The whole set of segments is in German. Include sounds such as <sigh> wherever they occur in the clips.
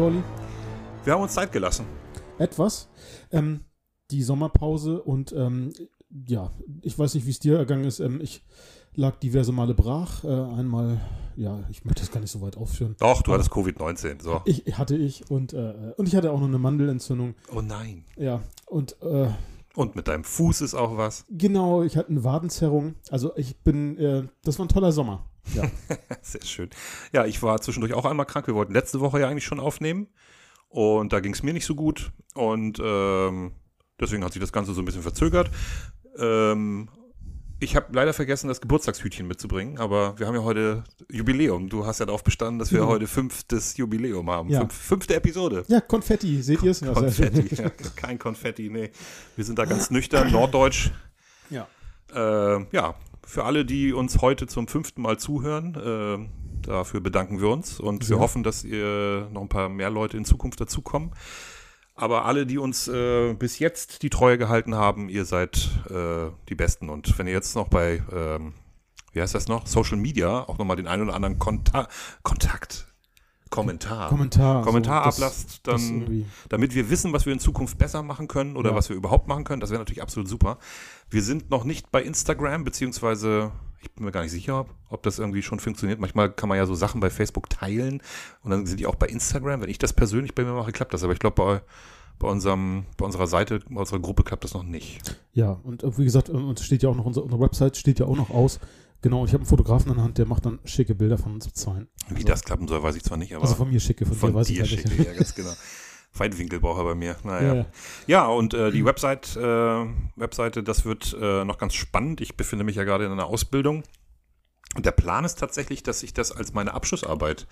Hallo Olli. Wir haben uns Zeit gelassen. Etwas. Ähm, die Sommerpause und ähm, ja, ich weiß nicht, wie es dir ergangen ist. Ähm, ich lag diverse Male brach. Äh, einmal, ja, ich möchte das gar nicht so weit aufführen. Doch, du hattest Covid-19, so. Ich hatte ich und, äh, und ich hatte auch noch eine Mandelentzündung. Oh nein. Ja, und äh, Und mit deinem Fuß ist auch was. genau, ich hatte eine Wadenzerrung. Also ich bin, äh, das war ein toller Sommer. Ja, <laughs> Sehr schön. Ja, ich war zwischendurch auch einmal krank. Wir wollten letzte Woche ja eigentlich schon aufnehmen. Und da ging es mir nicht so gut. Und ähm, deswegen hat sich das Ganze so ein bisschen verzögert. Ähm, ich habe leider vergessen, das Geburtstagshütchen mitzubringen, aber wir haben ja heute Jubiläum. Du hast ja darauf bestanden, dass wir Mhm. heute fünftes Jubiläum haben. Ja. Fünf, fünfte Episode. ja Konfetti, seht ihr es? Konfetti. Ja, kein Konfetti, nee. Wir sind da ganz nüchtern, <laughs> norddeutsch. Ja. Äh, ja, für alle, die uns heute zum fünften Mal zuhören, äh, dafür bedanken wir uns und wir Ja. hoffen, dass ihr noch ein paar mehr Leute in Zukunft dazukommen. Aber alle, die uns äh, bis jetzt die Treue gehalten haben, ihr seid äh, die Besten. Und wenn ihr jetzt noch bei, ähm, wie heißt das noch, Social Media auch nochmal den einen oder anderen Konta Kontakt, Kommentar, Kommentar. Kommentar so, das- ablasst, das dann damit wir wissen, was wir in Zukunft besser machen können oder Ja. was wir überhaupt machen können. Das wäre natürlich absolut super. Wir sind noch nicht bei Instagram, beziehungsweise ich bin mir gar nicht sicher, ob, ob das irgendwie schon funktioniert. Manchmal kann man ja so Sachen bei Facebook teilen und dann sind die auch bei Instagram. Wenn ich das persönlich bei mir mache, klappt das. Aber ich glaube, bei, bei, unserem, bei unserer Seite, bei unserer Gruppe klappt das noch nicht. Ja, und wie gesagt, uns steht ja auch noch, unsere, unsere Website steht ja auch noch aus. Genau, ich habe einen Fotografen an der Hand, der macht dann schicke Bilder von uns zwei. Wie Also- das klappen soll, weiß ich zwar nicht, aber Also von mir schicke, von, von dir weiß dir ich schicke, nicht. ja, ganz genau. Weitwinkel braucht er bei mir. Naja. Ja, ja. Ja, und äh, die Website, äh, Webseite, das wird äh, noch ganz spannend. Ich befinde mich ja gerade in einer Ausbildung. Und der Plan ist tatsächlich, dass ich das als meine Abschlussarbeit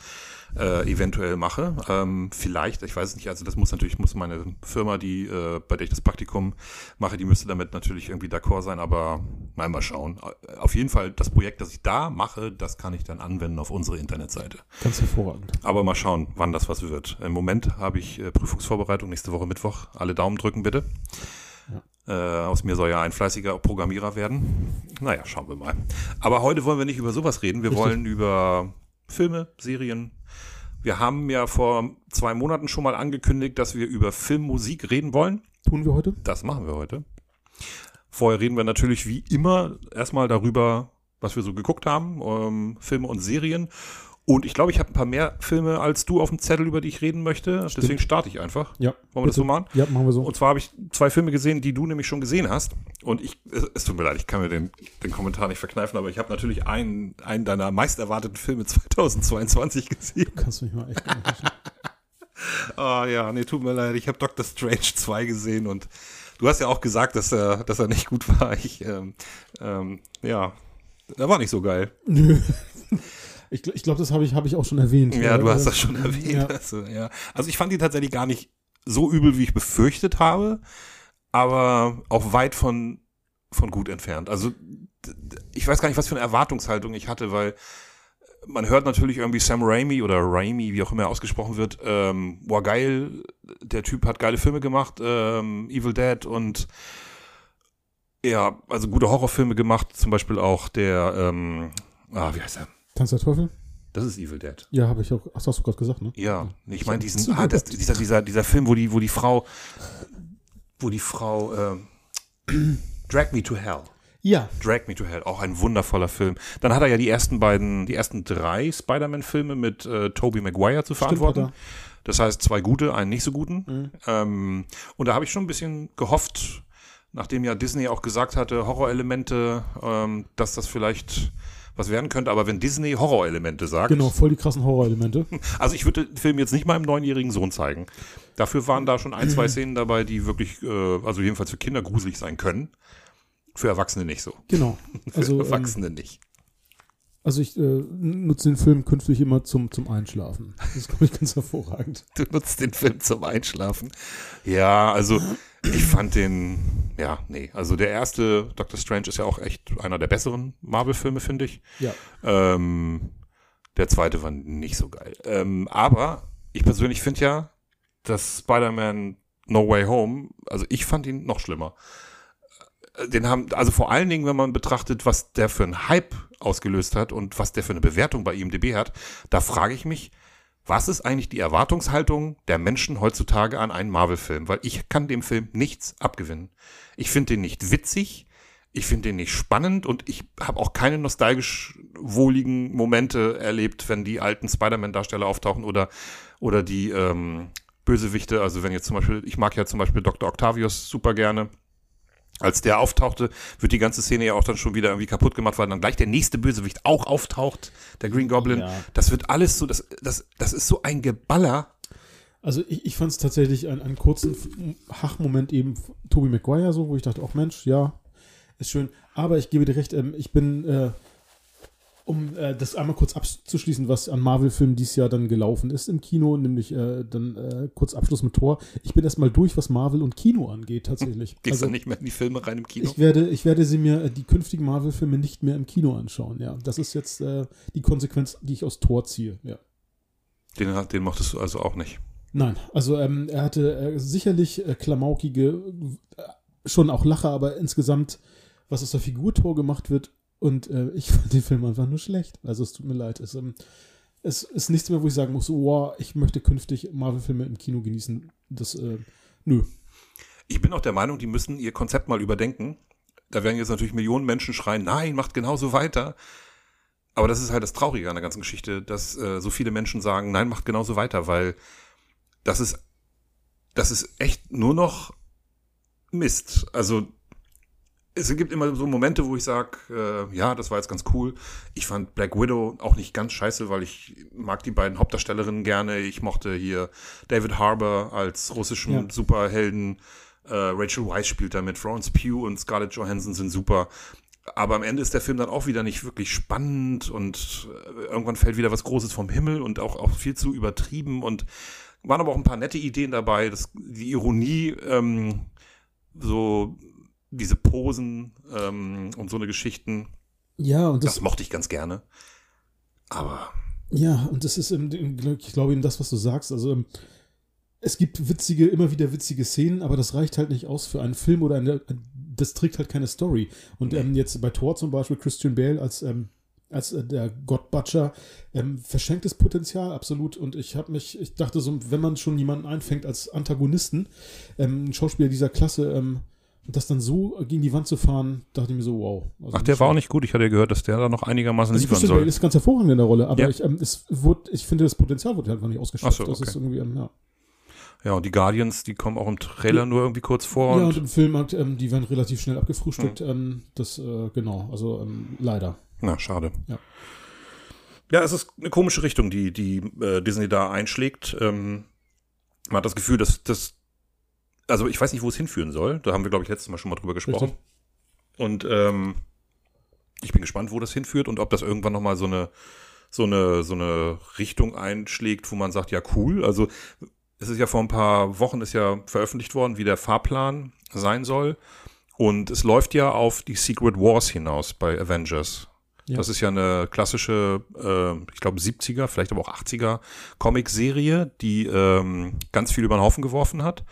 äh, eventuell mache. Ähm, vielleicht, ich weiß es nicht, also das muss natürlich, muss meine Firma, die, äh, bei der ich das Praktikum mache, die müsste damit natürlich irgendwie d'accord sein, aber mal, mal schauen. Äh, Auf jeden Fall, das Projekt, das ich da mache, das kann ich dann anwenden auf unsere Internetseite. Ganz hervorragend. Aber mal schauen, wann das was wird. Im Moment habe ich äh, Prüfungsvorbereitung nächste Woche Mittwoch. Alle Daumen drücken bitte. Äh, aus mir soll ja ein fleißiger Programmierer werden. Naja, schauen wir mal. Aber heute wollen wir nicht über sowas reden. Wir Richtig. wollen über Filme, Serien. Wir haben ja vor zwei Monaten schon mal angekündigt, dass wir über Filmmusik reden wollen. Tun wir heute? Das machen wir heute. Vorher reden wir natürlich wie immer erstmal darüber, was wir so geguckt haben, ähm, Filme und Serien. Und ich glaube, ich habe ein paar mehr Filme als du auf dem Zettel, über die ich reden möchte. Stimmt. Deswegen starte ich einfach. Ja. Wollen wir das so machen? Ja, machen wir so. Und zwar habe ich zwei Filme gesehen, die du nämlich schon gesehen hast. Und ich, es, tut mir leid, ich kann mir den, den Kommentar nicht verkneifen, aber ich habe natürlich einen, einen deiner meist erwarteten Filme <laughs> 2022 gesehen. Kannst du mich mal echt. <laughs> Ah ja, nee, tut mir leid. Ich habe Doctor Strange 2 gesehen und du hast ja auch gesagt, dass er, dass er nicht gut war. Ich, ähm, ähm, ja, er war nicht so geil. Nö. <laughs> Ich, ich glaube, das habe ich, hab ich auch schon erwähnt. Ja, du Äh, hast das schon erwähnt. Ja. Also, ja. also ich fand ihn tatsächlich gar nicht so übel, wie ich befürchtet habe, aber auch weit von, von gut entfernt. Also ich weiß gar nicht, was für eine Erwartungshaltung ich hatte, weil man hört natürlich irgendwie Sam Raimi oder Raimi, wie auch immer er ausgesprochen wird, ähm, boah, geil, der Typ hat geile Filme gemacht, ähm, Evil Dead und ja, also gute Horrorfilme gemacht, zum Beispiel auch der, ähm, ah, wie heißt er? Tanz der Teufel? Das ist Evil Dead. Ja, habe ich auch. Ach, hast du gerade gesagt, ne? Ja, ich meine diesen, ah, das, dieser, dieser, dieser Film, wo die, wo die Frau, wo die Frau, ähm, Drag Me to Hell. Ja. Drag Me to Hell, auch ein wundervoller Film. Dann hat er ja die ersten beiden, die ersten drei Spider-Man-Filme mit äh, Tobey Maguire zu verantworten. hat Das heißt, zwei gute, einen nicht so guten. Mhm. Ähm, und da habe ich schon ein bisschen gehofft, nachdem ja Disney auch gesagt hatte, Horrorelemente, ähm, dass das vielleicht was werden könnte. Aber wenn Disney Horrorelemente sagt, Genau, voll die krassen Horrorelemente. <laughs> also ich würde den Film jetzt nicht meinem neunjährigen Sohn zeigen. Dafür waren da schon ein, zwei <laughs> Szenen dabei, die wirklich, äh, also jedenfalls für Kinder gruselig sein können. Für Erwachsene nicht so. Genau. <laughs> Für Also, ähm, Erwachsene nicht. also ich äh, nutze den Film künftig immer zum, zum Einschlafen. Das ist, glaube ich, ganz hervorragend. Du nutzt den Film zum Einschlafen. Ja, also ich fand den, ja, nee. Also der erste Doctor Strange ist ja auch echt einer der besseren Marvel-Filme, finde ich. Ja. Ähm, der zweite war nicht so geil. Ähm, aber ich persönlich finde ja, dass Spider-Man No Way Home, also ich fand ihn noch schlimmer. Den haben, also vor allen Dingen, wenn man betrachtet, was der für einen Hype ausgelöst hat und was der für eine Bewertung bei IMDb hat, da frage ich mich, was ist eigentlich die Erwartungshaltung der Menschen heutzutage an einen Marvel-Film? Weil ich kann dem Film nichts abgewinnen. Ich finde den nicht witzig, ich finde den nicht spannend und ich habe auch keine nostalgisch wohligen Momente erlebt, wenn die alten Spider-Man-Darsteller auftauchen oder, oder die ähm, Bösewichte. Also wenn jetzt zum Beispiel, ich mag ja zum Beispiel Dr. Octavius super gerne als der auftauchte, wird die ganze Szene ja auch dann schon wieder irgendwie kaputt gemacht, weil dann gleich der nächste Bösewicht auch auftaucht, der Green Goblin. Ja. Das wird alles so, das, das, das ist so ein Geballer. Also ich, ich fand es tatsächlich einen, einen kurzen Hachmoment eben Tobey Maguire so, wo ich dachte, auch Mensch, ja, ist schön. Aber ich gebe dir recht, ähm, ich bin äh, um äh, das einmal kurz abzuschließen, was an Marvel-Filmen dieses Jahr dann gelaufen ist im Kino, nämlich äh, dann äh, kurz Abschluss mit Tor. Ich bin erstmal durch, was Marvel und Kino angeht, tatsächlich. Gehst also, du nicht mehr in die Filme rein im Kino? Ich werde, ich werde sie mir, äh, die künftigen Marvel-Filme nicht mehr im Kino anschauen, ja. Das ist jetzt äh, die Konsequenz, die ich aus Tor ziehe, ja. Den, den mochtest du also auch nicht? Nein, also ähm, er hatte äh, sicherlich klamaukige, schon auch Lacher, aber insgesamt, was aus der Figur Tor gemacht wird, und äh, ich <laughs> fand den Film einfach nur schlecht. Also es tut mir leid. Es, ähm, es ist nichts mehr, wo ich sagen muss, wow, ich möchte künftig Marvel-Filme im Kino genießen. Das, äh, nö. Ich bin auch der Meinung, die müssen ihr Konzept mal überdenken. Da werden jetzt natürlich Millionen Menschen schreien, nein, macht genauso weiter. Aber das ist halt das Traurige an der ganzen Geschichte, dass äh, so viele Menschen sagen, nein, macht genauso weiter, weil das ist, das ist echt nur noch Mist. Also es gibt immer so Momente, wo ich sage, äh, ja, das war jetzt ganz cool. Ich fand Black Widow auch nicht ganz scheiße, weil ich mag die beiden Hauptdarstellerinnen gerne. Ich mochte hier David Harbour als russischen ja. Superhelden. Äh, Rachel Weisz spielt damit. Florence Pugh und Scarlett Johansson sind super. Aber am Ende ist der Film dann auch wieder nicht wirklich spannend und äh, irgendwann fällt wieder was Großes vom Himmel und auch, auch viel zu übertrieben und waren aber auch ein paar nette Ideen dabei. Das, die Ironie, ähm, so diese Posen ähm, und so eine Geschichten. Ja, und das, das mochte ich ganz gerne. Aber. Ja, und das ist, ich glaube eben das, was du sagst. Also, ähm, es gibt witzige, immer wieder witzige Szenen, aber das reicht halt nicht aus für einen Film oder eine, das trägt halt keine Story. Und nee. ähm, jetzt bei Thor zum Beispiel Christian Bale als, ähm, als äh, der God Butcher ähm, verschenktes Potenzial, absolut. Und ich habe mich, ich dachte so, wenn man schon jemanden einfängt als Antagonisten, ähm, ein Schauspieler dieser Klasse, ähm, das dann so gegen die Wand zu fahren, dachte ich mir so, wow. Also Ach, der war auch nicht gut. Ich hatte ja gehört, dass der da noch einigermaßen also liefern soll. ist ganz hervorragend in der Rolle, aber ja. ich, ähm, es wurde, ich finde, das Potenzial wurde einfach nicht ausgeschöpft. So, okay. Das ist irgendwie, ähm, ja. Ja, und die Guardians, die kommen auch im Trailer ja. nur irgendwie kurz vor. Ja, und, im Film, ähm, die werden relativ schnell abgefrühstückt. Hm. das, äh, genau, also ähm, leider. Na, schade. Ja. Ja, es ist eine komische Richtung, die, die äh, Disney da einschlägt. Ähm, man hat das Gefühl, dass, dass also ich weiß nicht, wo es hinführen soll. Da haben wir, glaube ich, letztes Mal schon mal drüber gesprochen. Richtig. Und ähm, ich bin gespannt, wo das hinführt und ob das irgendwann nochmal so eine, so eine, so eine Richtung einschlägt, wo man sagt, ja, cool. Also es ist ja vor ein paar Wochen ist ja veröffentlicht worden, wie der Fahrplan sein soll. Und es läuft ja auf die Secret Wars hinaus bei Avengers. Ja. Das ist ja eine klassische, äh, ich glaube 70er, vielleicht aber auch 80er Comic-Serie, die ähm, ganz viel über den Haufen geworfen hat.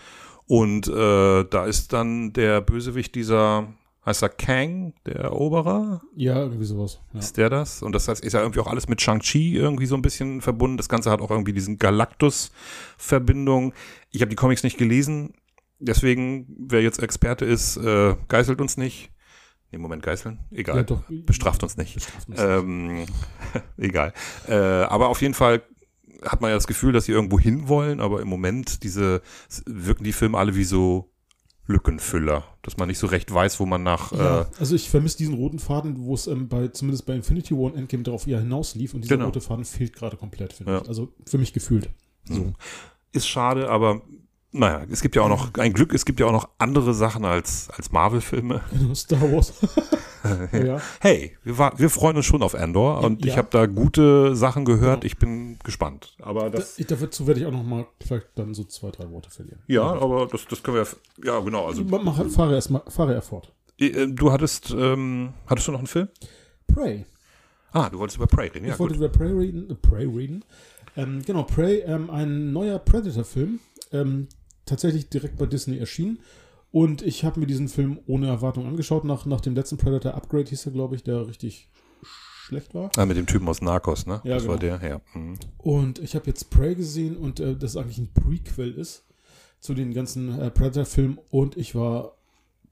Und äh, da ist dann der Bösewicht dieser, heißt er Kang, der Eroberer? Ja, irgendwie sowas. Ja. Ist der das? Und das heißt, ist ja irgendwie auch alles mit Shang-Chi irgendwie so ein bisschen verbunden. Das Ganze hat auch irgendwie diesen Galactus-Verbindung. Ich habe die Comics nicht gelesen, deswegen, wer jetzt Experte ist, äh, geißelt uns nicht. Nee, Moment, geißeln? Egal. Ja, doch. Bestraft uns nicht. Bestraft uns ähm, <laughs> egal. Äh, aber auf jeden Fall hat man ja das Gefühl, dass sie irgendwo hinwollen, aber im Moment diese wirken die Filme alle wie so Lückenfüller, dass man nicht so recht weiß, wo man nach. Ja, äh, also ich vermisse diesen roten Faden, wo es ähm, bei zumindest bei Infinity War und Endgame darauf eher hinauslief und dieser genau. rote Faden fehlt gerade komplett, finde ja. ich. Also für mich gefühlt. So. Mhm. Ist schade, aber naja, es gibt ja auch noch, ein Glück, es gibt ja auch noch andere Sachen als, als Marvel-Filme. <laughs> Star Wars. <laughs> ja. Hey, wir, war, wir freuen uns schon auf Endor und ja. ich habe da gute Sachen gehört. Genau. Ich bin gespannt. Aber das. Da, dazu werde ich auch noch mal vielleicht dann so zwei, drei Worte verlieren. Ja, aber das, das können wir ja, genau. Also, Mach, fahre erstmal, fahre er fort. Äh, du hattest, ähm, hattest du noch einen Film? Prey. Ah, du wolltest über Prey reden. Ja, ich wollte über Prey reden. Äh, Prey reden. Ähm, genau, Prey, ähm, ein neuer Predator-Film, ähm, tatsächlich direkt bei Disney erschienen. Und ich habe mir diesen Film ohne Erwartung angeschaut. Nach, nach dem letzten Predator Upgrade hieß er, glaube ich, der richtig schlecht war. Ah, mit dem Typen aus Narcos, ne? Ja, das war genau. der, ja. Mhm. Und ich habe jetzt Prey gesehen und äh, das eigentlich ein Prequel ist zu den ganzen äh, Predator-Filmen und ich war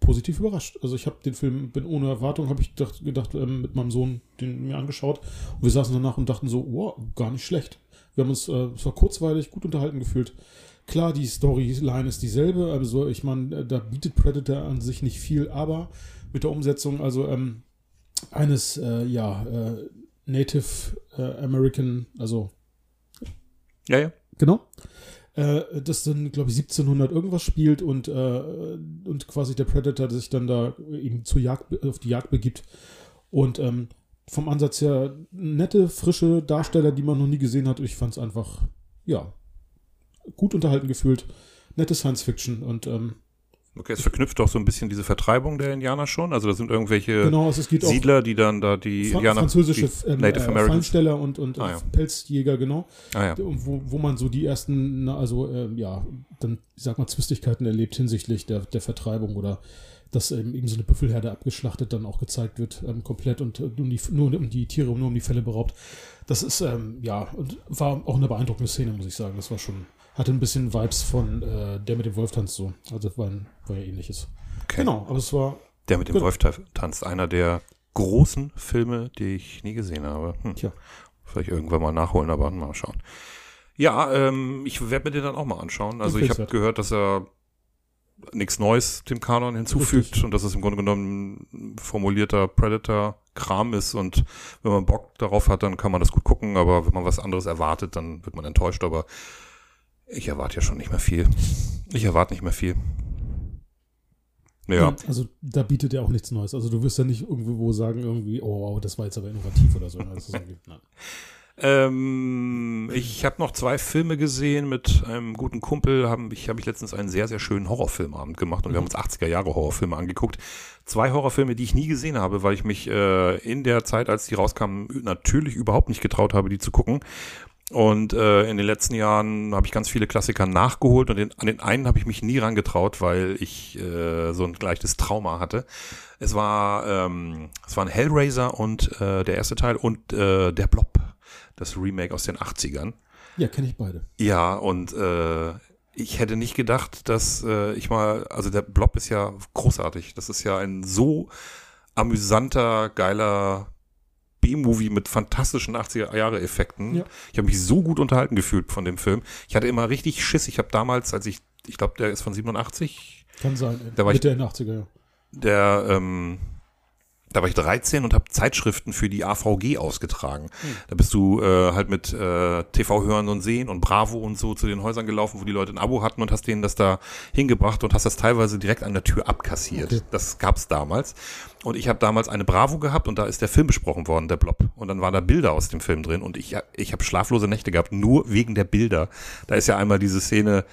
positiv überrascht. Also ich habe den Film, bin ohne Erwartung, habe ich gedacht, gedacht ähm, mit meinem Sohn den mir angeschaut und wir saßen danach und dachten so, wow, gar nicht schlecht. Wir haben uns, äh, es war kurzweilig, gut unterhalten gefühlt. Klar, die Storyline ist dieselbe, also ich meine, da bietet Predator an sich nicht viel, aber mit der Umsetzung, also ähm, eines, äh, ja, äh, Native äh, American, also Ja, ja. Genau. Äh, das dann, glaube ich, 1700 irgendwas spielt und, äh, und quasi der Predator sich dann da eben zur Jagd, auf die Jagd begibt. Und ähm, vom Ansatz her nette, frische Darsteller, die man noch nie gesehen hat. Ich fand es einfach, ja, gut unterhalten gefühlt. Nette Science Fiction und ähm, Okay, es verknüpft doch so ein bisschen diese Vertreibung der Indianer schon. Also da sind irgendwelche genau, also Siedler, die dann da die Fra Indianer, französische die ähm, Native äh. Feinsteller und, und Ah, ja. Pelzjäger, genau. Ah ja. wo, wo man so die ersten, also ähm, ja, dann, ich sag mal, Zwistigkeiten erlebt hinsichtlich der, der Vertreibung oder dass ähm, eben so eine Büffelherde abgeschlachtet dann auch gezeigt wird, ähm, komplett und äh, um die, nur um die Tiere, nur um die Fälle beraubt. Das ist, ähm, ja, und war auch eine beeindruckende Szene, muss ich sagen. Das war schon, hatte ein bisschen Vibes von äh, der mit dem Wolf tanzt so. Also war, ein, war ja ähnliches. Okay. Genau, aber es war, Der mit dem Genau. Wolf ta- tanzt, einer der großen Filme, die ich nie gesehen habe. Hm. Tja. Vielleicht irgendwann mal nachholen, aber mal schauen. Ja, ähm, ich werde mir den dann auch mal anschauen. Also ich habe gehört, dass er nichts Neues dem Kanon hinzufügt Richtig. und dass es im Grunde genommen ein formulierter Predator-Kram ist und wenn man Bock darauf hat, dann kann man das gut gucken, aber wenn man was anderes erwartet, dann wird man enttäuscht, aber ich erwarte ja schon nicht mehr viel. Ich erwarte nicht mehr viel. Ja. Also da bietet er auch nichts Neues. Also du wirst ja nicht irgendwo sagen, irgendwie, oh wow, das war jetzt aber innovativ oder so. Ähm, ich habe noch zwei Filme gesehen mit einem guten Kumpel. Haben, ich habe ich letztens einen sehr, sehr schönen Horrorfilmabend gemacht und wir haben uns 80er Jahre Horrorfilme angeguckt. Zwei Horrorfilme, die ich nie gesehen habe, weil ich mich äh, in der Zeit, als die rauskamen, natürlich überhaupt nicht getraut habe, die zu gucken. Und äh, in den letzten Jahren habe ich ganz viele Klassiker nachgeholt und den, an den einen habe ich mich nie rangetraut, weil ich äh, so ein leichtes Trauma hatte. Es war ähm, es waren Hellraiser und äh, der erste Teil und äh, der Blob, das Remake aus den 80ern. Ja, kenne ich beide. Ja, und äh, ich hätte nicht gedacht, dass äh, ich mal, also der Blob ist ja großartig. Das ist ja ein so amüsanter, geiler B-Movie mit fantastischen 80er-Jahre-Effekten. Ja. Ich habe mich so gut unterhalten gefühlt von dem Film. Ich hatte immer richtig Schiss. Ich habe damals, als ich, ich glaube, der ist von 87, Kann sein. Da war ich- Mitte der 80er, ja. der, ähm, da war ich 13 und habe Zeitschriften für die AVG ausgetragen. Da bist du äh, halt mit äh, TV hören und sehen und Bravo und so zu den Häusern gelaufen, wo die Leute ein Abo hatten und hast denen das da hingebracht und hast das teilweise direkt an der Tür abkassiert. Okay. Das gab's damals. Und ich habe damals eine Bravo gehabt und da ist der Film besprochen worden, der Blob. Und dann waren da Bilder aus dem Film drin und ich, ich habe schlaflose Nächte gehabt, nur wegen der Bilder. Da ist ja einmal diese Szene,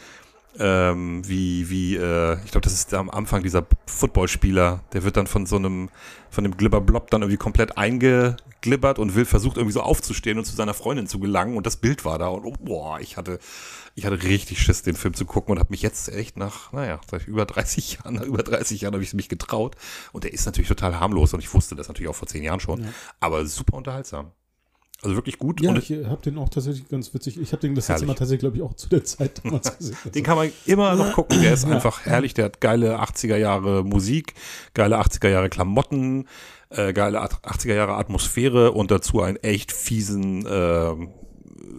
ähm, wie, wie, äh, ich glaube, das ist am Anfang dieser Footballspieler, der wird dann von so einem, von dem Glibber-Blob dann irgendwie komplett eingeglibbert und will versucht irgendwie so aufzustehen und zu seiner Freundin zu gelangen und das Bild war da und oh, boah, ich hatte, ich hatte richtig Schiss, den Film zu gucken und habe mich jetzt echt nach, naja, seit über 30 <laughs> Jahren, nach über 30 Jahren habe ich mich getraut und der ist natürlich total harmlos und ich wusste das natürlich auch vor zehn Jahren schon, Ja. aber super unterhaltsam. Also wirklich gut Ja, und ich habe den auch tatsächlich ganz witzig. Ich habe den das letzte Mal tatsächlich, glaube ich, auch zu der Zeit <laughs> damals gesehen. Den kann man immer noch gucken. Der ist Ja. einfach herrlich. Der hat geile 80er Jahre Musik, geile 80er Jahre Klamotten, äh, geile 80er Jahre Atmosphäre und dazu einen echt fiesen, äh,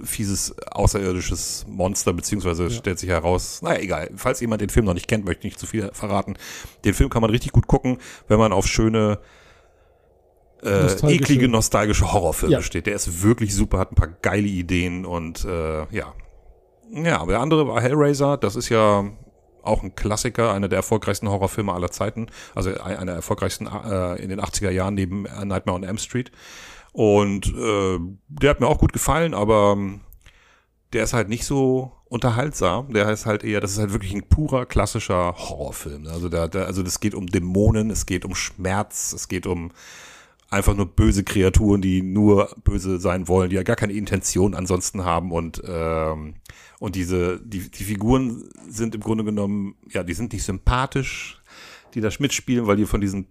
fieses außerirdisches Monster, beziehungsweise Ja. stellt sich heraus, naja, egal. Falls jemand den Film noch nicht kennt, möchte ich nicht zu viel verraten. Den Film kann man richtig gut gucken, wenn man auf schöne äh, Nostalgische- eklige, nostalgische Horrorfilme Ja. steht. Der ist wirklich super, hat ein paar geile Ideen und äh, ja, ja, aber der andere war Hellraiser. Das ist ja auch ein Klassiker, einer der erfolgreichsten Horrorfilme aller Zeiten. Also ein- einer der erfolgreichsten äh, in den 80er Jahren neben äh, Nightmare on Elm Street. Und äh, der hat mir auch gut gefallen, aber ähm, der ist halt nicht so unterhaltsam. Der heißt halt eher, das ist halt wirklich ein purer klassischer Horrorfilm. Also da, da also das geht um Dämonen, es geht um Schmerz, es geht um einfach nur böse Kreaturen, die nur böse sein wollen, die ja gar keine Intention ansonsten haben und ähm, und diese die die Figuren sind im Grunde genommen ja die sind nicht sympathisch, die da mitspielen, weil die von diesen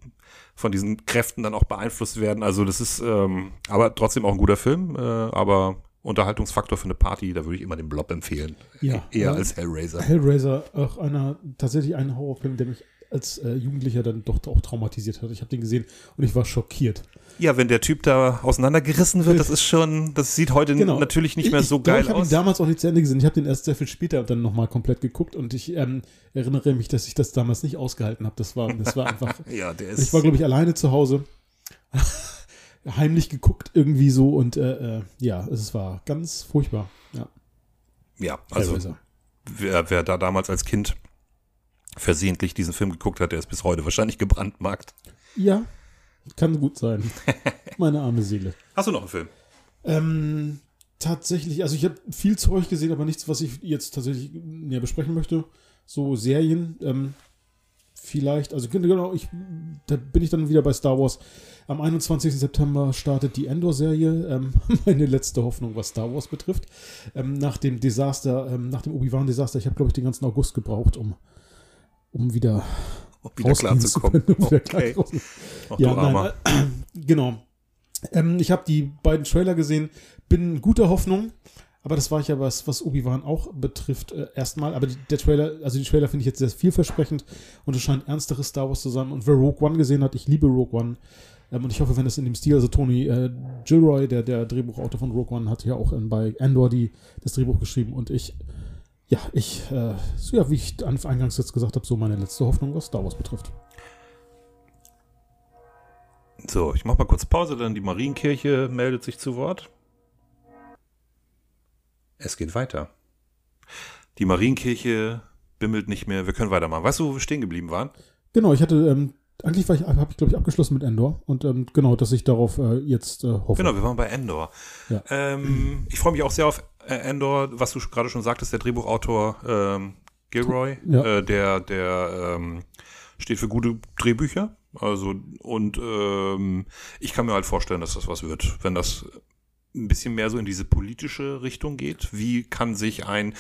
von diesen Kräften dann auch beeinflusst werden. Also das ist ähm, aber trotzdem auch ein guter Film, äh, aber Unterhaltungsfaktor für eine Party, da würde ich immer den Blob empfehlen. Ja, Eher äh, als Hellraiser. Hellraiser, auch einer, tatsächlich ein Horrorfilm, der mich als äh, Jugendlicher dann doch auch traumatisiert hat. Ich habe den gesehen und ich war schockiert. Ja, wenn der Typ da auseinandergerissen wird, das ist schon, das sieht heute Genau. natürlich nicht Ich- mehr so ich glaub, geil Ich habe ihn aus. damals auch nicht zu Ende gesehen. Ich habe den erst sehr viel später dann nochmal komplett geguckt und ich ähm, erinnere mich, dass ich das damals nicht ausgehalten habe. Das war, das war einfach. <laughs> Ja, der ist. ich war, glaube ich, alleine zu Hause. <laughs> Heimlich geguckt irgendwie so und äh, äh, ja, es war ganz furchtbar. Ja, ja, also wer, wer da damals als Kind versehentlich diesen Film geguckt hat, der ist bis heute wahrscheinlich gebrandmarkt. Ja, kann gut sein. <laughs> Meine arme Seele. Hast du noch einen Film? Ähm, tatsächlich, also ich habe viel Zeug gesehen, aber nichts, was ich jetzt tatsächlich näher besprechen möchte. So Serien, ähm, vielleicht, also genau, ich, da bin ich dann wieder bei Star Wars. Am 21. September startet die Endor-Serie, ähm, <laughs> meine letzte Hoffnung, was Star Wars betrifft. Ähm, nach dem Desaster, ähm, nach dem Obi-Wan-Desaster, ich habe, glaube ich, den ganzen August gebraucht, um, um wieder Um wieder rausgehen klar zu kommen. können, um klar Okay. Ach, ja, nein, äh, <clears throat> genau. Ähm, ich habe die beiden Trailer gesehen, bin guter Hoffnung, aber das war ich ja was, was Obi-Wan auch betrifft, äh, erstmal. Aber die, der Trailer, also die Trailer finde ich jetzt sehr vielversprechend und es scheint ernsteres Star Wars zu sein. Und wer Rogue One gesehen hat, ich liebe Rogue One. Ähm, und ich hoffe, wenn es in dem Stil, also Tony äh, Gilroy, der, der Drehbuchautor von Rogue One, hat ja auch ähm, bei Andor die, das Drehbuch geschrieben und ich, ja, ich, äh, so, ja, wie ich an- eingangs jetzt gesagt habe, so meine letzte Hoffnung, was Star Wars betrifft. So, ich mach mal kurz Pause, dann die Marienkirche meldet sich zu Wort. Es geht weiter. Die Marienkirche bimmelt nicht mehr, wir können weitermachen. Weißt du, wo wir stehen geblieben waren? Genau, ich hatte, ähm, eigentlich war ich, habe ich glaube ich abgeschlossen mit Endor und ähm, genau, dass ich darauf äh, jetzt äh, hoffe. Genau, wir waren bei Endor. Ja. Ähm, ich freue mich auch sehr auf Endor, was du gerade schon sagtest, der Drehbuchautor ähm, Gilroy, Ja. äh, der, der ähm, steht für gute Drehbücher. Also, und ähm, ich kann mir halt vorstellen, dass das was wird, wenn das ein bisschen mehr so in diese politische Richtung geht. Wie kann sich ein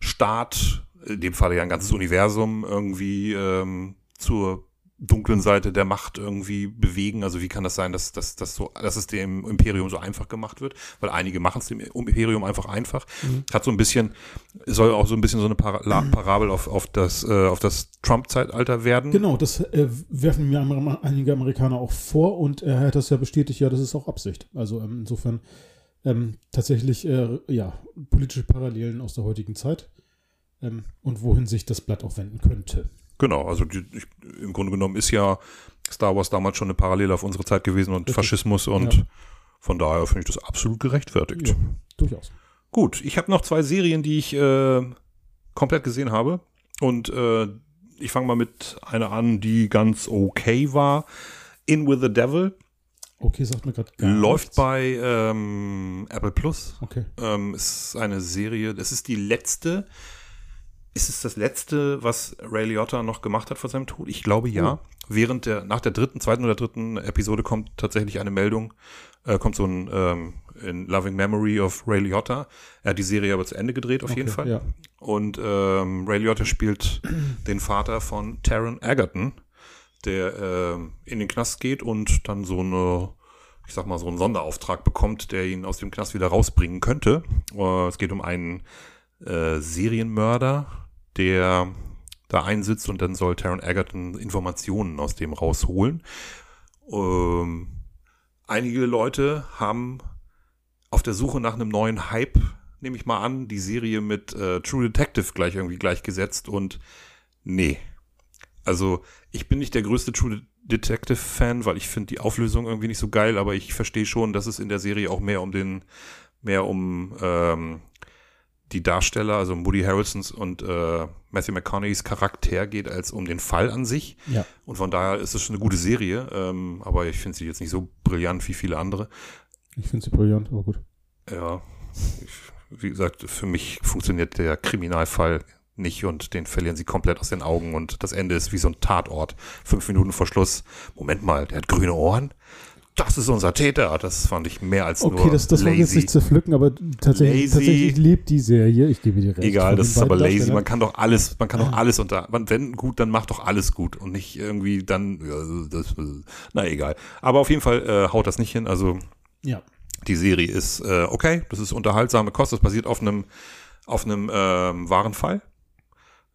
Staat, in dem Falle ja ein ganzes Universum, irgendwie ähm, zur dunklen Seite der Macht irgendwie bewegen? Also wie kann das sein, dass, dass, dass, so, dass es dem Imperium so einfach gemacht wird? Weil einige machen es dem Imperium einfach einfach. Mhm. Hat so ein bisschen, soll auch so ein bisschen so eine Para Parabel auf, auf das, äh, auf das Trump-Zeitalter werden. Genau, das äh, werfen mir einige Amerikaner auch vor und er hat das ja bestätigt, ja, das ist auch Absicht. Also ähm, insofern ähm, tatsächlich, äh, ja, politische Parallelen aus der heutigen Zeit ähm, und wohin sich das Blatt auch wenden könnte. Genau, also die, ich, im Grunde genommen ist ja Star Wars damals schon eine Parallele auf unsere Zeit gewesen und Richtig. Faschismus und Ja. von daher finde ich das absolut gerechtfertigt. Ja, durchaus. Gut, ich habe noch zwei Serien, die ich äh, komplett gesehen habe und äh, ich fange mal mit einer an, die ganz okay war. In with the Devil Okay, sagt mir gerade läuft nichts. bei ähm, Apple Plus. Okay. Ähm, ist eine Serie, das ist die letzte. Ist es das letzte, was Ray Liotta noch gemacht hat vor seinem Tod? Ich glaube ja. Während der, nach der dritten, zweiten oder dritten Episode kommt tatsächlich eine Meldung, äh, kommt so ein ähm, in Loving Memory of Ray Liotta. Er hat die Serie aber zu Ende gedreht, auf okay, jeden Fall. Ja. Und ähm, Ray Liotta spielt <clears throat> den Vater von Taron Egerton, der ähm, in den Knast geht und dann so eine, ich sag mal, so einen Sonderauftrag bekommt, der ihn aus dem Knast wieder rausbringen könnte. Äh, es geht um einen äh, Serienmörder, der da einsitzt und dann soll Taron Egerton Informationen aus dem rausholen. Ähm, einige Leute haben auf der Suche nach einem neuen Hype, nehme ich mal an, die Serie mit äh, True Detective gleich irgendwie gleichgesetzt und nee. Also ich bin nicht der größte True Detective Fan, weil ich finde die Auflösung irgendwie nicht so geil, aber ich verstehe schon, dass es in der Serie auch mehr um den, mehr um ähm, die Darsteller, also Woody Harrelsons und äh, Matthew McConaughey's Charakter geht, als um den Fall an sich. Ja. Und von daher ist es schon eine gute Serie, ähm, aber ich finde sie jetzt nicht so brillant wie viele andere. Ich finde sie brillant, aber gut. Ja, ich, wie gesagt, für mich funktioniert der Kriminalfall nicht und den verlieren sie komplett aus den Augen und das Ende ist wie so ein Tatort. Fünf Minuten vor Schluss. Moment mal, der hat grüne Ohren? Das ist unser Täter. Das fand ich mehr als Okay, nur das, das war lazy. jetzt nicht zu pflücken, aber tatsächlich, tatsächlich lebt die Serie. Ich gebe dir recht. Egal, das ist aber lazy. Man kann doch alles, man kann doch alles unter, man, wenn gut, dann macht doch alles gut und nicht irgendwie dann, ja, das, na egal. Aber auf jeden Fall äh, haut das nicht hin. Also Ja. die Serie ist äh, okay, das ist unterhaltsame Kost, das basiert auf einem auf einem ähm, wahren Fall.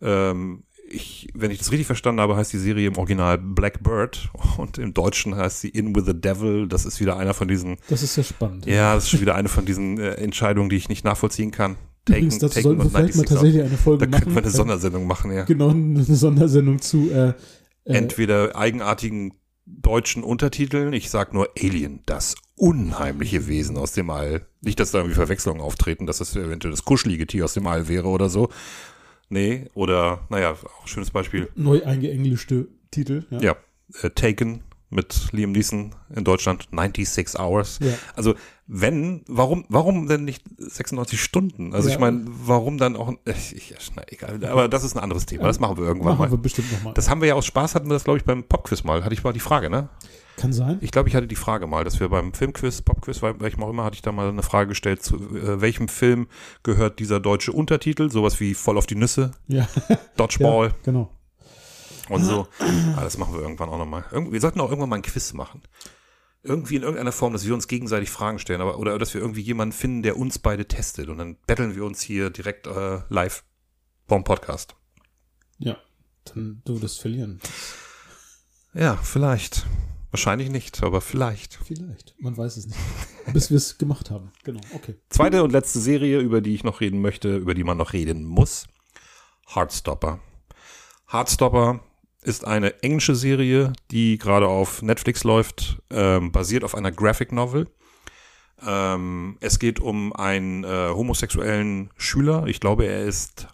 Ähm, ich, wenn ich das richtig verstanden habe, heißt die Serie im Original Blackbird <laughs> und im Deutschen heißt sie In with the Devil. Das ist wieder einer von diesen, Das ist ja spannend. ja, das ist schon wieder eine von diesen äh, Entscheidungen, die ich nicht nachvollziehen kann. Übrigens, dazu sollten wir vielleicht mal 96 tatsächlich eine Folge Da machen. könnten wir eine Sondersendung machen, ja. Genau, eine Sondersendung zu. Äh, äh, Entweder eigenartigen deutschen Untertiteln, ich sag nur Alien, das unheimliche Wesen aus dem All. Nicht, dass da irgendwie Verwechslungen auftreten, dass das eventuell das kuschelige Tier aus dem All wäre oder so. Nee, oder, naja, auch ein schönes Beispiel. neu eingeenglischte Titel. Ja. Ja, äh, Taken mit Liam Neeson in Deutschland, 96 Hours. Ja. Also, wenn, warum, warum denn nicht 96 Stunden? Also, Ja. ich meine, warum dann auch, <laughs> ich, ich, na, egal, aber das ist ein anderes Thema, das machen wir irgendwann Machen mal. wir bestimmt nochmal. Das haben wir ja aus Spaß, hatten wir das, glaube ich, beim Popquiz mal. Hatte ich mal die Frage, ne? Kann sein. Ich glaube, ich hatte die Frage mal, dass wir beim Filmquiz, Popquiz, welchem auch immer, hatte ich da mal eine Frage gestellt, zu äh, welchem Film gehört dieser deutsche Untertitel, sowas wie Voll auf die Nüsse, Ja, <laughs> Dodgeball ja genau. und so. Ah, das machen wir irgendwann auch nochmal. Wir sollten auch irgendwann mal ein Quiz machen. Irgendwie in irgendeiner Form, dass wir uns gegenseitig Fragen stellen, aber oder dass wir irgendwie jemanden finden, der uns beide testet und dann betteln wir uns hier direkt äh, live vom Podcast. Ja, dann du das verlieren. Ja, vielleicht. Wahrscheinlich nicht, aber vielleicht. Vielleicht. Man weiß es nicht. Bis wir es gemacht haben. Genau, okay. Zweite und letzte Serie, über die ich noch reden möchte, über die man noch reden muss. Heartstopper. Heartstopper ist eine englische Serie, die gerade auf Netflix läuft, ähm, basiert auf einer Graphic Novel. Ähm, es geht um einen äh, homosexuellen Schüler. Ich glaube, er ist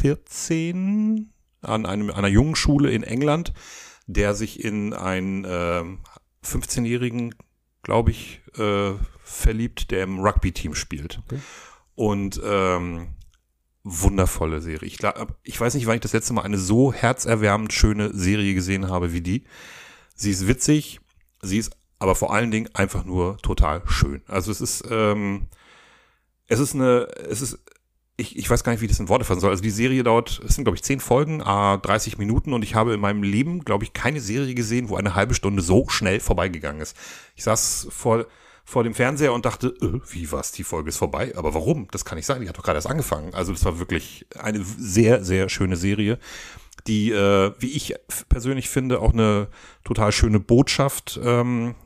14 an einem, einer jungen Schule in England, der sich in einen ähm, 15-jährigen, glaube ich, äh, verliebt, der im Rugby-Team spielt. Okay. Und ähm, wundervolle Serie. Ich, glaub, ich weiß nicht, wann ich das letzte Mal eine so herzerwärmend schöne Serie gesehen habe wie die. Sie ist witzig, sie ist aber vor allen Dingen einfach nur total schön. Also es ist, ähm, es ist eine, es ist, ich, ich weiß gar nicht, wie ich das in Worte fassen soll. Also die Serie dauert, es sind glaube ich zehn Folgen, ah, 30 Minuten und ich habe in meinem Leben, glaube ich, keine Serie gesehen, wo eine halbe Stunde so schnell vorbeigegangen ist. Ich saß vor, vor dem Fernseher und dachte, äh, wie was, die Folge ist vorbei? Aber warum? Das kann nicht sein, die hat doch gerade erst angefangen. Also das war wirklich eine sehr, sehr schöne Serie, die, äh, wie ich persönlich finde, auch eine total schöne Botschaft ähm,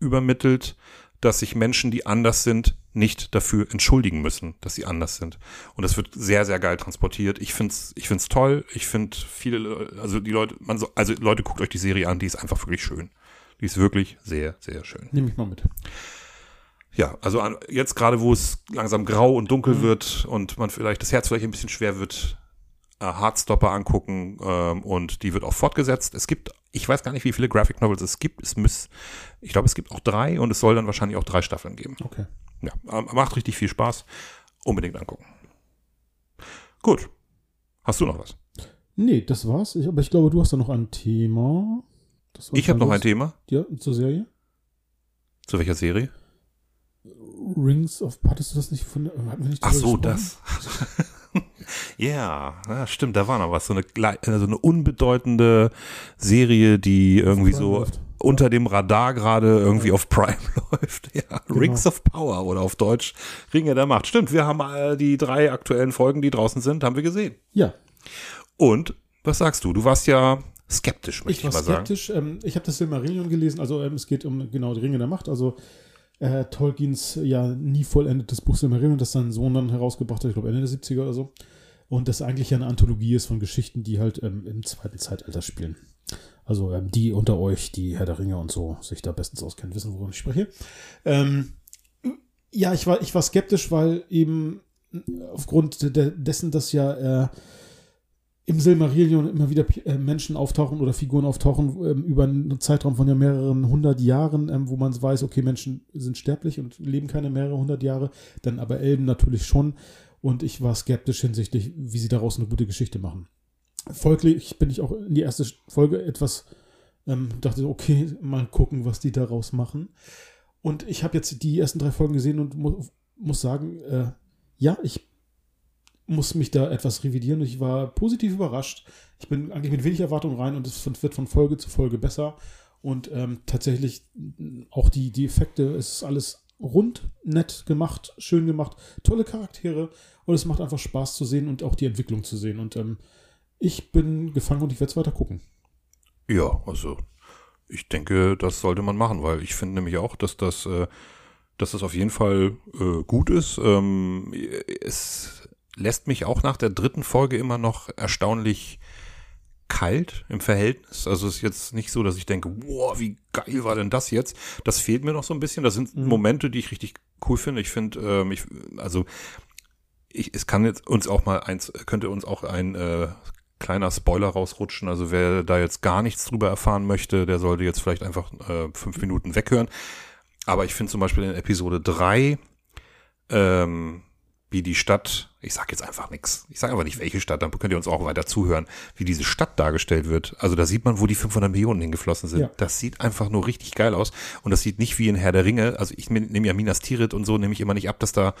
übermittelt, dass sich Menschen, die anders sind, nicht dafür entschuldigen müssen, dass sie anders sind. Und das wird sehr, sehr geil transportiert. Ich find's, ich find's toll. Ich find viele, Le- also die Leute, man so, also Leute, guckt euch die Serie an, die ist einfach wirklich schön. Die ist wirklich sehr, sehr schön. Nehme ich mal mit. Ja, also an, jetzt gerade, wo es langsam grau und dunkel wird und man vielleicht das Herz vielleicht ein bisschen schwer wird, äh, Hardstopper angucken ähm, und die wird auch fortgesetzt. Es gibt, ich weiß gar nicht, wie viele Graphic Novels es gibt. Es muss, ich glaube, es gibt auch drei und es soll dann wahrscheinlich auch drei Staffeln geben. Okay. Ja, macht richtig viel Spaß. Unbedingt angucken. Gut. Hast du noch was? Nee, das war's. Ich, aber ich glaube, du hast da noch ein Thema. Ich habe noch ein. Thema. Ja, zur Serie. Zu welcher Serie? Rings of, hattest du das nicht von, hatten wir nicht Ach so, gesprochen? das. <laughs> ja, ja, stimmt, da war noch was. So eine, klei- also eine unbedeutende Serie, die irgendwie so läuft. Unter dem Radar gerade irgendwie auf Prime <laughs> läuft. Ja, Genau. Rings of Power oder auf Deutsch Ringe der Macht. Stimmt, wir haben äh, die drei aktuellen Folgen, die draußen sind, haben wir gesehen. Ja, Und, was sagst du? Du warst ja skeptisch, möchte ich ich, war mal sagen. skeptisch. Ähm, ich habe das Silmarillion gelesen, also ähm, es geht um genau die Ringe der Macht, also äh, Tolkiens ja nie vollendetes Buch Silmarillion, das sein Sohn dann herausgebracht hat, ich glaube Ende der 70er oder so. Und das eigentlich ja eine Anthologie ist von Geschichten, die halt ähm, im zweiten Zeitalter spielen. Also ähm, die unter euch, die Herr der Ringe und so sich da bestens auskennen, wissen, worüber ich spreche. Ähm, ja, ich war, ich war skeptisch, weil eben aufgrund de dessen, dass ja äh, im Silmarillion immer wieder äh, Menschen auftauchen oder Figuren auftauchen ähm, über einen Zeitraum von ja mehreren hundert Jahren, ähm, wo man weiß, okay, Menschen sind sterblich und leben keine mehrere hundert Jahre, dann aber Elben natürlich schon. Und ich war skeptisch hinsichtlich, wie sie daraus eine gute Geschichte machen. Folglich bin ich auch in die erste Folge etwas Ähm, dachte, okay, mal gucken, was die daraus machen. Und ich habe jetzt die ersten drei Folgen gesehen und mu muss sagen, äh, ja, ich muss mich da etwas revidieren. Ich war positiv überrascht. Ich bin eigentlich mit wenig Erwartung rein und es wird von Folge zu Folge besser. Und ähm, tatsächlich auch die, die Effekte, es ist alles rund, nett gemacht, schön gemacht, tolle Charaktere und es macht einfach Spaß zu sehen und auch die Entwicklung zu sehen. Und ähm, ich bin gefangen und ich werde es weiter gucken. Ja, also ich denke, das sollte man machen, weil ich finde nämlich auch, dass das, äh, dass das auf jeden Fall äh, gut ist. Ähm, es lässt mich auch nach der dritten Folge immer noch erstaunlich kalt im Verhältnis. Also es ist jetzt nicht so, dass ich denke, wow, wie geil war denn das jetzt? Das fehlt mir noch so ein bisschen. Das sind mhm. Momente, die ich richtig cool finde. Ich finde, ähm, ich, also ich, es kann jetzt uns auch mal eins, könnte uns auch ein äh, kleiner Spoiler rausrutschen. Also wer da jetzt gar nichts drüber erfahren möchte, der sollte jetzt vielleicht einfach äh, fünf Minuten weghören. Aber ich finde zum Beispiel in Episode drei ähm, wie die Stadt, ich sage jetzt einfach nichts, ich sage einfach nicht welche Stadt, dann könnt ihr uns auch weiter zuhören, wie diese Stadt dargestellt wird. Also da sieht man, wo die 500 Millionen hingeflossen sind. Ja. Das sieht einfach nur richtig geil aus und das sieht nicht wie in Herr der Ringe, also ich nehme ja Minas Tirith und so, nehme ich immer nicht ab, dass da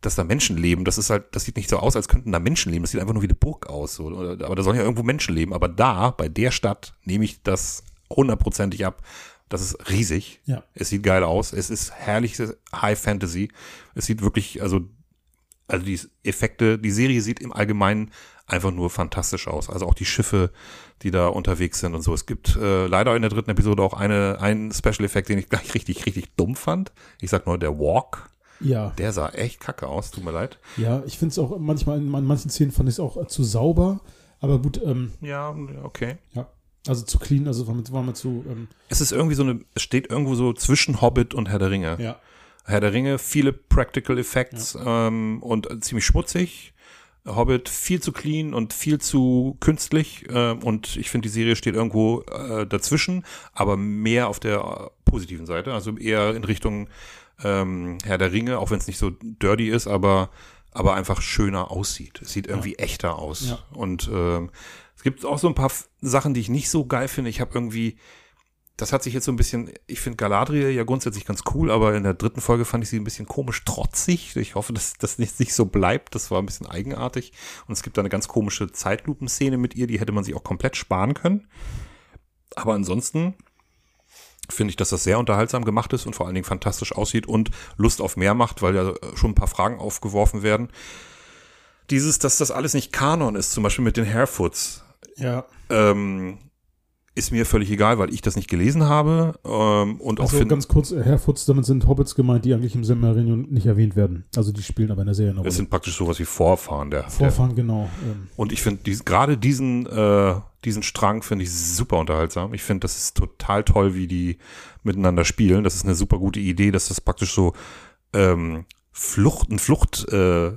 dass da Menschen leben, das ist halt, das sieht nicht so aus, als könnten da Menschen leben. Das sieht einfach nur wie eine Burg aus. So. Aber da sollen ja irgendwo Menschen leben. Aber da, bei der Stadt, nehme ich das hundertprozentig ab. Das ist riesig. Ja. Es sieht geil aus. Es ist herrliche High Fantasy. Es sieht wirklich, also also die Effekte, die Serie sieht im Allgemeinen einfach nur fantastisch aus. Also auch die Schiffe, die da unterwegs sind und so. Es gibt äh, leider in der dritten Episode auch eine, einen Special-Effekt, den ich gleich <laughs> richtig, richtig dumm fand. Ich sag nur der Walk. Ja. Der sah echt kacke aus, tut mir leid. Ja, ich finde es auch manchmal, in manchen Szenen fand ich es auch zu sauber. Aber gut, ähm, Ja, okay. Ja. Also zu clean, also war mir, war mir zu. Ähm, es ist irgendwie so eine, es steht irgendwo so zwischen Hobbit und Herr der Ringe. Ja. Herr der Ringe, viele Practical Effects ja. ähm, und ziemlich schmutzig. Hobbit viel zu clean und viel zu künstlich äh, und ich finde die Serie steht irgendwo äh, dazwischen, aber mehr auf der positiven Seite, also eher in Richtung ähm, Herr der Ringe, auch wenn es nicht so dirty ist, aber aber einfach schöner aussieht. Es sieht irgendwie ja. echter aus ja. und ähm, es gibt auch so ein paar Sachen, die ich nicht so geil finde. Ich habe irgendwie das hat sich jetzt so ein bisschen, ich finde Galadriel ja grundsätzlich ganz cool, aber in der dritten Folge fand ich sie ein bisschen komisch trotzig. Ich hoffe, dass das nicht, nicht so bleibt. Das war ein bisschen eigenartig. Und es gibt da eine ganz komische Zeitlupenszene mit ihr, die hätte man sich auch komplett sparen können. Aber ansonsten finde ich, dass das sehr unterhaltsam gemacht ist und vor allen Dingen fantastisch aussieht und Lust auf mehr macht, weil ja schon ein paar Fragen aufgeworfen werden. Dieses, dass das alles nicht Kanon ist, zum Beispiel mit den Harefoots. Ja. Ähm, ist mir völlig egal, weil ich das nicht gelesen habe. Ähm, und also auch ganz kurz, Herr Futz, damit sind Hobbits gemeint, die eigentlich im Silmarillion nicht erwähnt werden. Also die spielen aber in der Serie eine Rolle. Es sind praktisch sowas wie Vorfahren der. Vorfahren, der, genau. Ähm. Und ich finde dies, gerade diesen, äh, diesen Strang finde ich super unterhaltsam. Ich finde, das ist total toll, wie die miteinander spielen. Das ist eine super gute Idee, dass das praktisch so ähm, Flucht, ein Flucht, äh,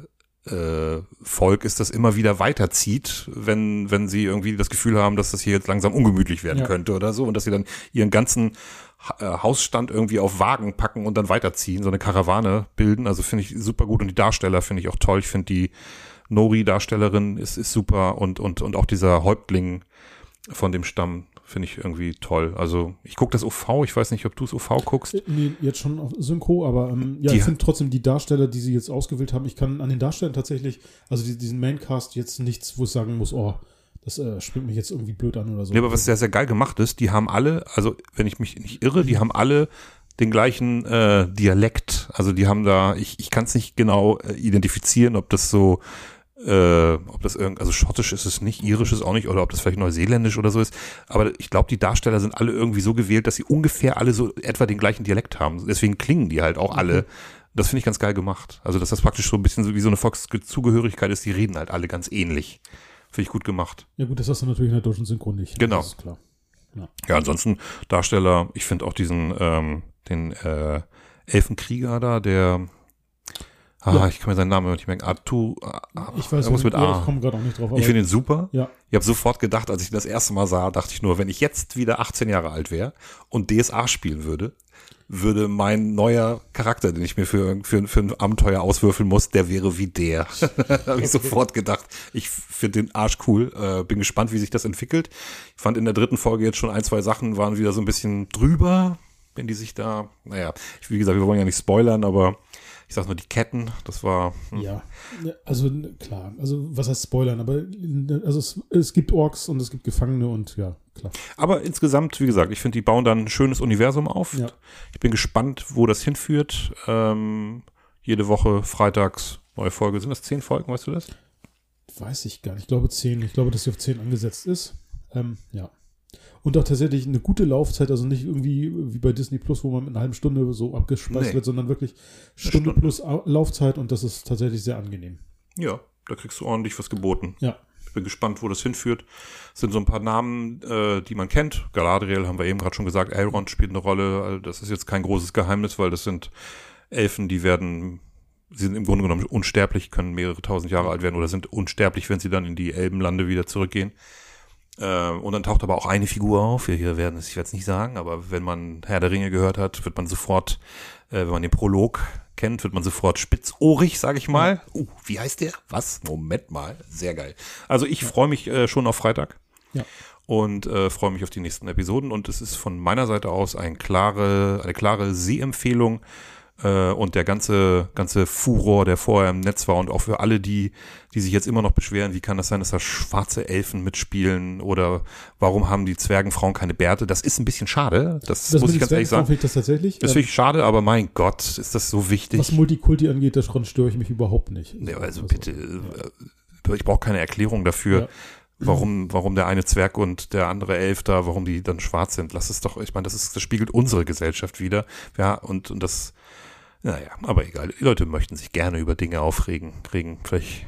äh, Volk ist, das immer wieder weiterzieht, wenn, wenn sie irgendwie das Gefühl haben, dass das hier jetzt langsam ungemütlich werden ja. könnte oder so und dass sie dann ihren ganzen äh, Hausstand irgendwie auf Wagen packen und dann weiterziehen, so eine Karawane bilden. Also finde ich super gut und die Darsteller finde ich auch toll. Ich finde die Nori-Darstellerin ist, ist super und, und, und auch dieser Häuptling von dem Stamm Finde ich irgendwie toll. Also ich gucke das OV, ich weiß nicht, ob du es OV guckst. Äh, nee, jetzt schon auf Synchro, aber ähm, ja, die, ich finde trotzdem die Darsteller, die sie jetzt ausgewählt haben, ich kann an den Darstellern tatsächlich, also die, diesen Maincast jetzt nichts, wo ich sagen muss, oh, das äh, spielt mich jetzt irgendwie blöd an oder so. Nee, aber was sehr, sehr geil gemacht ist, die haben alle, also wenn ich mich nicht irre, die haben alle den gleichen äh, Dialekt. Also die haben da, ich, ich kann es nicht genau äh, identifizieren, ob das so äh, ob das irgend, also schottisch ist es nicht, irisch ist auch nicht, oder ob das vielleicht neuseeländisch oder so ist. Aber ich glaube, die Darsteller sind alle irgendwie so gewählt, dass sie ungefähr alle so etwa den gleichen Dialekt haben. Deswegen klingen die halt auch alle. Das finde ich ganz geil gemacht. Also, dass das praktisch so ein bisschen so wie so eine Volkszugehörigkeit ist, die reden halt alle ganz ähnlich. Finde ich gut gemacht. Ja, gut, das hast du natürlich in der deutschen Synchron nicht. Genau. Das ist klar. Ja, ja ansonsten Darsteller, ich finde auch diesen, ähm, den äh, Elfenkrieger da, der Ah, Ja. ich kann mir seinen Namen nicht merken. Artu, ah, Ich weiß irgendwas mit ja, A. ich komme gerade auch nicht drauf. Ich finde ihn super. ja, Ich habe sofort gedacht, als ich ihn das erste Mal sah, dachte ich nur, wenn ich jetzt wieder 18 Jahre alt wäre und DSA spielen würde, würde mein neuer Charakter, den ich mir für, für, für ein Abenteuer auswürfeln muss, der wäre wie der. <laughs> da habe ich sofort gedacht, ich finde den Arsch cool. Äh, bin gespannt, wie sich das entwickelt. Ich fand in der dritten Folge jetzt schon ein, zwei Sachen waren wieder so ein bisschen drüber, wenn die sich da, naja, ich, wie gesagt, wir wollen ja nicht spoilern, aber ich sag nur die Ketten, das war, hm, ja. Also klar, also was heißt Spoilern, aber also es, es gibt Orks und es gibt Gefangene und ja, klar. Aber insgesamt, wie gesagt, ich finde, die bauen dann ein schönes Universum auf. Ja. Ich bin gespannt, wo das hinführt. Ähm, jede Woche freitags neue Folge. Sind das zehn Folgen, weißt du das? Weiß ich gar nicht. Ich glaube 10. Ich glaube, dass sie auf 10 angesetzt ist. Ähm, ja. Und auch tatsächlich eine gute Laufzeit, also nicht irgendwie wie bei Disney Plus, wo man mit einer halben Stunde so abgespeist Nee. wird, sondern wirklich Stunde, Stunde. plus Au- Laufzeit und das ist tatsächlich sehr angenehm. Ja, da kriegst du ordentlich was geboten. Ja. Ich bin gespannt, wo das hinführt. Es sind so ein paar Namen, äh, die man kennt. Galadriel haben wir eben gerade schon gesagt. Elrond spielt eine Rolle. Also Das ist jetzt kein großes Geheimnis, weil das sind Elfen, die werden, sie sind im Grunde genommen unsterblich, können mehrere tausend Jahre alt werden oder sind unsterblich, wenn sie dann in die Elbenlande wieder zurückgehen. Äh, und dann taucht aber auch eine Figur auf. Wir hier werden es, ich werde es nicht sagen, aber wenn man Herr der Ringe gehört hat, wird man sofort, äh, wenn man den Prolog kennt, wird man sofort spitzohrig, sage ich mal. Uh, wie heißt der? Was? Moment mal. Sehr geil. Also ich freue mich äh, schon auf Freitag Ja. und äh, freue mich auf die nächsten Episoden. Und es ist von meiner Seite aus ein klare, eine klare Sehempfehlung. Äh, und der ganze, ganze Furor, der vorher im Netz war und auch für alle, die, die sich jetzt immer noch beschweren, wie kann das sein, dass da schwarze Elfen mitspielen oder warum haben die Zwergenfrauen keine Bärte? Das ist ein bisschen schade. Das, muss mit ich ganz ehrlich sagen. ich das tatsächlich. Das finde ich schade, aber mein Gott, ist das so wichtig. was Multikulti angeht, daran störe ich mich überhaupt nicht. Nee, also bitte, äh, ich brauche keine Erklärung dafür, Ja. warum, warum der eine Zwerg und der andere Elf da, warum die dann schwarz sind. Lass es doch, ich meine, das ist, das spiegelt unsere Gesellschaft wieder. Ja, und, und das, naja, aber egal. Die Leute möchten sich gerne über Dinge aufregen, kriegen. Vielleicht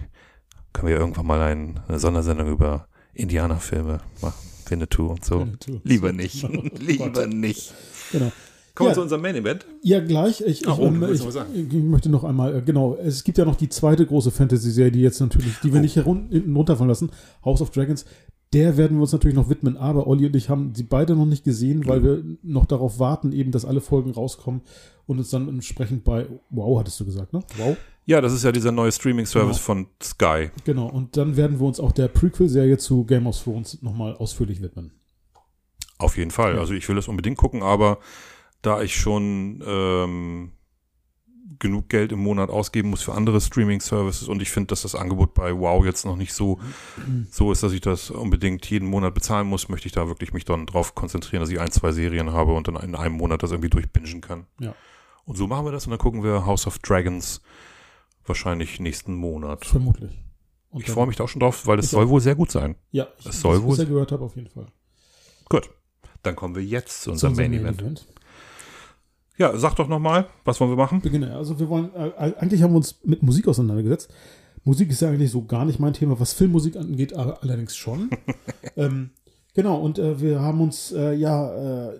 können wir irgendwann mal ein, eine Sondersendung über Indianerfilme machen. Winnetou und so. Winnetou. Lieber nicht. <laughs> Oh Lieber nicht. Genau. Kommen wir Ja. zu unserem Main Event. Ja, gleich. Ich, ich, oh, ähm, ich, ich möchte noch einmal, äh, genau, es gibt ja noch die zweite große Fantasy-Serie, die jetzt natürlich, die wir Oh. nicht herun- hinten runterfallen lassen, House of Dragons. Der werden wir uns natürlich noch widmen, aber Olli und ich haben sie beide noch nicht gesehen, weil wir noch darauf warten, eben, dass alle Folgen rauskommen und uns dann entsprechend bei Wow, hattest du gesagt, ne? Wow. Ja, das ist ja dieser neue Streaming-Service Genau. von Sky. Genau, und dann werden wir uns auch der Prequel-Serie zu Game of Thrones nochmal ausführlich widmen. Auf jeden Fall. Ja. Also ich will das unbedingt gucken, aber da ich schon ähm, genug Geld im Monat ausgeben muss für andere Streaming-Services und ich finde, dass das Angebot bei Wow jetzt noch nicht so so ist, dass ich das unbedingt jeden Monat bezahlen muss, möchte ich da wirklich mich dann drauf konzentrieren, dass ich ein, zwei Serien habe und dann in einem Monat das irgendwie durchbingen kann. Ja. Und so machen wir das und dann gucken wir House of Dragons wahrscheinlich nächsten Monat. Vermutlich. Und Ich freue mich da auch schon drauf, weil es soll wohl sehr gut sein. Ja, ich, Das soll was wohl- gehört habe, auf jeden Fall. Gut. Dann kommen wir jetzt zu unserem unserem Main Event. Ja, sag doch nochmal, was wollen wir machen? Beginne. Also wir wollen, äh, eigentlich haben wir uns mit Musik auseinandergesetzt. Musik ist ja eigentlich so gar nicht mein Thema, was Filmmusik angeht, aber allerdings schon. <laughs> ähm, genau, und äh, wir haben uns, äh, ja, äh,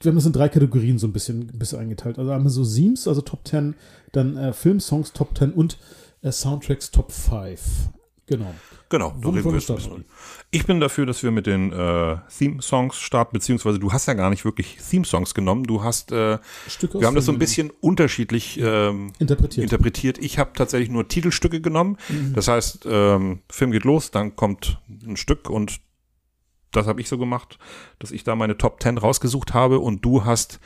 wir haben das in drei Kategorien so ein bisschen, ein bisschen eingeteilt. Also einmal so Themes, also Top 10, dann äh, Filmsongs Top 10 und äh, Soundtracks Top 5. Genau. Genau, so reden wir bisschen. Ich bin dafür, dass wir mit den äh, Theme-Songs starten, beziehungsweise du hast ja gar nicht wirklich Theme-Songs genommen. Du hast, äh, Stücke wir haben das so ein bisschen unterschiedlich ähm, interpretiert. interpretiert. Ich habe tatsächlich nur Titelstücke genommen. Mhm. Das heißt, ähm, Film geht los, dann kommt ein Stück und das habe ich so gemacht, dass ich da meine Top 10 rausgesucht habe und du hast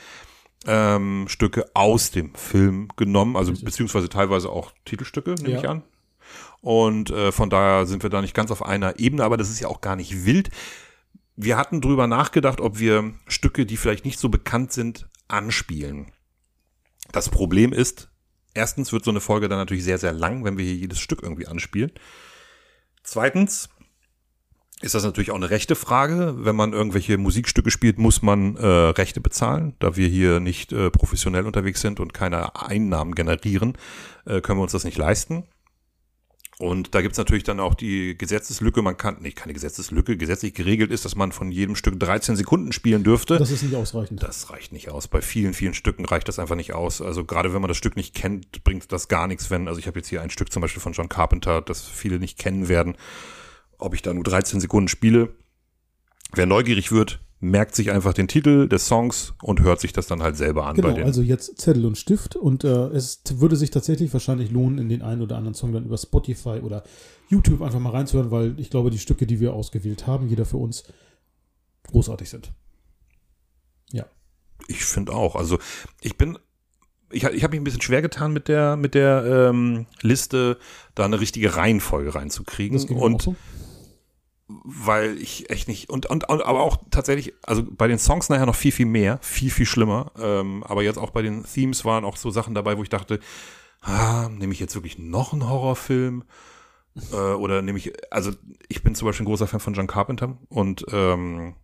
ähm, Stücke aus dem Film genommen, also beziehungsweise teilweise auch Titelstücke, nehme Ja. ich an. Und äh, von daher sind wir da nicht ganz auf einer Ebene, aber das ist ja auch gar nicht wild. Wir hatten drüber nachgedacht, ob wir Stücke, die vielleicht nicht so bekannt sind, anspielen. Das Problem ist, erstens wird so eine Folge dann natürlich sehr, sehr lang, wenn wir hier jedes Stück irgendwie anspielen. Zweitens ist das natürlich auch eine rechte Frage. Wenn man irgendwelche Musikstücke spielt, muss man äh, Rechte bezahlen. Da wir hier nicht äh, professionell unterwegs sind und keine Einnahmen generieren, äh, können wir uns das nicht leisten. Und da gibt's natürlich dann auch die Gesetzeslücke, man kann, nicht keine Gesetzeslücke, gesetzlich geregelt ist, dass man von jedem Stück 13 Sekunden spielen dürfte. Das ist nicht ausreichend. Das reicht nicht aus. Bei vielen, vielen Stücken reicht das einfach nicht aus. Also gerade wenn man das Stück nicht kennt, bringt das gar nichts, wenn, also ich habe jetzt hier ein Stück zum Beispiel von John Carpenter, das viele nicht kennen werden, ob ich da nur 13 Sekunden spiele. Wer neugierig wird, merkt sich einfach den Titel des Songs und hört sich das dann halt selber an. Genau, also jetzt Zettel und Stift und äh, es würde sich tatsächlich wahrscheinlich lohnen, in den einen oder anderen Song dann über Spotify oder YouTube einfach mal reinzuhören, weil ich glaube, die Stücke, die wir ausgewählt haben, jeder für uns, großartig sind. Ich finde auch. Also ich bin, ich, ich habe mich ein bisschen schwer getan mit der mit der ähm, Liste, da eine richtige Reihenfolge reinzukriegen. Und so. Weil ich echt nicht und, und, und aber auch tatsächlich, also bei den Songs nachher noch viel viel mehr, viel viel schlimmer. Ähm, aber jetzt auch bei den Themes waren auch so Sachen dabei, wo ich dachte, ah, nehme ich jetzt wirklich noch einen Horrorfilm? äh, oder nehme ich, also ich bin zum Beispiel ein großer Fan von John Carpenter und ähm,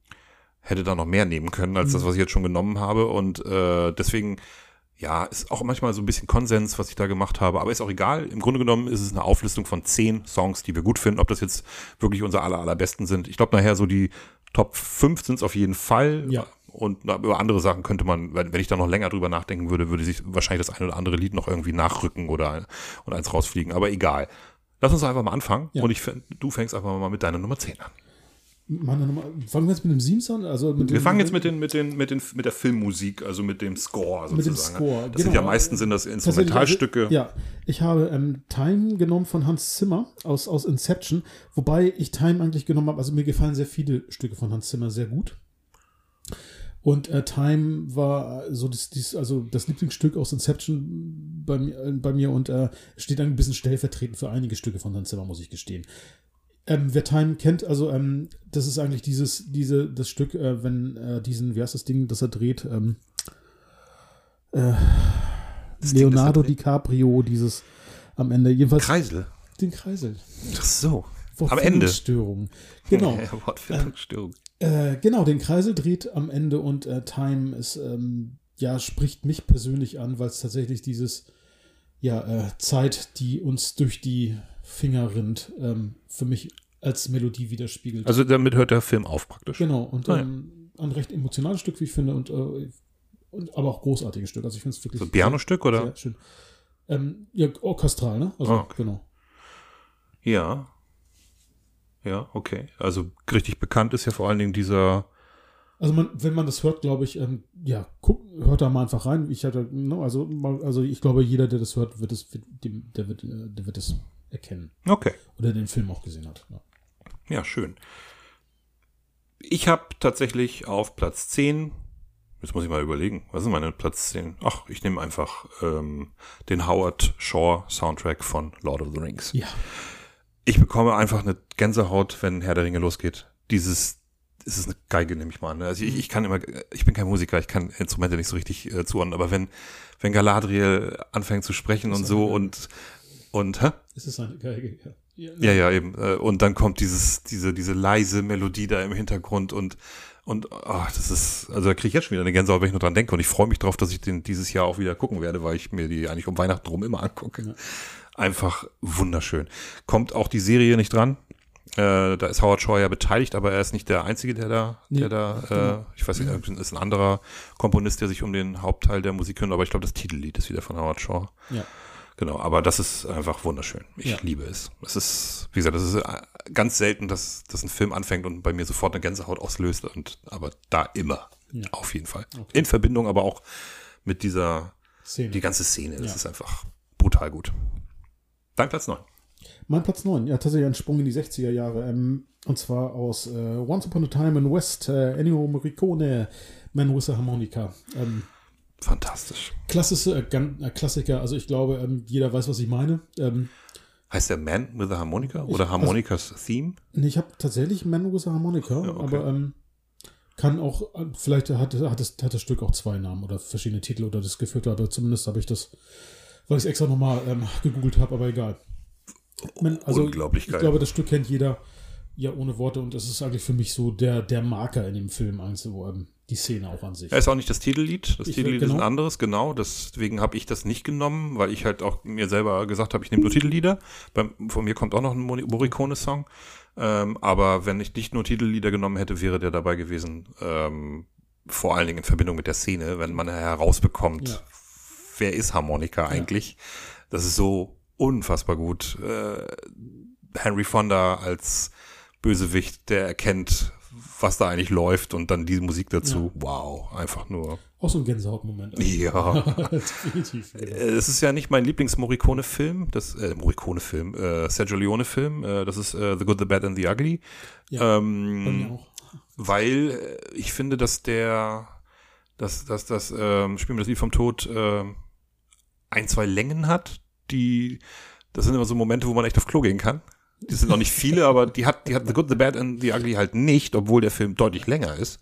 hätte da noch mehr nehmen können als das, was ich jetzt schon genommen habe. Und äh, deswegen, ja, ist auch manchmal so ein bisschen Konsens, was ich da gemacht habe, aber ist auch egal. Im Grunde genommen ist es eine Auflistung von zehn Songs, die wir gut finden. Ob das jetzt wirklich unsere aller, allerbesten sind. Ich glaube, nachher so die Top 5 sind es auf jeden Fall. Ja. Und na, über andere Sachen könnte man, wenn wenn ich da noch länger drüber nachdenken würde, würde sich wahrscheinlich das eine oder andere Lied noch irgendwie nachrücken oder ein, und eins rausfliegen. Aber egal. Lass uns einfach mal anfangen. Ja. Und ich, du fängst einfach mal mit deiner Nummer 10 an. Fangen wir jetzt mit dem Sims an? Also mit Wir fangen jetzt mit, den, mit, den, mit, den, mit der Filmmusik, also mit dem Score Mit dem sozusagen. Score, Das sind genau. ja meistens sind das Instrumentalstücke. Also, ja, ich habe ähm, Time genommen von Hans Zimmer aus, aus Inception, wobei ich Time eigentlich genommen habe. Also mir gefallen sehr viele Stücke von Hans Zimmer sehr gut. Und äh, Time war so das, dies, also das Lieblingsstück aus Inception bei mir, äh, bei mir und äh, steht ein bisschen stellvertretend für einige Stücke von Hans Zimmer, muss ich gestehen. Ähm, wer Time kennt, also ähm, das ist eigentlich dieses, diese, das Stück, äh, wenn äh, diesen, wie heißt das Ding, das er dreht, ähm, äh, Ding, Leonardo dreht. DiCaprio, dieses am Ende, jedenfalls Kreisel. den Kreisel. Ach so. Am Ende. Wortfindungsstörung. Genau. <laughs> Wortfindungsstörung. Äh, genau, den Kreisel dreht am Ende und äh, Time ist, ähm, ja, spricht mich persönlich an, weil es tatsächlich dieses, ja, äh, Zeit, die uns durch die Finger rinnt, ähm, für mich als Melodie widerspiegelt. Also damit hört der Film auf praktisch. genau, und Ah, ja. ähm, ein recht emotionales Stück, wie ich finde, und, äh, und aber auch großartiges Stück. Also ich finde es wirklich So ein Pianostück oder? sehr schön. Ähm, ja, orchestral, ne? Also, Ah, okay. genau. Ja. Ja, okay. Also richtig bekannt ist ja vor allen Dingen dieser. Also man, wenn man das hört, glaube ich, ähm, ja, guck, hört da mal einfach rein. Ich hatte, ne, also, also ich glaube, jeder, der das hört, wird es, wird, dem, der wird, äh, der wird es erkennen Okay. oder den Film auch gesehen hat. Ja. Ja, schön. Ich habe tatsächlich auf Platz 10, jetzt muss ich mal überlegen, was ist meine Platz 10? Ach, ich nehme einfach ähm, den Howard Shaw Soundtrack von Lord of the Rings. ja, Ich bekomme einfach eine Gänsehaut, wenn Herr der Ringe losgeht. Dieses, es ist eine Geige, nehme ich mal an. Also ich, ich kann immer, ich bin kein Musiker, ich kann Instrumente nicht so richtig äh, zuordnen, aber wenn, wenn Galadriel anfängt zu sprechen und so und, und, hä? es ist eine Geige. Ja, ja, Ja, ja, eben. Äh, Und dann kommt dieses, diese, diese leise Melodie da im Hintergrund und, und ach, das ist, also da kriege ich jetzt schon wieder eine Gänsehaut, wenn ich nur dran denke. Und ich freue mich drauf, dass ich den dieses Jahr auch wieder gucken werde, weil ich mir die eigentlich um Weihnachten rum immer angucke. Ja. Einfach wunderschön. Kommt auch die Serie nicht dran. Äh, da ist Howard Shaw ja beteiligt, aber er ist nicht der Einzige, der da, Nee, der da, genau. äh, ich weiß nicht, ist ein anderer Komponist, der sich um den Hauptteil der Musik kümmert, aber ich glaube, das Titellied ist wieder von Howard Shaw. ja. Genau, aber das ist einfach wunderschön. Ich Ja. liebe es. Es ist, wie gesagt, das ist äh, ganz selten, dass, dass ein Film anfängt und bei mir sofort eine Gänsehaut auslöst und aber da immer. Ja. Auf jeden Fall. Okay. In Verbindung aber auch mit dieser, Szene. die ganze Szene. Das Ja. ist einfach brutal gut. Dein Platz 9. Mein Platz 9, ja, tatsächlich ein Sprung in die 60er Jahre. Ähm, und zwar aus äh, Once Upon a Time in West, äh, Ennio Morricone, Man with a Harmonica. Ähm, Fantastisch. klassische, äh, äh, Klassiker, also ich glaube, ähm, jeder weiß, was ich meine. Ähm, Heißt der Man with a Harmonica Ich- oder also- Harmonicas Theme? Nee, ich habe tatsächlich Man with a Harmonica, Ja, okay. aber ähm, kann auch, äh, vielleicht hat, hat, das, hat das Stück auch zwei Namen oder verschiedene Titel oder das geführt, aber zumindest habe ich das, weil ich es extra nochmal ähm, gegoogelt habe, aber egal. Man, also, Unglaublich ich geil. glaube, das Stück kennt jeder ja ohne Worte und es ist eigentlich für mich so der, der Marker in dem Film, wo, ähm, die Szene auch an sich. Er ist auch nicht das Titellied. Das Ich- Titellied ist genau. ein anderes, genau. Deswegen habe ich das nicht genommen, weil ich halt auch mir selber gesagt habe, ich nehme nur Titellieder. Beim, von mir kommt auch noch ein Morricone-Song. Ähm, aber wenn ich nicht nur Titellieder genommen hätte, wäre der dabei gewesen. Ähm, vor allen Dingen in Verbindung mit der Szene, wenn man herausbekommt, Ja. wer ist Harmonika eigentlich. Das ist so unfassbar gut. Äh, Henry Fonda als Bösewicht, der erkennt, was da eigentlich läuft und dann diese Musik dazu. Wow, einfach nur. Auch so ein Gänsehautmoment. <laughs> Ja. Definitiv. Ja. Äh, Es ist ja nicht mein Lieblings-Morricone-Film, das äh, Morricone-Film, äh, Sergio Leone-Film. Äh, das ist äh, The Good, the Bad and the Ugly. Ja, ähm, auch. weil äh, ich finde, dass der, dass, dass das ähm, Spiel mir das Lied vom Tod ähm, ein, zwei Längen hat, die, das sind immer so Momente, wo man echt auf Klo gehen kann. Die sind noch nicht viele, aber die hat, die hat The Good, the Bad and the Ugly halt nicht, obwohl der Film deutlich länger ist.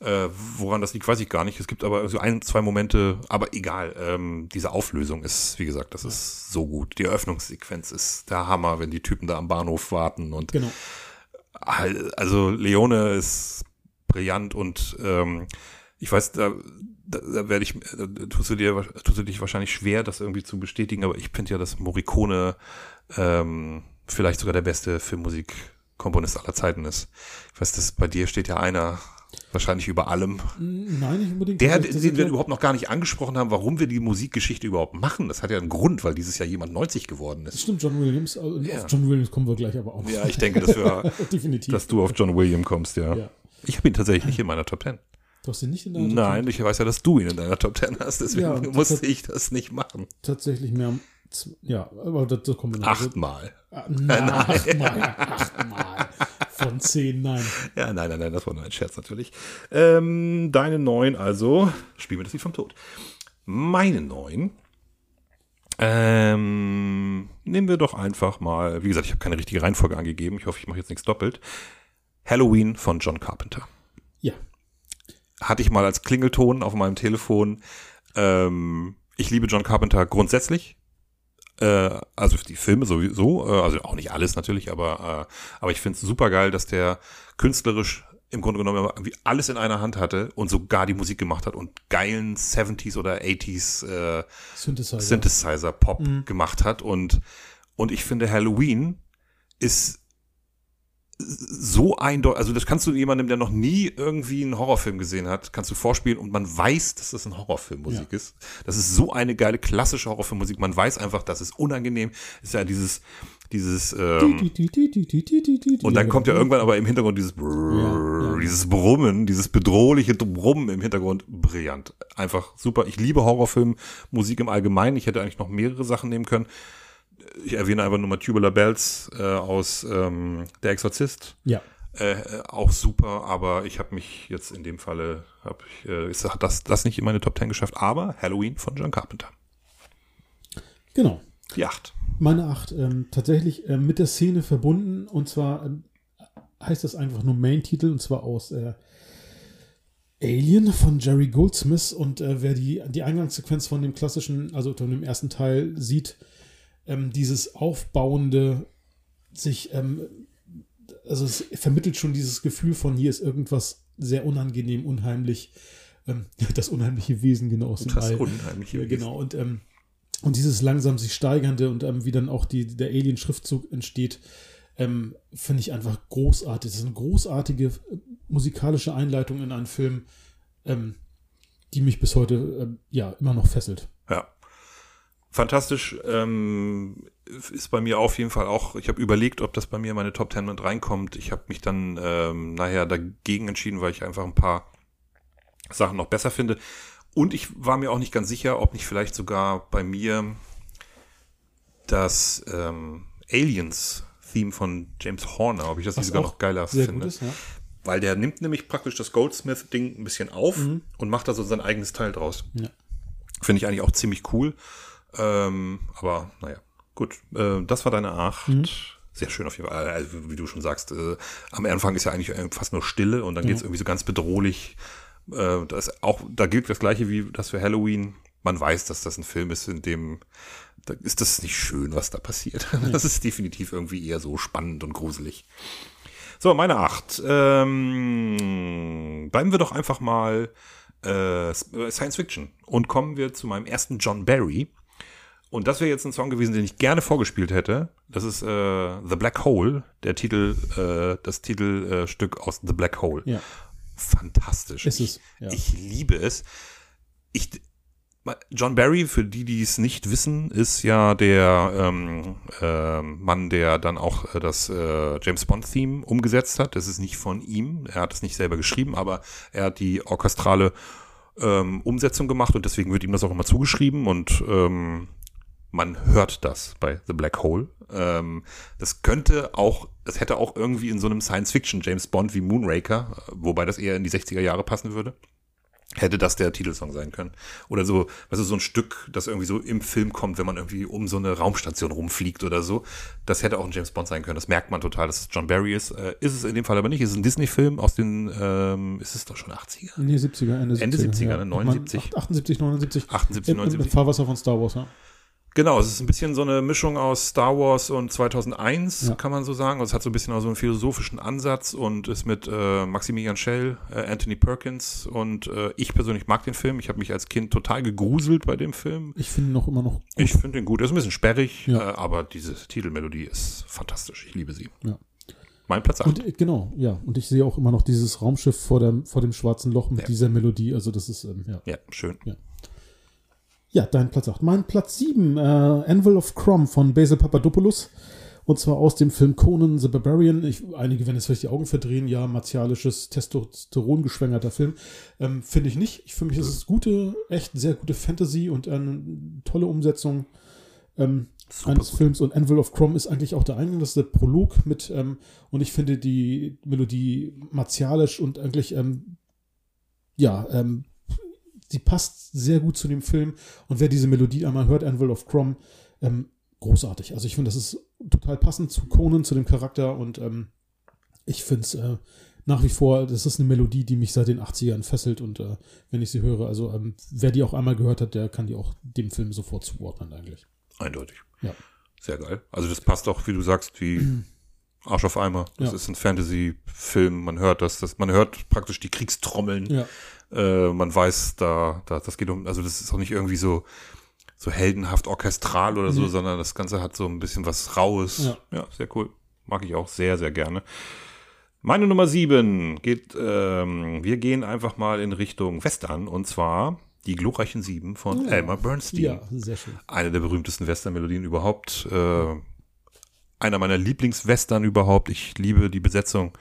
Äh, woran das liegt, weiß ich gar nicht. Es gibt aber so ein, zwei Momente, aber egal. Ähm, diese Auflösung ist, wie gesagt, das ist so gut. Die Eröffnungssequenz ist der Hammer, wenn die Typen da am Bahnhof warten und Genau. Also Leone ist brillant und ähm, ich weiß, da, da, da werde ich, da tust du dir, tust du dich wahrscheinlich schwer, das irgendwie zu bestätigen, aber ich finde ja, dass Morricone ähm, vielleicht sogar der beste Filmmusikkomponist aller Zeiten ist. Ich weiß, dass bei dir steht ja einer wahrscheinlich über allem. Nein, nicht unbedingt. Der, Das- das den wir ja- überhaupt noch gar nicht angesprochen haben, warum wir die Musikgeschichte überhaupt machen. Das hat ja einen Grund, weil dieses Jahr jemand 90 geworden ist. Stimmt, John Williams. äh, Ja. Auf John Williams kommen wir gleich aber auch. Ja, ich denke, dass, wir, <laughs> dass du auf John William kommst, ja. ja. Ich habe ihn tatsächlich nicht in meiner Top 10. Du hast ihn nicht in deiner Top Nein, 10? ich weiß ja, dass du ihn in deiner Top 10 hast, deswegen Ja, musste das- ich das nicht machen. Tatsächlich mehr. Ja, aber dazu kommen wir noch. Achtmal. Ah, <laughs> Nein, achtmal. Achtmal. Von zehn, nein. Ja, nein, nein, nein, das war nur ein Scherz natürlich. Ähm, deine neun, also, spielen wir das Lied vom Tod. Meine neun, ähm, nehmen wir doch einfach mal, wie gesagt, ich habe keine richtige Reihenfolge angegeben, ich hoffe, ich mache jetzt nichts doppelt. Halloween von John Carpenter. Ja. hatte ich mal als Klingelton auf meinem Telefon. Ähm, ich liebe John Carpenter grundsätzlich. Äh, also die Filme sowieso, äh, also auch nicht alles natürlich, aber, äh, aber ich finde es super geil, dass der künstlerisch im Grunde genommen irgendwie alles in einer Hand hatte und sogar die Musik gemacht hat und geilen 70s oder 80s äh, Synthesizer. Synthesizer-Pop gemacht hat. Und, und ich finde, Halloween ist so eindeutig, also das kannst du jemandem, der noch nie irgendwie einen Horrorfilm gesehen hat, kannst du vorspielen und man weiß, dass das ein Horrorfilmmusik Ja. ist. Das ist so eine geile klassische Horrorfilmmusik. Man weiß einfach, das ist unangenehm. Ist ja dieses, dieses, ähm, und dann kommt ja irgendwann aber im Hintergrund dieses, ja. dieses Brummen, dieses bedrohliche Brummen im Hintergrund. Brillant. Einfach super. Ich liebe Horrorfilmmusik im Allgemeinen. Ich hätte eigentlich noch mehrere Sachen nehmen können. Ich erwähne einfach nur mal Tubular Bells äh, aus ähm, Der Exorzist. Ja. Äh, äh, auch super, aber ich habe mich jetzt in dem Falle, hab ich, äh, ist, hat das, das nicht in meine Top 10 geschafft, aber Halloween von John Carpenter. Genau. Die 8. Meine acht, ähm, tatsächlich ähm, mit der Szene verbunden und zwar ähm, heißt das einfach nur Main-Titel und zwar aus äh, Alien von Jerry Goldsmith und äh, wer die, die Eingangssequenz von dem klassischen, also von dem ersten Teil sieht, ähm, dieses aufbauende, sich, ähm, also es vermittelt schon dieses Gefühl von hier ist irgendwas sehr unangenehm, unheimlich, ähm, <laughs> das unheimliche Wesen genau aus dem Das All. unheimliche Wesen. genau. Und, ähm, und dieses langsam sich steigernde und ähm, wie dann auch die, der Alien-Schriftzug entsteht, ähm, finde ich einfach großartig. Das ist eine großartige äh, musikalische Einleitung in einen Film, die mich bis heute ähm, ja immer noch fesselt. Ja. Fantastisch. Ähm, ist bei mir auf jeden Fall auch, ich habe überlegt, ob das bei mir in meine Top 10 mit reinkommt. Ich habe mich dann ähm, nachher dagegen entschieden, weil ich einfach ein paar Sachen noch besser finde. Und ich war mir auch nicht ganz sicher, ob nicht vielleicht sogar bei mir das ähm, Aliens-Theme von James Horner, ob ich das nicht Was sogar auch noch geiler finde. ist, ja. Weil der nimmt nämlich praktisch das Goldsmith-Ding ein bisschen auf und macht da so sein eigenes Teil draus. Ja. Finde ich eigentlich auch ziemlich cool. Ähm, aber naja, gut. Äh, das war deine Acht. Sehr schön auf jeden Fall. Also, wie du schon sagst, äh, am Anfang ist ja eigentlich fast nur Stille und dann geht's irgendwie so ganz bedrohlich. Äh, da, ist auch, da gilt das gleiche wie das für Halloween. Man weiß, dass das ein Film ist, in dem da ist das nicht schön, was da passiert. <laughs> Das ist definitiv irgendwie eher so spannend und gruselig. So, meine acht. Ähm, bleiben wir doch einfach mal äh, Science Fiction und kommen wir zu meinem ersten John Barry. Und das wäre jetzt ein Song gewesen, den ich gerne vorgespielt hätte. Das ist äh, The Black Hole, der Titel, äh, das Titelstück aus The Black Hole. Ja. Fantastisch. Ist es, ja. Ich liebe es. Ich, John Barry, für die, die es nicht wissen, ist ja der ähm, äh, Mann, der dann auch äh, das äh, James Bond-Theme umgesetzt hat. Das ist nicht von ihm. Er hat es nicht selber geschrieben, aber er hat die orchestrale ähm, Umsetzung gemacht und deswegen wird ihm das auch immer zugeschrieben und ähm, man hört das bei The Black Hole. Ähm, das könnte auch, das hätte auch irgendwie in so einem Science-Fiction James Bond wie Moonraker, wobei das eher in die 60er Jahre passen würde, hätte das der Titelsong sein können. Oder so, also so ein Stück, das irgendwie so im Film kommt, wenn man irgendwie um so eine Raumstation rumfliegt oder so. Das hätte auch ein James Bond sein können. Das merkt man total, dass es John Barry ist. Äh, ist es in dem Fall aber nicht. Es ist ein Disney-Film aus den, ähm, ist es doch schon 80er? Nee, 70er, Ende 70er. Ende 70er, ne? 79? 78, 79. 78, Im, im 79. Fahrwasser von Star Wars, ja. Genau, es ist ein bisschen so eine Mischung aus Star Wars und 2001, Ja. kann man so sagen. Also es hat so ein bisschen auch so einen philosophischen Ansatz und ist mit äh, Maximilian Schell, äh, Anthony Perkins und äh, ich persönlich mag den Film. Ich habe mich als Kind total gegruselt bei dem Film. Ich finde ihn noch immer noch gut. Ich finde den gut. Er ist ein bisschen sperrig, Ja. äh, aber diese Titelmelodie ist fantastisch. Ich liebe sie. Ja. Mein Platz 8. Und äh, genau, ja. Und ich sehe auch immer noch dieses Raumschiff vor dem, vor dem schwarzen Loch mit Ja. dieser Melodie. Also das ist, ähm, ja. Ja, schön. Ja, dein Platz 8. Mein Platz 7, äh, Anvil of Crom von Basil Papadopoulos. Und zwar aus dem Film Conan the Barbarian. Ich, einige werden jetzt vielleicht die Augen verdrehen. Ja, martialisches, Testosteron geschwängerter Film. Ähm, Finde ich nicht. Ich, für mich ist es gute, echt sehr gute Fantasy und eine tolle Umsetzung ähm, eines gut. Films. Und Anvil of Crom ist eigentlich auch der Eingang. Das ist der Prolog mit, ähm, und ich finde die Melodie martialisch und eigentlich, ähm, ja, ähm, sie passt sehr gut zu dem Film. Und wer diese Melodie einmal hört, Anvil of Crom, ähm, großartig. Also ich finde, das ist total passend zu Conan, zu dem Charakter. Und ähm, ich finde es äh, nach wie vor, das ist eine Melodie, die mich seit den 80ern fesselt. Und äh, wenn ich sie höre, also ähm, wer die auch einmal gehört hat, der kann die auch dem Film sofort zuordnen eigentlich. Eindeutig. Ja. Sehr geil. Also das passt auch, wie du sagst, wie <clears throat> Arsch auf Eimer. Das Ja. ist ein Fantasy-Film. Man hört das, das, man hört praktisch die Kriegstrommeln. Ja. Äh, man weiß, da, da, das geht um, also das ist auch nicht irgendwie so, so heldenhaft orchestral oder so, Nee. sondern das Ganze hat so ein bisschen was Raues. Ja. ja, sehr cool. Mag ich auch sehr, sehr gerne. Meine Nummer sieben geht, ähm, wir gehen einfach mal in Richtung Western und zwar die glorreichen Sieben von Ja. Elmer Bernstein Ja, sehr schön. eine der berühmtesten Western-Melodien überhaupt. Äh, einer meiner Lieblingswestern überhaupt. Ich liebe die Besetzung.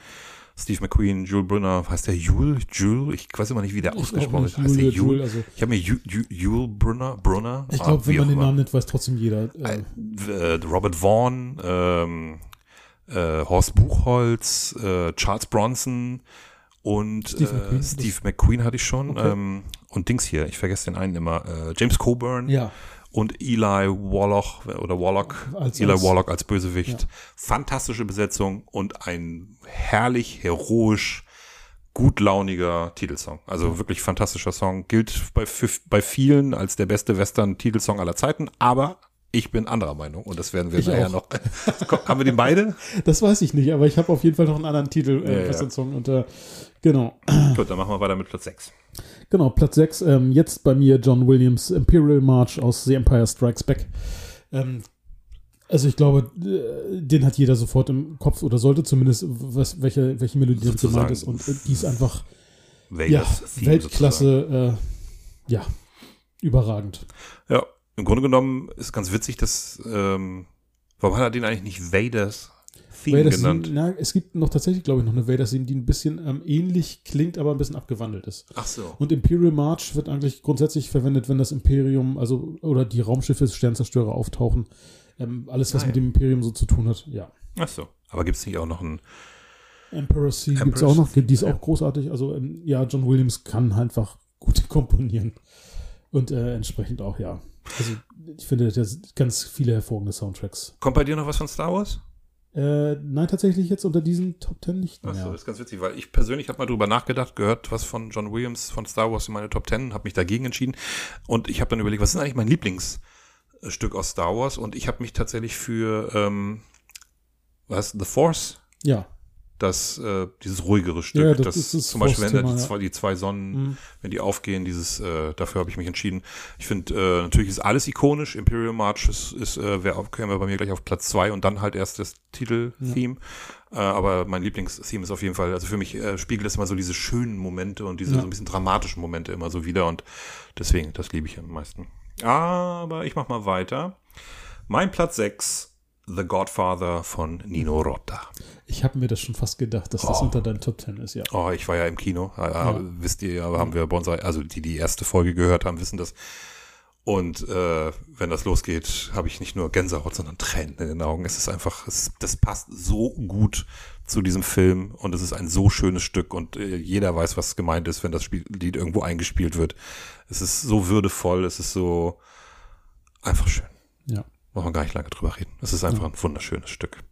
Steve McQueen, Jules Brunner, heißt der Jules? Jules? Ich weiß immer nicht, wie der Ich ausgesprochen nicht. Heißt der? Jules, also Ich habe mir Ju- Ju- Jules Brunner, Brunner ich ah, glaube, wenn wie man den. Namen nennt, weiß trotzdem jeder. Äh, äh, Robert Vaughn, ähm, äh, Horst Buchholz, äh, Charles Bronson und Steve äh, McQueen, Steve McQueen hatte ich schon. Okay. Ähm, und Dings hier, ich vergesse den einen immer, äh, James Coburn ja, und Eli Warlock oder Warlock, Als- Eli als- Warlock als Bösewicht. Ja. Fantastische Besetzung und ein herrlich, heroisch, gutlauniger Titelsong. Also wirklich fantastischer Song. Gilt bei, bei vielen als der beste Western-Titelsong aller Zeiten, aber ich bin anderer Meinung und das werden wir Ich nachher auch. noch. Haben wir den beide? <laughs> das weiß ich nicht, aber ich habe auf jeden Fall noch einen anderen Titel, Ja, äh, ja. Western-Song. Und äh, genau. Gut, dann machen wir weiter mit Platz 6. Genau, Platz 6. Ähm, jetzt bei mir John Williams Imperial March aus The Empire Strikes Back. Ähm, also ich glaube, äh, den hat jeder sofort im Kopf oder sollte zumindest, was, welche, welche Melodie damit gemeint ist. Und äh, die ist einfach ja. Weltklasse, äh, ja, überragend. Ja, im Grunde genommen ist ganz witzig, dass, ähm, warum hat er den eigentlich nicht Vaders Theme Vader genannt? Theme, na, es gibt noch tatsächlich, glaube ich, noch eine Vader Theme, die ein bisschen ähm, ähnlich klingt, aber ein bisschen abgewandelt ist. Ach so. Und Imperial March wird eigentlich grundsätzlich verwendet, wenn das Imperium, also oder die Raumschiffe, Sternzerstörer auftauchen. Ähm, alles, was Ah, mit ja. dem Imperium so zu tun hat, ja. Ach so. Aber gibt es nicht auch noch einen, Emperor's Sea gibt es auch noch, die ist Sea, auch großartig. Also ähm, ja, John Williams kann einfach gut <laughs> komponieren. Und äh, entsprechend auch, ja. Also ich finde, der hat ganz viele hervorragende Soundtracks. kommt bei dir noch was von Star Wars? Äh, nein, tatsächlich jetzt unter diesen Top Ten nicht mehr. das ist ganz witzig, weil ich persönlich habe mal drüber nachgedacht, gehört was von John Williams von Star Wars in meine Top Ten, habe mich dagegen entschieden. Und ich habe dann überlegt, was ist eigentlich mein Lieblingsstück aus Star Wars? Und ich habe mich tatsächlich für ähm, was? The Force? Ja, das, äh, dieses ruhigere Stück. Ja, das das ist das zum Beispiel, wenn da die ja. zwei, die zwei Sonnen, Mhm. wenn die aufgehen, dieses, äh, dafür habe ich mich entschieden. Ich finde, äh, natürlich ist alles ikonisch. Imperial March ist, ist äh, auf, käme bei mir gleich auf Platz zwei und dann halt erst das Titel-Theme. Äh, aber mein Lieblingstheme ist auf jeden Fall, also für mich äh, spiegelt es immer so diese schönen Momente und diese Ja. so ein bisschen dramatischen Momente immer so wieder und deswegen, das liebe ich am meisten. Aber ich mach mal weiter. Mein Platz 6, The Godfather von Nino Rota. Ich habe mir das schon fast gedacht, dass das Oh. unter deinen Top Ten ist, ja. Oh, ich war ja im Kino. Äh, Ja. Wisst ihr haben wir unserer, also die die erste Folge gehört haben, wissen das. Und äh, wenn das losgeht, habe ich nicht nur Gänsehaut, sondern Tränen in den Augen. Es ist einfach, es, das passt so gut zu diesem Film und es ist ein so schönes Stück und äh, jeder weiß, was gemeint ist, wenn das Spiel, Lied irgendwo eingespielt wird. Es ist so würdevoll, es ist so einfach schön. Ja. Machen wir gar nicht lange drüber reden. Es ist einfach ja. ein wunderschönes Stück.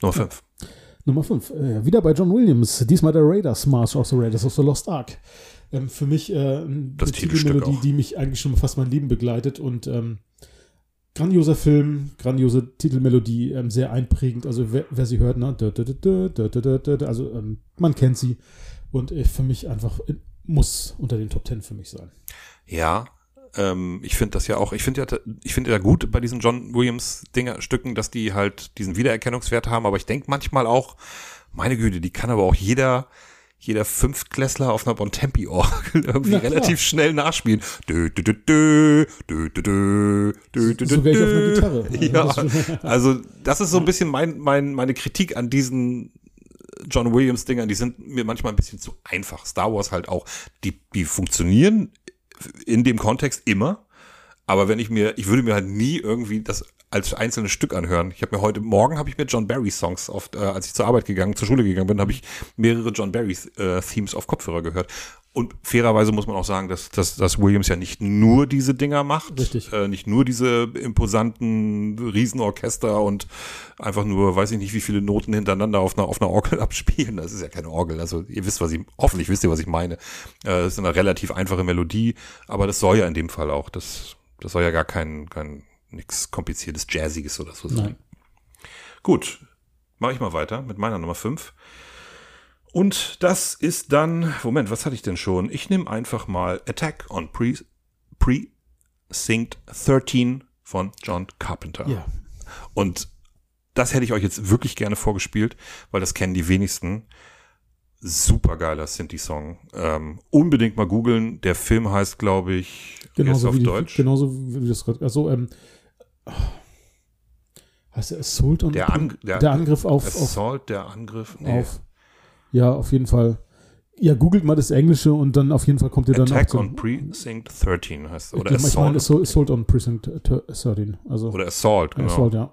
Nummer 5. Ja. Nummer 5. Äh, wieder bei John Williams. Diesmal der Raiders March of the Raiders of the Lost Ark. Ähm, für mich äh, eine Titelmelodie, die mich eigentlich schon fast mein Leben begleitet und ähm, grandioser Film, grandiose Titelmelodie, ähm, sehr einprägend. Also wer, wer sie hört, ne? also ähm, man kennt sie und äh, für mich einfach äh, muss unter den Top Ten für mich sein. Ja, ähm, ich finde das ja auch, ich finde ja, ich finde ja gut bei diesen John Williams Dinger, Stücken, dass die halt diesen Wiedererkennungswert haben, aber ich denke manchmal auch, meine Güte, die kann aber auch jeder, jeder Fünftklässler auf einer Bontempi-Orgel <laughs> irgendwie Na, relativ schnell nachspielen. Dö, dö, dö, dö, dö, dö, dö, dö, so ich auf einer Gitarre. <laughs> Also ja, also das ist so ein bisschen mein, mein, meine Kritik an diesen John Williams-Dingern. Die sind mir manchmal ein bisschen zu einfach. Star Wars halt auch. Die, die funktionieren in dem Kontext immer, aber wenn ich mir, ich würde mir halt nie irgendwie das als einzelnes Stück anhören. Ich habe mir heute Morgen habe ich mir John Barry Songs oft, äh, als ich zur Arbeit gegangen, zur Schule gegangen bin, habe ich mehrere John Barry äh, Themes auf Kopfhörer gehört. Und fairerweise muss man auch sagen, dass, dass, dass Williams ja nicht nur diese Dinger macht, Richtig. äh, nicht nur diese imposanten Riesenorchester und einfach nur, weiß ich nicht, wie viele Noten hintereinander auf einer, auf einer Orgel <laughs> abspielen. Das ist ja keine Orgel. Also ihr wisst, was ich, hoffentlich wisst ihr, was ich meine. Äh, das ist eine relativ einfache Melodie, aber das soll ja in dem Fall auch. Das, das soll ja gar kein, kein nichts kompliziertes, Jazziges oder so sein. Nein. Gut, mache ich mal weiter mit meiner Nummer 5. Und das ist dann, Moment, was hatte ich denn schon? Ich nehme einfach mal Attack on Pre Precinct 13 von John Carpenter. ja. Und das hätte ich euch jetzt wirklich gerne vorgespielt, weil das kennen die wenigsten. Supergeiler Sinti-Song. Ähm, unbedingt mal googeln. Der Film heißt, glaube ich, wie Genauso er wie, die, Deutsch. genauso wie das gerade. Also, ähm, heißt der Assault on Der Ang- der- der Angriff auf, auf, Assault, der Angriff. Nee. auf. Ja, auf jeden Fall. Ja, googelt mal das Englische und dann auf jeden Fall kommt ihr dann Attack auch on Precinct 13 heißt es. Oder ich meine, Assault. Assault, Assault on Precinct 13. Also, Oder Assault, genau. Assault, ja.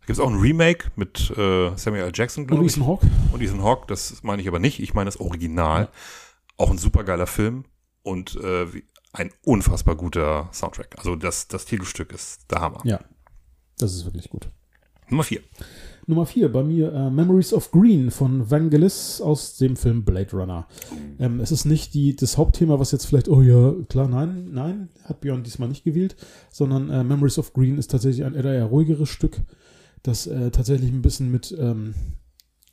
Da gibt es auch ein Remake mit äh, Samuel L. Jackson, Und glaube ich. Ethan Hawke? Und Ethan Hawke, das meine ich aber nicht. Ich meine das Original. Auch ein supergeiler Film und äh, wie- ein unfassbar guter Soundtrack. Also das, das Titelstück ist der Hammer. Ja, das ist wirklich gut. Nummer vier. Nummer 4 bei mir äh, Memories of Green von Vangelis aus dem Film Blade Runner. Ähm, es ist nicht die, das Hauptthema, was jetzt vielleicht, oh ja, klar, nein, nein, hat Björn diesmal nicht gewählt, sondern äh, Memories of Green ist tatsächlich ein eher ruhigeres Stück, das äh, tatsächlich ein bisschen mit, ähm,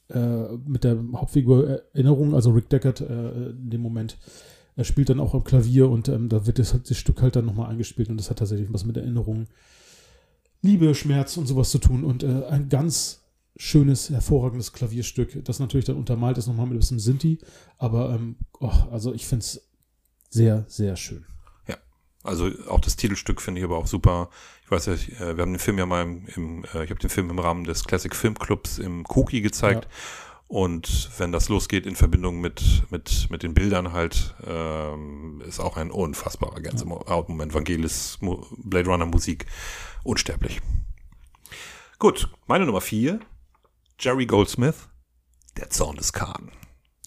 äh, mit der Hauptfigur Erinnerung, also Rick Deckard äh, in dem Moment, er spielt dann auch am Klavier und ähm, da wird das, das Stück halt dann nochmal eingespielt und das hat tatsächlich was mit Erinnerungen Liebe, Schmerz und sowas zu tun und äh, ein ganz schönes, hervorragendes Klavierstück, das natürlich dann untermalt ist nochmal mit ein bisschen Sinti, aber ähm, oh, also ich finde es sehr, sehr schön. Also auch das Titelstück finde ich aber auch super. Ich weiß ja, äh, wir haben den Film ja mal im, im äh, ich habe den Film im Rahmen des Classic Film Clubs im Koki gezeigt. Ja. Und wenn das losgeht in Verbindung mit, mit, mit den Bildern halt, ähm, ist auch ein unfassbarer Gänsehautmoment. Vangelis Mu- Blade Runner Musik unsterblich. Gut, meine Nummer vier. Jerry Goldsmith, Der Zorn des Khan.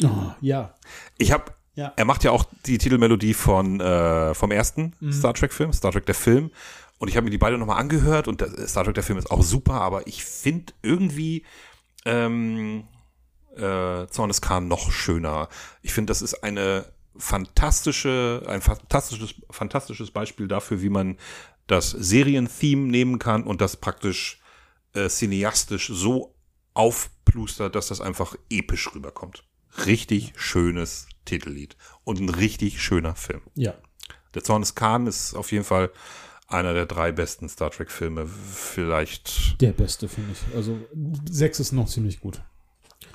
Oh, ja. Ich habe, Ja. er macht ja auch die Titelmelodie von äh, vom ersten Mhm. Star Trek Film, Star Trek der Film. Und ich habe mir die beide nochmal angehört und der, Star Trek der Film ist auch super, aber ich finde irgendwie ähm, äh, Zorn des Khan noch schöner. Ich finde, das ist eine fantastische, ein fantastisches, fantastisches Beispiel dafür, wie man das Serientheme nehmen kann und das praktisch äh, cineastisch so aufplustert, dass das einfach episch rüberkommt. Richtig schönes Titellied und ein richtig schöner Film. Ja. Der Zorn des Khan ist auf jeden Fall einer der drei besten Star Trek Filme. Vielleicht, Der beste, finde ich. Also sechs ist noch ziemlich gut.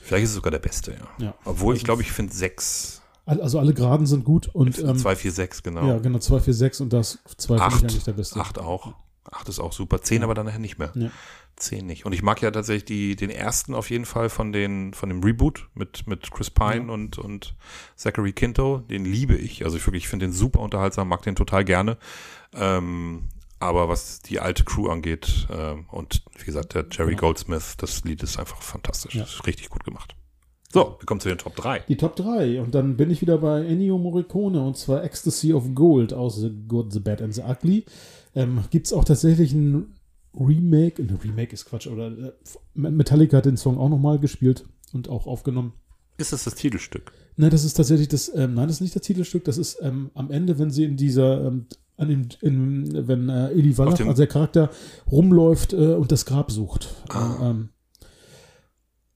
Vielleicht ist es sogar der beste, ja. Ja. Obwohl ich Also- glaube, ich finde sechs, Also alle Geraden sind gut und ähm, zwei, vier, sechs, genau. ja, genau, 2, 4, 6 und das 2 finde ich eigentlich der beste. Acht auch. Acht ist auch super. Zehn aber dann nachher nicht mehr. Ja. Zehn nicht. Und ich mag ja tatsächlich die, den ersten auf jeden Fall von den, von dem Reboot mit, mit Chris Pine Ja. und, und Zachary Quinto. Den liebe ich. Also ich wirklich, ich finde den super unterhaltsam, mag den total gerne. Ähm, aber was die alte Crew angeht, ähm, und wie gesagt, der Jerry Genau. Goldsmith, das Lied ist einfach fantastisch. Ja. Das ist richtig gut gemacht. So, wir kommen zu den Top 3. Die Top 3 und dann bin ich wieder bei Ennio Morricone und zwar Ecstasy of Gold aus The Good, The Bad and The Ugly. Ähm, Gibt es auch tatsächlich ein Remake, ein Remake ist Quatsch, oder äh, Metallica hat den Song auch nochmal gespielt und auch aufgenommen. Ist das das Titelstück? Nein, das ist tatsächlich das, ähm, nein, das ist nicht das Titelstück, das ist ähm, am Ende, wenn sie in dieser, ähm, an dem, in, wenn äh, Eli Wallach, also der Charakter, rumläuft äh, und das Grab sucht. Ah. Ähm,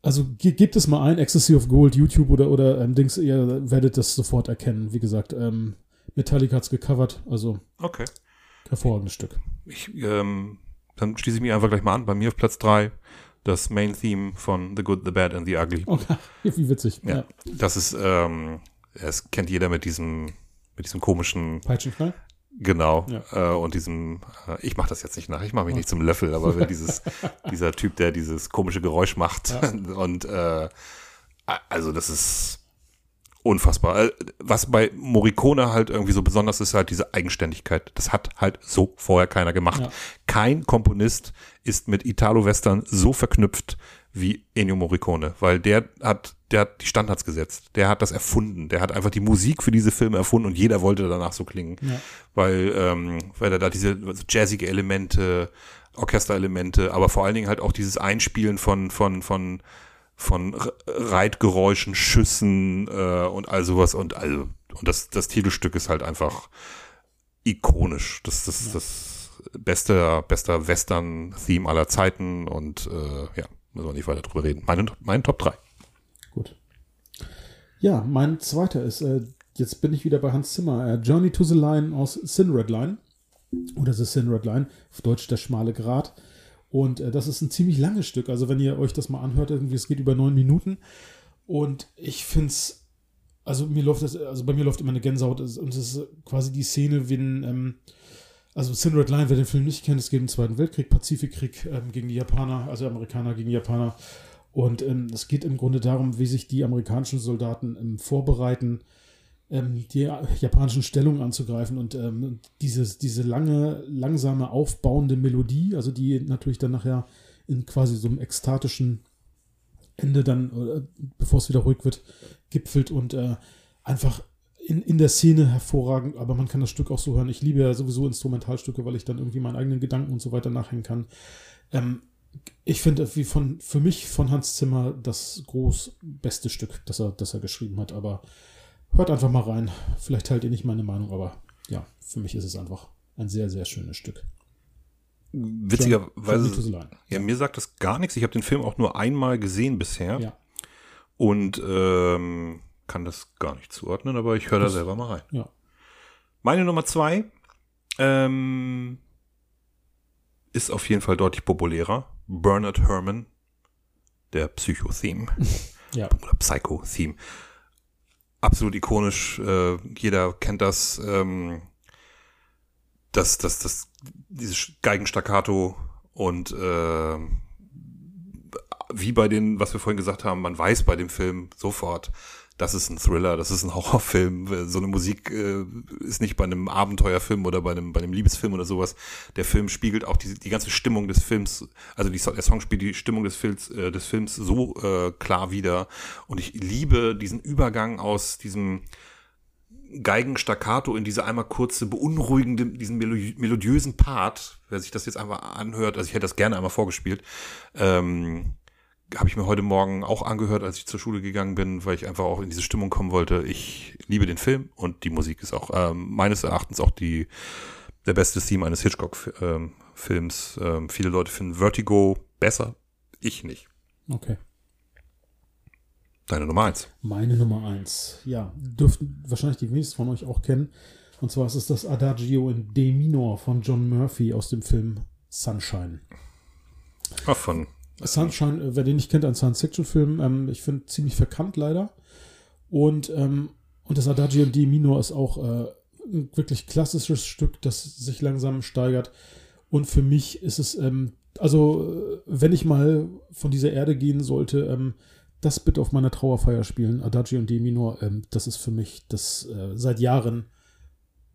also ge gebt es mal ein, Ecstasy of Gold, YouTube oder, oder ähm, Dings, ihr werdet das sofort erkennen. Wie gesagt, ähm, Metallica hat's gecovert, also Okay. hervorragendes Stück. Ich, ähm, dann schließe ich mich einfach gleich mal an. Bei mir auf Platz 3 das Main Theme von The Good, The Bad and The Ugly. Okay, <laughs> wie witzig. Ja. Ja. Das ist, ähm, das kennt jeder mit diesem, mit diesem komischen, Peitschenknall? Genau, Ja. äh, und diesem, äh, ich mache das jetzt nicht nach, ich mache mich nicht zum Löffel, aber dieses, <laughs> dieser Typ, der dieses komische Geräusch macht Ja. <laughs> und, äh, also das ist unfassbar. Äh, Was bei Morricone halt irgendwie so besonders ist, halt diese Eigenständigkeit. Das hat halt so vorher keiner gemacht. Ja. Kein Komponist ist mit Italo-Western so verknüpft wie Ennio Morricone, weil der hat, der hat die Standards gesetzt. Der hat das erfunden. Der hat einfach die Musik für diese Filme erfunden und jeder wollte danach so klingen. Ja. Weil, ähm, weil er da diese jazzige Elemente, Orchesterelemente, aber vor allen Dingen halt auch dieses Einspielen von, von, von, von Reitgeräuschen, Schüssen äh, und all sowas und also und das, das Titelstück ist halt einfach ikonisch. Das das Ja. das beste bester Western-Theme aller Zeiten und äh, ja, müssen wir nicht weiter drüber reden. Mein, mein Top 3. Gut. Ja, mein zweiter ist, äh, jetzt bin ich wieder bei Hans Zimmer, äh, Journey to the Line aus Sin Red Line. Oder The Sin Red Line, auf Deutsch der schmale Grat. Und äh, das ist ein ziemlich langes Stück. Also wenn ihr euch das mal anhört, irgendwie, es geht über neun Minuten. Und ich finde es, also mir läuft das, also bei mir läuft immer eine Gänsehaut. Und es ist quasi die Szene, wenn, ähm, also Sin Red Line, wer den Film nicht kennt, es geht im Zweiten Weltkrieg, Pazifikkrieg ähm, gegen die Japaner, also Amerikaner gegen Japaner. Und ähm, es geht im Grunde darum, wie sich die amerikanischen Soldaten ähm, vorbereiten, ähm, die japanischen Stellungen anzugreifen und ähm, dieses, diese lange, langsame, aufbauende Melodie, also die natürlich dann nachher in quasi so einem ekstatischen Ende dann, äh, bevor es wieder ruhig wird, gipfelt und äh, einfach in, in der Szene hervorragend, aber man kann das Stück auch so hören. Ich liebe ja sowieso Instrumentalstücke, weil ich dann irgendwie meinen eigenen Gedanken und so weiter nachhängen kann. Ähm, ich finde, wie von, für mich von Hans Zimmer das groß beste Stück, das er, das er geschrieben hat, aber hört einfach mal rein. Vielleicht teilt ihr nicht meine Meinung, aber ja, für mich ist es einfach ein sehr, sehr schönes Stück. Witzigerweise, ja, mir sagt das gar nichts. Ich habe den Film auch nur einmal gesehen bisher Ja, und ähm, kann das gar nicht zuordnen, aber ich höre da selber mal rein. ja. Meine Nummer zwei ähm, ist auf jeden Fall deutlich populärer. Bernard Herrmann, der Psycho-Theme <laughs> Ja, oder Psycho-Theme. Absolut ikonisch. Äh, jeder kennt das. Ähm, das, das, das, dieses Geigenstaccato und äh, wie bei den, was wir vorhin gesagt haben, man weiß bei dem Film sofort, das ist ein Thriller, das ist ein Horrorfilm. So eine Musik äh, ist nicht bei einem Abenteuerfilm oder bei einem, bei einem Liebesfilm oder sowas. Der Film spiegelt auch die, die ganze Stimmung des Films, also die, der Song spielt die Stimmung des Films, äh, des Films so äh, klar wider. Und ich liebe diesen Übergang aus diesem Geigenstaccato in diese einmal kurze, beunruhigende, diesen melo- melodiösen Part, wer sich das jetzt einfach anhört, also ich hätte das gerne einmal vorgespielt, ähm, habe ich mir heute Morgen auch angehört, als ich zur Schule gegangen bin, weil ich einfach auch in diese Stimmung kommen wollte. Ich liebe den Film und die Musik ist auch ähm, meines Erachtens auch die der beste Theme eines Hitchcock-Films. Ähm, viele Leute finden Vertigo besser, ich nicht. Okay. Deine Nummer eins. Meine Nummer eins. Ja, dürften wahrscheinlich die wenigsten von euch auch kennen. Und zwar ist es das Adagio in D Minor von John Murphy aus dem Film Sunshine. Ach, von. Sunshine, äh, wer den nicht kennt, ein Science-Fiction-Film, ähm, ich finde ziemlich verkannt leider. Und, ähm, und das Adagio in D Minor ist auch äh, ein wirklich klassisches Stück, das sich langsam steigert. Und für mich ist es, ähm, also äh, wenn ich mal von dieser Erde gehen sollte, ähm, das bitte auf meiner Trauerfeier spielen, Adagio und D Minor, ähm, das ist für mich das äh, seit Jahren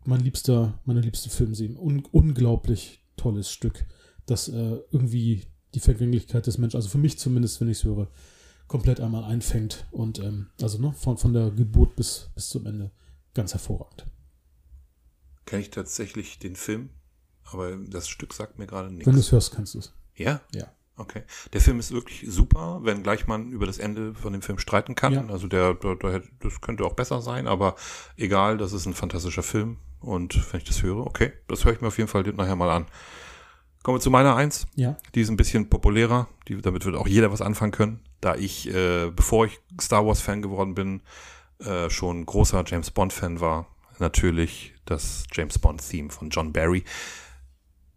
mein liebster, meine liebste Filmserie. Un unglaublich tolles Stück, das äh, irgendwie die Vergänglichkeit des Menschen, also für mich zumindest, wenn ich es höre, komplett einmal einfängt und ähm, also ne, von, von der Geburt bis, bis zum Ende ganz hervorragend. Kenne ich tatsächlich den Film, aber das Stück sagt mir gerade nichts. Wenn du es hörst, kannst du es. Ja? Ja. Okay. Der Film ist wirklich super, wenn gleich man über das Ende von dem Film streiten kann. Ja. Also der, der, der, das könnte auch besser sein, aber egal, das ist ein fantastischer Film. Und wenn ich das höre, okay, das höre ich mir auf jeden Fall nachher mal an. Kommen wir zu meiner Eins. Ja. Die ist ein bisschen populärer. Die, damit wird auch jeder was anfangen können. Da ich, äh, bevor ich Star Wars Fan geworden bin, äh, schon großer James Bond Fan war. Natürlich das James Bond Theme von John Barry,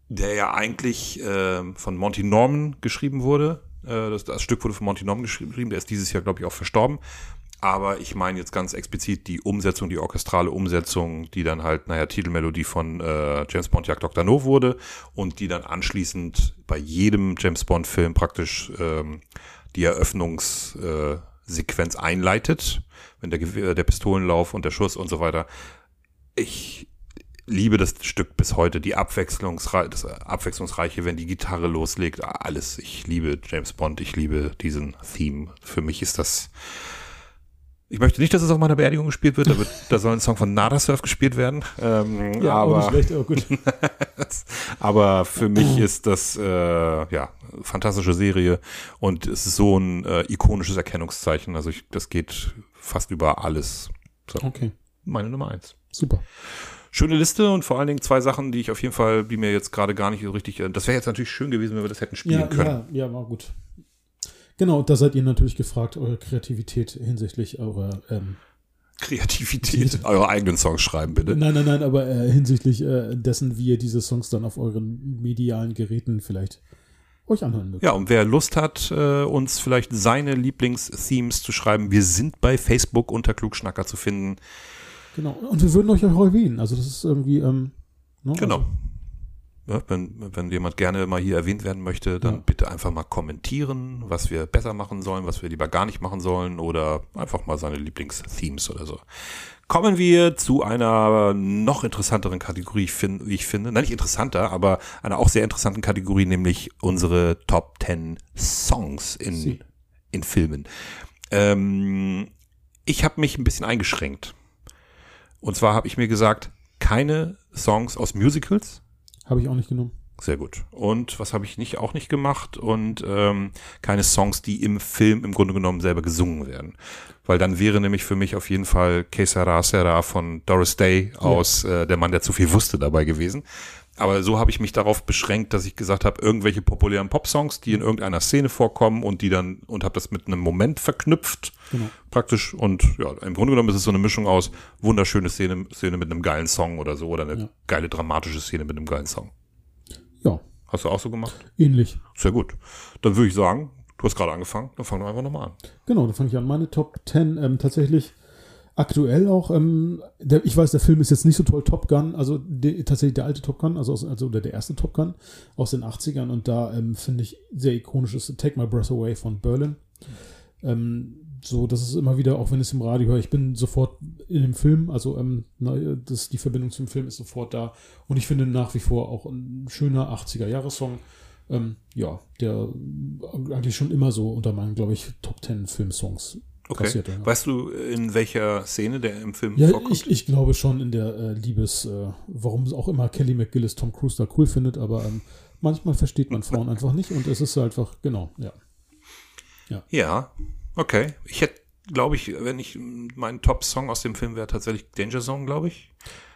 der ja eigentlich äh, von Monty Norman geschrieben wurde. Äh, das, das Stück wurde von Monty Norman geschrieben. Der ist dieses Jahr, glaube ich, auch verstorben. Aber ich meine jetzt ganz explizit die Umsetzung, die orchestrale Umsetzung, die dann halt, naja, Titelmelodie von äh, James Bond Jagd Dr. No wurde und die dann anschließend bei jedem James Bond Film praktisch ähm, die Eröffnungssequenz äh, einleitet, wenn der, Gewehr- der Pistolenlauf und der Schuss und so weiter. Ich liebe das Stück bis heute, die Abwechslungsrei das Abwechslungsreiche, wenn die Gitarre loslegt, alles. Ich liebe James Bond, ich liebe diesen Theme. Für mich ist das. Ich möchte nicht, dass es auf meiner Beerdigung gespielt wird. Da, wird, da soll ein Song von Nada Surf gespielt werden. Ähm, Ja, auch nicht aber, schlecht, aber gut. <laughs> aber für mich ist das äh, ja fantastische Serie und es ist so ein äh, ikonisches Erkennungszeichen. Also ich, das geht fast über alles. So, Okay, meine Nummer eins. super. Schöne Liste und vor allen Dingen zwei Sachen, die ich auf jeden Fall, die mir jetzt gerade gar nicht so richtig. äh, Das wäre jetzt natürlich schön gewesen, wenn wir das hätten spielen Ja, können. ja, ja, war gut. Genau, da seid ihr natürlich gefragt, eure Kreativität hinsichtlich eurer ähm, Kreativität, eure eigenen Songs schreiben, bitte. Nein, nein, nein, aber äh, hinsichtlich äh, dessen, wie ihr diese Songs dann auf euren medialen Geräten vielleicht euch anhören mögt. Ja, und wer Lust hat, äh, uns vielleicht seine Lieblingsthemes zu schreiben, wir sind bei Facebook unter Klugschnacker zu finden. Genau. Und wir würden euch auch erwähnen. Also das ist irgendwie, ähm, ne? Genau. Also, wenn, wenn jemand gerne mal hier erwähnt werden möchte, dann Ja. bitte einfach mal kommentieren, was wir besser machen sollen, was wir lieber gar nicht machen sollen oder einfach mal seine Lieblingsthemes oder so. Kommen wir zu einer noch interessanteren Kategorie, wie ich finde. Nein, nicht interessanter, aber einer auch sehr interessanten Kategorie, nämlich unsere Top 10 Songs in, Sie. in Filmen. Ähm, ich habe mich ein bisschen eingeschränkt. Und zwar habe ich mir gesagt, keine Songs aus Musicals, Habe ich auch nicht genommen. sehr gut. Und was habe ich nicht auch nicht gemacht? Und ähm, keine Songs, die im Film im Grunde genommen selber gesungen werden. Weil dann wäre nämlich für mich auf jeden Fall Que Sera Sera von Doris Day aus äh, Der Mann, der zu viel wusste dabei gewesen. Aber so habe ich mich darauf beschränkt, dass ich gesagt habe, irgendwelche populären Popsongs, die in irgendeiner Szene vorkommen und die dann und habe das mit einem Moment verknüpft Genau. praktisch und ja, im Grunde genommen ist es so eine Mischung aus wunderschöne Szene, Szene mit einem geilen Song oder so oder eine Ja. geile dramatische Szene mit einem geilen Song. Ja, Hast du auch so gemacht? ähnlich. Sehr gut. Dann würde ich sagen, du hast gerade angefangen, dann fangen wir einfach nochmal an. Genau, da fange ich an. Meine Top 10 ähm, tatsächlich aktuell auch. Ähm, der, ich weiß, der Film ist jetzt nicht so toll. Top Gun, also der, tatsächlich der alte Top Gun, also, aus, also oder der erste Top Gun aus den 80ern. Und da ähm, finde ich sehr ikonisch ist Take My Breath Away von Berlin. Ähm, so, das ist immer wieder, auch wenn ich es im Radio höre, ich bin sofort in dem Film, also ähm, na, das, die Verbindung zum Film ist sofort da. Und ich finde nach wie vor auch ein schöner 80er-Jahres-Song. Ähm, ja, der eigentlich schon immer so unter meinen, glaube ich, Top 10 Filmsongs Okay. passiert. Ja, Weißt du, in welcher Szene der im Film ja vorkommt? ich, ich glaube schon in der äh, Liebes, äh, warum auch immer Kelly McGillis Tom Cruise da cool findet, aber ähm, manchmal versteht man Frauen einfach nicht und es ist einfach, genau, ja. ja, okay. Ich hätte, glaube ich, wenn ich mein Top-Song aus dem Film wäre tatsächlich Danger Zone, glaube ich.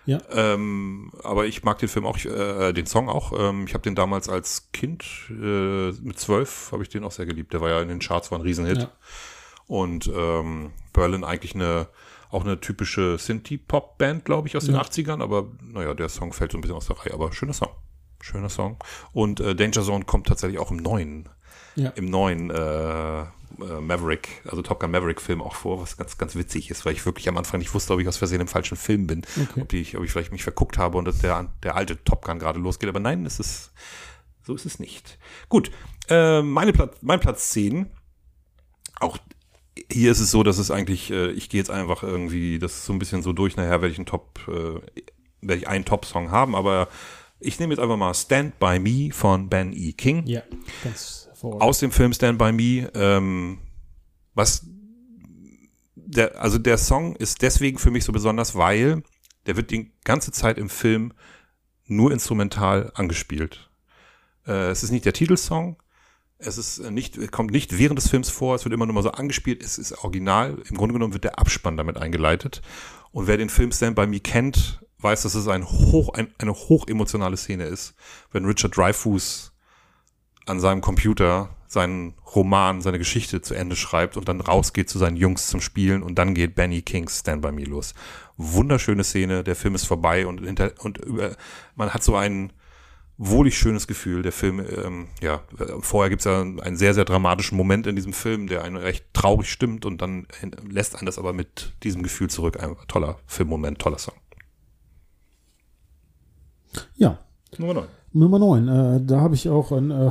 Ja. Ähm, aber ich mag den Film auch, äh, den Song auch. Ähm, ich habe den damals als Kind äh, mit zwölf habe ich den auch sehr geliebt. Der war ja in den Charts war ein Riesenhit. Ja. Und ähm, Berlin eigentlich eine auch eine typische Synthie-Pop-Band, glaube ich, aus den Ja. 80ern. Aber naja, der Song fällt so ein bisschen aus der Reihe. Aber schöner Song. Schöner Song. Und äh, Danger Zone kommt tatsächlich auch im neuen Ja. im neuen äh, äh, Maverick, also Top Gun Maverick Film auch vor, was ganz, ganz witzig ist, weil ich wirklich am Anfang nicht wusste, ob ich aus Versehen im falschen Film bin. Okay. Ob, ich, ob ich vielleicht mich verguckt habe und dass der, der alte Top Gun gerade losgeht. Aber nein, es ist, so ist es nicht. Gut, äh, meine Platz, mein Platz 10. Auch hier ist es so, dass es eigentlich, äh, ich gehe jetzt einfach irgendwie, das ist so ein bisschen so durch, nachher werde ich einen Top, äh, werde ich einen Top-Song haben, aber ich nehme jetzt einfach mal Stand By Me von Ben E. King Ja, ganz hervorragend. aus dem Film Stand By Me, ähm, was der, also der Song ist deswegen für mich so besonders, weil der wird die ganze Zeit im Film nur instrumental angespielt. Äh, es ist nicht der Titelsong, es ist äh, nicht, kommt nicht während des Films vor, es wird immer nur mal so angespielt, es ist original. Im Grunde genommen wird der Abspann damit eingeleitet. Und wer den Film Stand By Me kennt, weiß, dass es ein hoch, ein, eine hochemotionale Szene ist, wenn Richard Dreyfuss an seinem Computer seinen Roman, seine Geschichte zu Ende schreibt und dann rausgeht zu seinen Jungs zum Spielen und dann geht Benny Kings Stand By Me los. Wunderschöne Szene, der Film ist vorbei und, hinter, und über, man hat so ein wohlig schönes Gefühl. Der Film, ähm, ja, vorher gibt's ja einen sehr, sehr dramatischen Moment in diesem Film, der einen recht traurig stimmt und dann lässt einen das aber mit diesem Gefühl zurück. Ein toller Filmmoment, toller Song. ja, Nummer 9. Nummer 9. Äh, da habe ich auch einen, äh,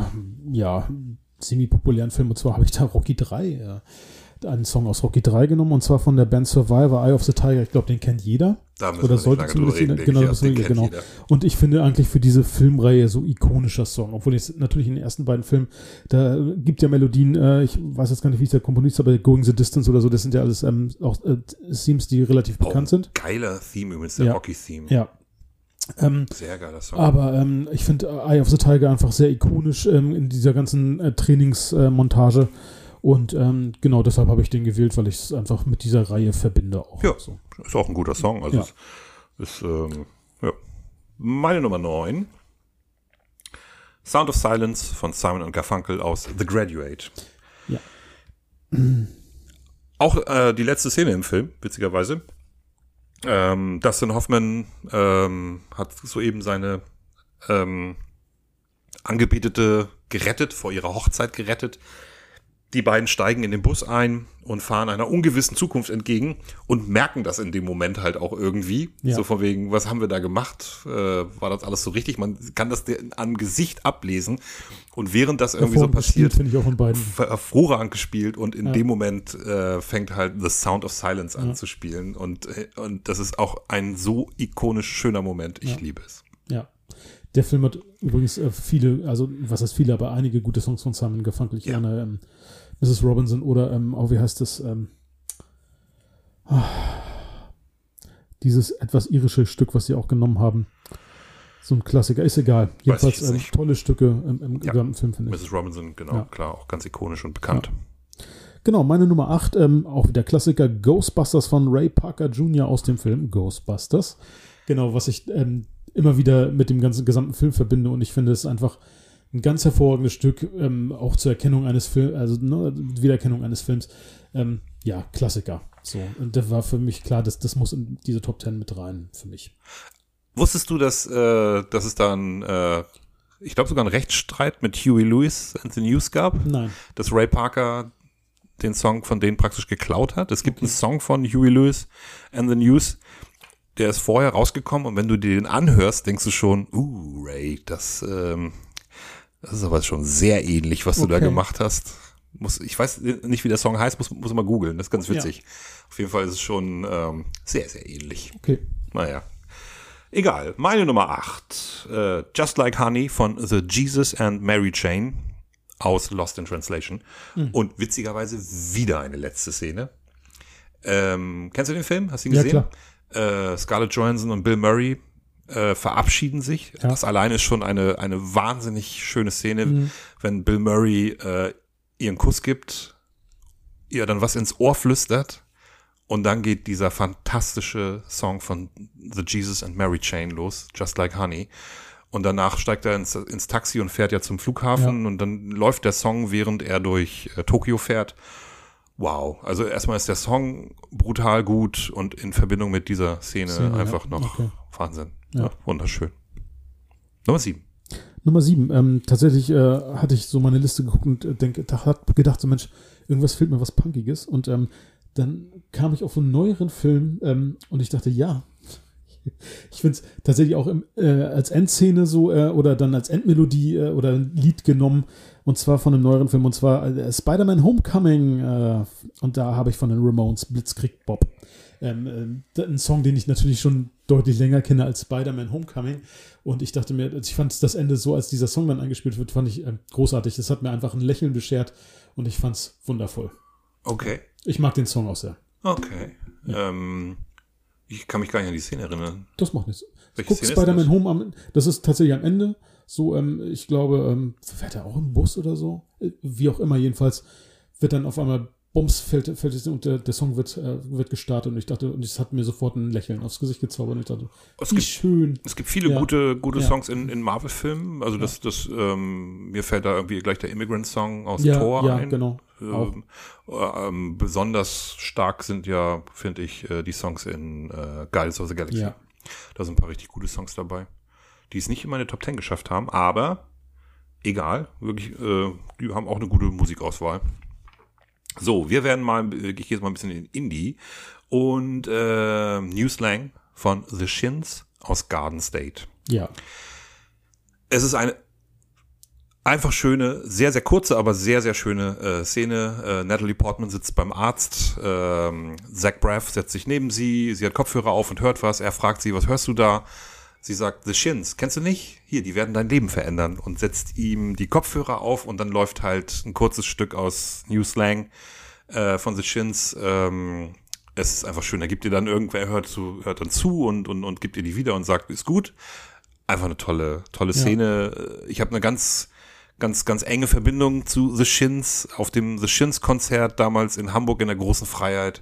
ja, semi-populären Film, und zwar habe ich da Rocky 3, äh, einen Song aus Rocky 3 genommen, und zwar von der Band Survivor, Eye of the Tiger. Ich glaube, den kennt jeder. Da müssen Oder wir sollte zumindest reden, jeder- denke genau, ich. den kennt genau. jeder. Und ich finde eigentlich für diese Filmreihe so ikonischer Song, obwohl jetzt natürlich in den ersten beiden Filmen, da gibt ja Melodien, äh, ich weiß jetzt gar nicht, wie es der Komponist, aber Going the Distance oder so, das sind ja alles ähm, auch äh, Themes, die relativ bekannt sind. Geiler Theme übrigens, der Ja. Rocky-Theme. Ja. Ähm, Sehr geiler Song. aber ähm, ich finde äh, Eye of the Tiger einfach sehr ikonisch ähm, in dieser ganzen äh, Trainingsmontage. Äh. Und ähm, genau deshalb habe ich den gewählt, weil ich es einfach mit dieser Reihe verbinde auch. Ja. So. Ist auch ein guter Song. Also Ja. ist, ist ähm, ja. Meine Nummer 9. Sound of Silence von Simon und Garfunkel aus The Graduate. Ja. <clears throat> Auch äh, die letzte Szene im Film, witzigerweise. Ähm, Dustin Hoffman ähm, hat soeben seine ähm, Angebetete gerettet, vor ihrer Hochzeit gerettet. Die beiden steigen in den Bus ein und fahren einer ungewissen Zukunft entgegen und merken das in dem Moment halt auch irgendwie. Ja. So von wegen, was haben wir da gemacht? Äh, war das alles so richtig? Man kann das am Gesicht ablesen. Und während das irgendwie so passiert, finde ich auch von beiden. hervorragend gespielt und in Ja. dem Moment äh, fängt halt The Sound of Silence an zu spielen und, äh, und das ist auch ein so ikonisch schöner Moment. Ich Ja. liebe es. Ja. Der Film hat übrigens äh, viele, also was heißt viele, aber einige gute Songs von Simon Garfunkel. Ich Ja. erinnere ähm, Mrs. Robinson oder, ähm, oh, wie heißt das? Ähm, ah, dieses etwas irische Stück, was sie auch genommen haben. So ein Klassiker, ist egal. Jedenfalls ähm, tolle Stücke im, im Ja. gesamten Film, finde ich. Mrs. Robinson, genau, Ja. klar, auch ganz ikonisch und bekannt. Genau, meine Nummer 8, ähm, auch der Klassiker Ghostbusters von Ray Parker Jr. aus dem Film Ghostbusters. Genau, was ich ähm, immer wieder mit dem ganzen gesamten Film verbinde und ich finde es ist einfach ein ganz hervorragendes Stück, ähm, auch zur Erkennung eines Films, also ne, Wiedererkennung eines Films. Ähm, ja, Klassiker. So, und das war für mich klar, dass das muss in diese Top 10 mit rein für mich. Wusstest du, dass, äh, dass es dann, äh, ich glaube sogar einen Rechtsstreit mit Huey Lewis and the News gab, Nein. dass Ray Parker den Song von denen praktisch geklaut hat. Es gibt einen Song von Huey Lewis and the News, der ist vorher rausgekommen und wenn du dir den anhörst, denkst du schon, uh, Ray, das, ähm, das ist aber schon sehr ähnlich, was du da Okay. gemacht hast. Muss, ich weiß nicht, wie der Song heißt, muss, muss mal googeln, das ist ganz Ja. witzig. Auf jeden Fall ist es schon ähm, sehr, sehr ähnlich. Okay. Naja. Egal. Meine Nummer 8. Äh, Just Like Honey von The Jesus and Mary Chain aus Lost in Translation. Hm. Und witzigerweise wieder eine letzte Szene. Ähm, kennst du den Film? Hast du ihn Ja, gesehen? Äh, Scarlett Johansson und Bill Murray äh, verabschieden sich. Ja. Das alleine ist schon eine, eine wahnsinnig schöne Szene, Mhm. wenn Bill Murray äh, ihren Kuss gibt, ihr dann was ins Ohr flüstert Und dann geht dieser fantastische Song von The Jesus and Mary Chain los, Just Like Honey. Und danach steigt er ins, ins Taxi und fährt ja zum Flughafen Ja. und dann läuft der Song, während er durch äh, Tokio fährt. Wow. Also erstmal ist der Song brutal gut und in Verbindung mit dieser Szene, Szene, einfach ja. noch Okay. Wahnsinn. Ja. Wunderschön. Nummer sieben. Nummer sieben. Ähm, tatsächlich äh, hatte ich so meine Liste geguckt und äh, denk, da hat gedacht, so Mensch, irgendwas fehlt mir was Punkiges. Und ähm, dann kam ich auf einen neueren Film ähm, und ich dachte, ja. <laughs> Ich finde es tatsächlich auch im, äh, als Endszene so äh, oder dann als Endmelodie äh, oder ein Lied genommen und zwar von einem neueren Film und zwar äh, Spider-Man Homecoming äh, und da habe ich von den Ramones Blitzkrieg Bob. Ähm, äh, ein Song, den ich natürlich schon deutlich länger kenne als Spider-Man Homecoming. Und ich dachte mir, also ich fand das Ende so, als dieser Song dann eingespielt wird, fand ich äh, großartig. Das hat mir einfach ein Lächeln beschert und ich fand es wundervoll. Okay. Ich mag den Song auch sehr. Okay. Ähm, ich kann mich gar nicht an die Szene erinnern. Das macht nichts. Welche Guck Spider-Man? Home am, das ist tatsächlich am Ende. So, ähm, ich glaube, ähm, fährt er auch im Bus oder so? Äh, Wie auch immer, jedenfalls wird dann auf einmal Bums fällt, fällt es und der, der Song wird, äh, wird gestartet und ich dachte, und es hat mir sofort ein Lächeln aufs Gesicht gezaubert und ich dachte, Es wie gibt, schön. es gibt viele Ja. gute, gute Ja. Songs in, in Marvel-Filmen. Also das, das, ähm, mir fällt da irgendwie gleich der Immigrant-Song aus Ja, Thor ja, ein. genau. Auch. Ähm, äh, ähm, besonders stark sind ja, finde ich, äh, die Songs in äh, Guardians of the Galaxy. Ja. Da sind ein paar richtig gute Songs dabei, die es nicht in meine Top 10 geschafft haben, aber egal, wirklich, äh, die haben auch eine gute Musikauswahl. So, wir werden mal, äh, ich gehe jetzt mal ein bisschen in Indie und äh, New Slang von The Shins aus Garden State. Ja. Es ist eine einfach schöne, sehr, sehr kurze, aber sehr, sehr schöne äh, Szene. Äh, Natalie Portman sitzt beim Arzt. Ähm, Zach Braff setzt sich neben sie. Sie hat Kopfhörer auf und hört was. Er fragt sie, was hörst du da? Sie sagt, The Shins, kennst du nicht? Hier, die werden dein Leben verändern. Und setzt ihm die Kopfhörer auf und dann läuft halt ein kurzes Stück aus New Slang äh, von The Shins. Ähm, es ist einfach schön. Er gibt ihr dann irgendwer, hört, zu, hört dann zu und, und, und gibt ihr die wieder und sagt, ist gut. Einfach eine tolle, tolle Ja. Szene. Ich habe eine ganz, ganz, ganz enge Verbindung zu The Shins. Auf dem The Shins Konzert damals in Hamburg in der großen Freiheit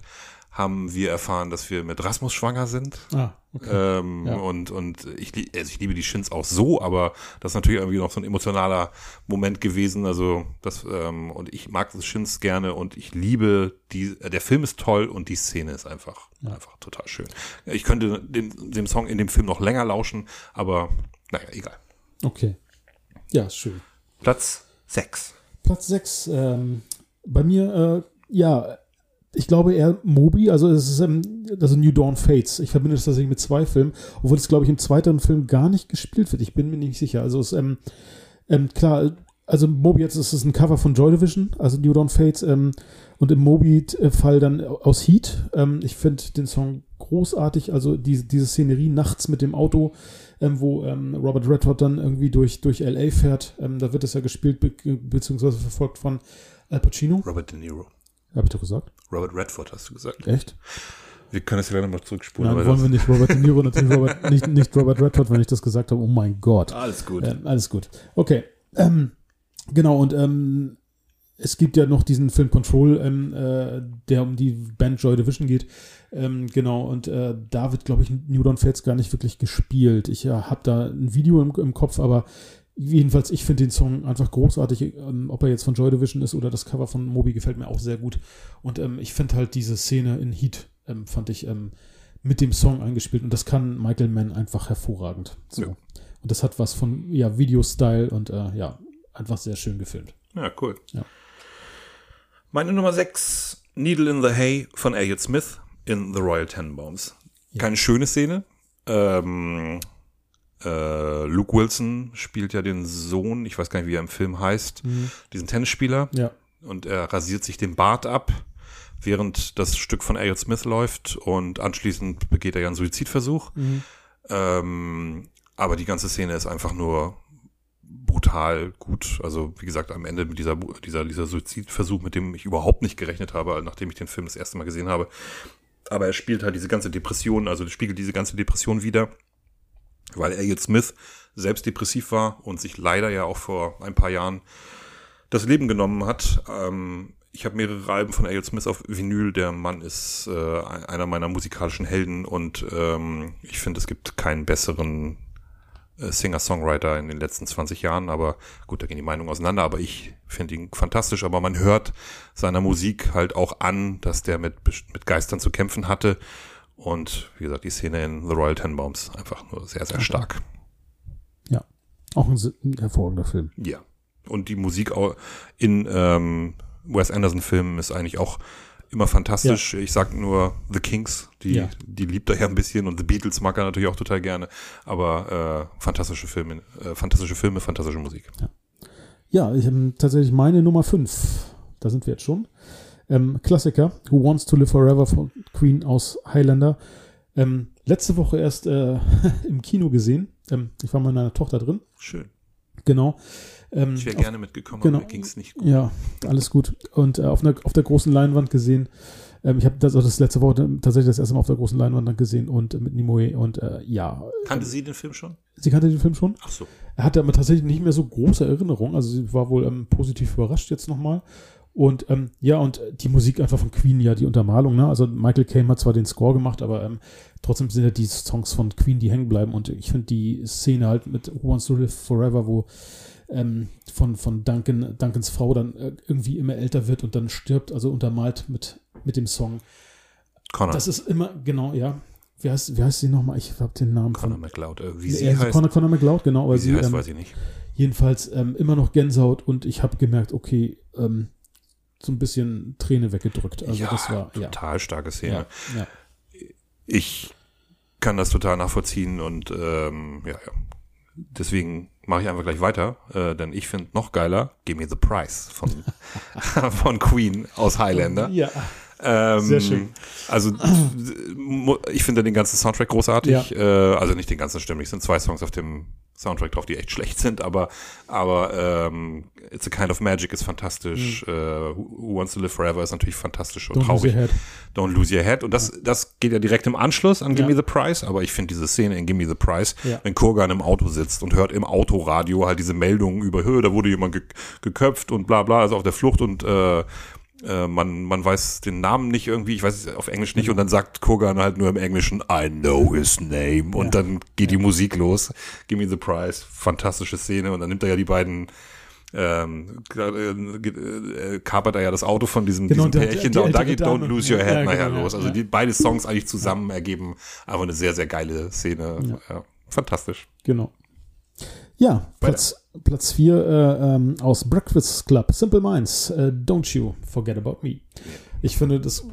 haben wir erfahren, dass wir mit Rasmus schwanger sind. Ah, okay. Ähm, Ja. Und, und ich, also ich liebe die Shins auch so, aber das ist natürlich irgendwie noch so ein emotionaler Moment gewesen. Also das, ähm, und ich mag das Shins gerne und ich liebe die, äh, der Film ist toll und die Szene ist einfach, einfach total schön. Ich könnte dem, dem Song in dem Film noch länger lauschen, aber naja, egal. Okay. Ja, ist schön. Platz 6. Platz 6. Ähm, bei mir, äh, ja, ich glaube eher Moby, also es ist also New Dawn Fates. Ich verbinde das tatsächlich mit zwei Filmen, obwohl es, glaube ich, im zweiten Film gar nicht gespielt wird. Ich bin mir nicht sicher. Also es, ähm, ähm, klar, also Moby jetzt ist es ein Cover von Joy Division, also New Dawn Fates, ähm, und im Moby-Fall dann aus Heat. Ähm, ich finde den Song großartig, also die, diese Szenerie nachts mit dem Auto, ähm, wo Robert Redford dann irgendwie durch, durch L.A. fährt. Da wird es ja gespielt, be beziehungsweise verfolgt von Al Pacino. Robert De Niro. Habe ich doch gesagt. Robert Redford hast du gesagt. Echt? Wir können das ja gleich noch zurückspulen. Nein, wollen wir nicht. Robert De Niro, natürlich <laughs> Robert, nicht, nicht Robert Redford, wenn ich das gesagt habe. Oh mein Gott. Alles gut. Ähm, alles gut. Okay. Ähm, genau, und ähm, es gibt ja noch diesen Film Control, ähm, äh, der um die Band Joy Division geht. Ähm, genau, und äh, da wird, glaube ich, New Dawn Fates gar nicht wirklich gespielt. Ich ja, habe da ein Video im, im Kopf, aber jedenfalls, ich finde den Song einfach großartig. Ähm, ob er jetzt von Joy Division ist oder das Cover von Moby gefällt mir auch sehr gut. Und ähm, ich finde halt diese Szene in Heat, ähm, fand ich ähm, mit dem Song eingespielt. Und das kann Michael Mann einfach hervorragend. So. Ja. Und das hat was von ja, Video-Style und äh, ja, einfach sehr schön gefilmt. Ja, cool. Ja. Meine Nummer 6, Needle in the Hay von Elliot Smith in The Royal Tenenbaums. Keine schöne Szene. Ähm, äh, Luke Wilson spielt ja den Sohn, ich weiß gar nicht, wie er im Film heißt, diesen Tennisspieler. Ja. Und er rasiert sich den Bart ab, während das Stück von Elliot Smith läuft. Und anschließend begeht er ja einen Suizidversuch. Ähm, aber die ganze Szene ist einfach nur brutal gut. Also, wie gesagt, am Ende mit dieser, dieser, dieser Suizidversuch, mit dem ich überhaupt nicht gerechnet habe, nachdem ich den Film das erste Mal gesehen habe. Aber er spielt halt diese ganze Depression, also spiegelt diese ganze Depression wieder, weil Elliot Smith selbst depressiv war und sich leider ja auch vor ein paar Jahren das Leben genommen hat. Ähm, ich habe mehrere Alben von A.L. Smith auf Vinyl. Der Mann ist äh, einer meiner musikalischen Helden und ähm, ich finde, es gibt keinen besseren äh, Singer-Songwriter in den letzten 20 Jahren. Aber gut, da gehen die Meinungen auseinander. Aber ich finde ihn fantastisch. Aber man hört seiner Musik halt auch an, dass der mit, mit Geistern zu kämpfen hatte. Und wie gesagt, die Szene in The Royal Tenenbaums einfach nur sehr, sehr stark. Ja, auch ein, ein hervorragender Film. Ja. Und die Musik in ähm, Wes Anderson-Filmen ist eigentlich auch immer fantastisch. Ja. Ich sag nur The Kings, die, ja. die liebt er ja ein bisschen und The Beatles mag er natürlich auch total gerne. Aber äh, fantastische Filme, äh, fantastische Filme, fantastische Musik. Ja, ja ich habe tatsächlich meine Nummer 5. Da sind wir jetzt schon. Ähm, Klassiker, Who Wants to Live Forever von Queen aus Highlander. Ähm, letzte Woche erst äh, <laughs> im Kino gesehen. Ähm, ich war mit meiner Tochter drin. Schön. Genau. Ähm, ich wäre gerne mitgekommen, genau, aber mir ging es nicht gut. Ja, alles gut. Und äh, auf, einer, auf der großen Leinwand gesehen. Ähm, ich habe das, also das letzte Woche tatsächlich das erste Mal auf der großen Leinwand dann gesehen und äh, mit Nimoy und äh, ja. Kannte sie den Film schon? Sie kannte den Film schon. Ach so. Er hatte aber tatsächlich nicht mehr so große Erinnerungen. Also sie war wohl ähm, positiv überrascht jetzt nochmal. Und ähm, ja, und die Musik einfach von Queen, ja, die Untermalung, ne? Also Michael Caine hat zwar den Score gemacht, aber ähm, trotzdem sind ja die Songs von Queen, die hängen bleiben. Und ich finde die Szene halt mit Who Wants to Live Forever, wo ähm, von, von Duncan, Duncans Frau dann äh, irgendwie immer älter wird und dann stirbt, also untermalt mit, mit dem Song. Connor. Das ist immer, genau, ja. Wie heißt, wie heißt sie nochmal? Ich habe den Namen Connor von. McLeod. Äh, wie sie ja, heißt. Connor, Connor McLeod, genau. Wie sie, sie heißt, ähm, weiß ich nicht. Jedenfalls ähm, immer noch Gänsehaut und ich habe gemerkt, okay, ähm, so ein bisschen Träne weggedrückt. Also ja, das war total ja. starke Szene. Ja, ja. Ich kann das total nachvollziehen und ähm, ja, ja. Deswegen mache ich einfach gleich weiter, äh, denn ich finde noch geiler, Give Me the Price von, <laughs> von Queen aus Highlander. Ja. Ähm, Sehr schön. Also ich finde den ganzen Soundtrack großartig. Ja. Äh, also nicht den ganzen stimmig, es sind zwei Songs auf dem Soundtrack drauf, die echt schlecht sind, aber aber ähm, It's a Kind of Magic ist fantastisch. Mhm. Äh, Who Wants to Live Forever ist natürlich fantastisch und Don't traurig. Lose Your Head. Don't Lose Your Head. Und das, das geht ja direkt im Anschluss an Give ja. Me the Price, aber ich finde diese Szene in Give Me the Price, ja. wenn Kurgan im Auto sitzt und hört im Autoradio halt diese Meldungen über Höhe, da wurde jemand ge geköpft und bla bla, also auf der Flucht und äh, äh, man, man weiß den Namen nicht irgendwie, ich weiß es auf Englisch nicht, und dann sagt Kogan halt nur im Englischen, I know his name. Und ja. dann geht die Musik los. Give me the prize. Fantastische Szene. Und dann nimmt er ja die beiden ähm, äh, äh, kapert er ja das Auto von diesem, genau, diesem Pärchen da und da geht. Don't Lose Your Head ja, nachher genau, los. Also ja. die beide Songs eigentlich zusammen ergeben einfach eine sehr, sehr geile Szene. Ja. Fantastisch. Genau. Ja, Platz, Platz 4 äh, ähm, aus Breakfast Club, Simple Minds, äh, Don't You Forget About Me. Ich finde, das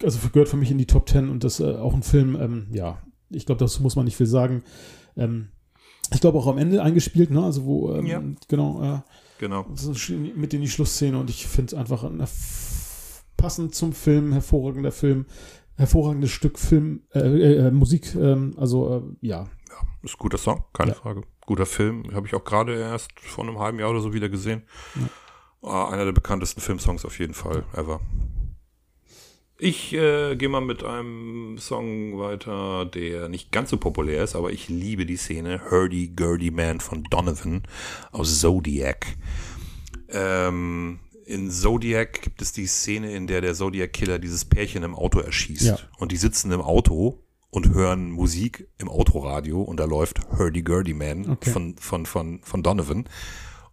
also gehört für mich in die Top 10 und das äh, auch ein Film, ähm, ja, ich glaube, dazu muss man nicht viel sagen. Ähm, ich glaube auch am Ende eingespielt, ne? Also wo, ähm, ja. genau, äh, genau. mit in die Schlussszene und ich finde es einfach ein, passend zum Film, hervorragender Film, hervorragendes Stück Film, äh, äh, Musik, ähm, also äh, ja. Ja, ist ein guter Song, keine Ja. Frage. Guter Film, habe ich auch gerade erst vor einem halben Jahr oder so wieder gesehen. Ja. Ah, einer der bekanntesten Filmsongs auf jeden Fall ever. Ich äh, gehe mal mit einem Song weiter, der nicht ganz so populär ist, aber ich liebe die Szene Hurdy Gurdy Man von Donovan aus Zodiac. Ähm, in Zodiac gibt es die Szene, in der der Zodiac Killer dieses Pärchen im Auto erschießt. Ja. Und die sitzen im Auto und hören Musik im Autoradio und da läuft Hurdy Gurdy Man Okay. von, von, von, von Donovan.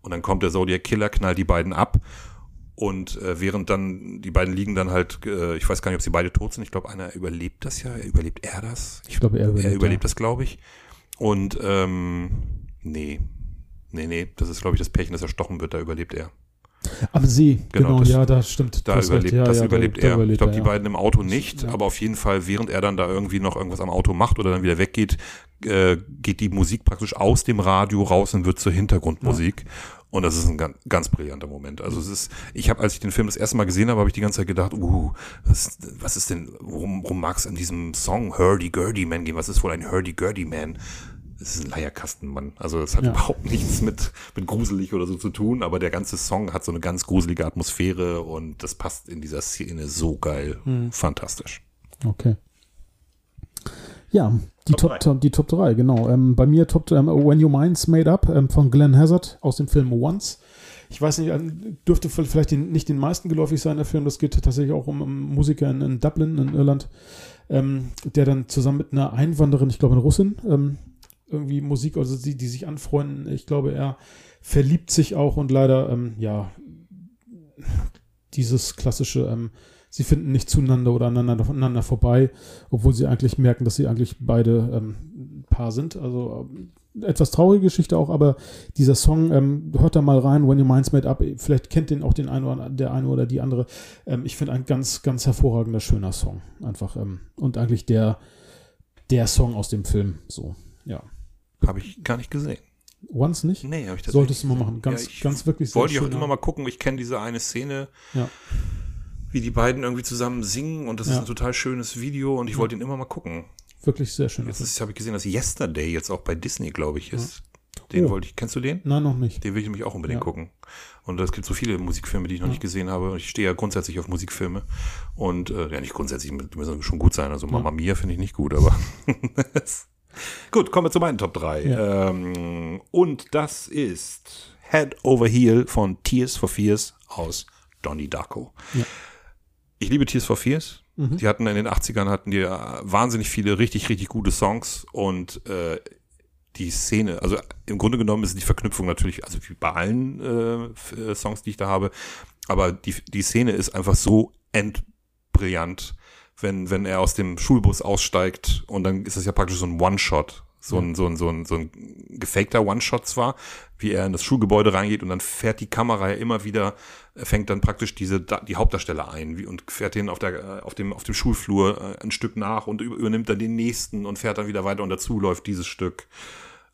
Und dann kommt der Zodiac Killer, knallt die beiden ab. Und äh, während dann, die beiden liegen dann halt, äh, ich weiß gar nicht, ob sie beide tot sind. Ich glaube, einer überlebt das ja. Überlebt er das? Ich glaube, er überlebt, er überlebt ja. das, glaube ich. Und ähm, nee. Nee, nee, das ist, glaube ich, das Pärchen, das erstochen wird, da überlebt er. Am See, Genau, genau, das- ja, da stimmt. Da recht, überlebt, ja, das ja, da- überlebt da er. ich glaube, die ja. beiden im Auto nicht, aber auf jeden Fall, während er dann da irgendwie noch irgendwas am Auto macht oder dann wieder weggeht, äh, geht die Musik praktisch aus dem Radio raus und wird zur Hintergrundmusik. Und das ist ein ganz, ganz brillanter Moment. Also es ist, ich habe, als ich den Film das erste Mal gesehen habe, habe ich die ganze Zeit gedacht, uh, was, was ist denn, worum, worum mag es in diesem Song Hurdy-Gurdy Man gehen? Was ist wohl ein Hurdy-Gurdy Man? Es ist ein Leierkastenmann. Also es hat Ja. überhaupt nichts mit, mit gruselig oder so zu tun, aber der ganze Song hat so eine ganz gruselige Atmosphäre und das passt in dieser Szene so geil. Hm. Fantastisch. Okay. Ja, die Top Top, drei. Top, die Top 3, genau. Ähm, bei mir Top ähm, When Your Mind's Made Up ähm, von Glenn Hazard aus dem Film Once. Ich weiß nicht, dürfte vielleicht den, nicht den meisten geläufig sein, der Film. Das geht tatsächlich auch um, um Musiker in, in, Dublin, in Irland, ähm, der dann zusammen mit einer Einwanderin, ich glaube eine Russin, ähm, irgendwie Musik, also die, die sich anfreunden. Ich glaube, er verliebt sich auch und leider, ähm, ja, dieses klassische, ähm, sie finden nicht zueinander oder aneinander, aneinander vorbei, obwohl sie eigentlich merken, dass sie eigentlich beide ähm, Paar sind. Also ähm, etwas traurige Geschichte auch, aber dieser Song, ähm, hört da mal rein, When Your Mind's Made Up, vielleicht kennt den auch den einen oder der eine oder die andere. Ähm, ich finde ein ganz, ganz hervorragender, schöner Song. Einfach. Ähm, und eigentlich der, der Song aus dem Film. So, ja. Habe ich gar nicht gesehen. Once nicht? Nee, habe ich das Solltest du mal machen. Ganz, ja, ganz wirklich sehr Wollte ich auch immer mal gucken. Ich kenne diese eine Szene. Ja. Wie die beiden irgendwie zusammen singen und das ja. ist ein total schönes Video und ich wollte ihn immer mal gucken. Wirklich sehr schön. Jetzt habe ich gesehen, dass Yesterday jetzt auch bei Disney, glaube ich, ist. Den oh. wollte ich, kennst du den? Nein, noch nicht. Den will ich nämlich auch unbedingt ja. gucken. Und es gibt so viele Musikfilme, die ich noch ja. nicht gesehen habe. Ich stehe ja grundsätzlich auf Musikfilme. Und äh, ja, nicht grundsätzlich, die müssen schon gut sein. Also ja. Mama Mia finde ich nicht gut, aber <laughs> gut, kommen wir zu meinen Top 3. Ähm, und das ist Head Over Heel von Tears for Fears aus Donnie Darko. Ich liebe Tears for Fears. Mhm. Die hatten in den 80ern hatten die wahnsinnig viele richtig, richtig gute Songs und äh, die Szene, also im Grunde genommen ist die Verknüpfung natürlich, also wie bei allen äh, äh, Songs, die ich da habe, aber die, die Szene ist einfach so endbrillant, wenn, wenn er aus dem Schulbus aussteigt und dann ist es ja praktisch so ein One-Shot, so ein, so ein, so ein, so ein gefakter One-Shot zwar, wie er in das Schulgebäude reingeht und dann fährt die Kamera ja immer wieder, fängt dann praktisch diese, die Hauptdarsteller ein wie, und fährt den auf der, auf dem, auf dem Schulflur äh, ein Stück nach und übernimmt dann den nächsten und fährt dann wieder weiter und dazu läuft dieses Stück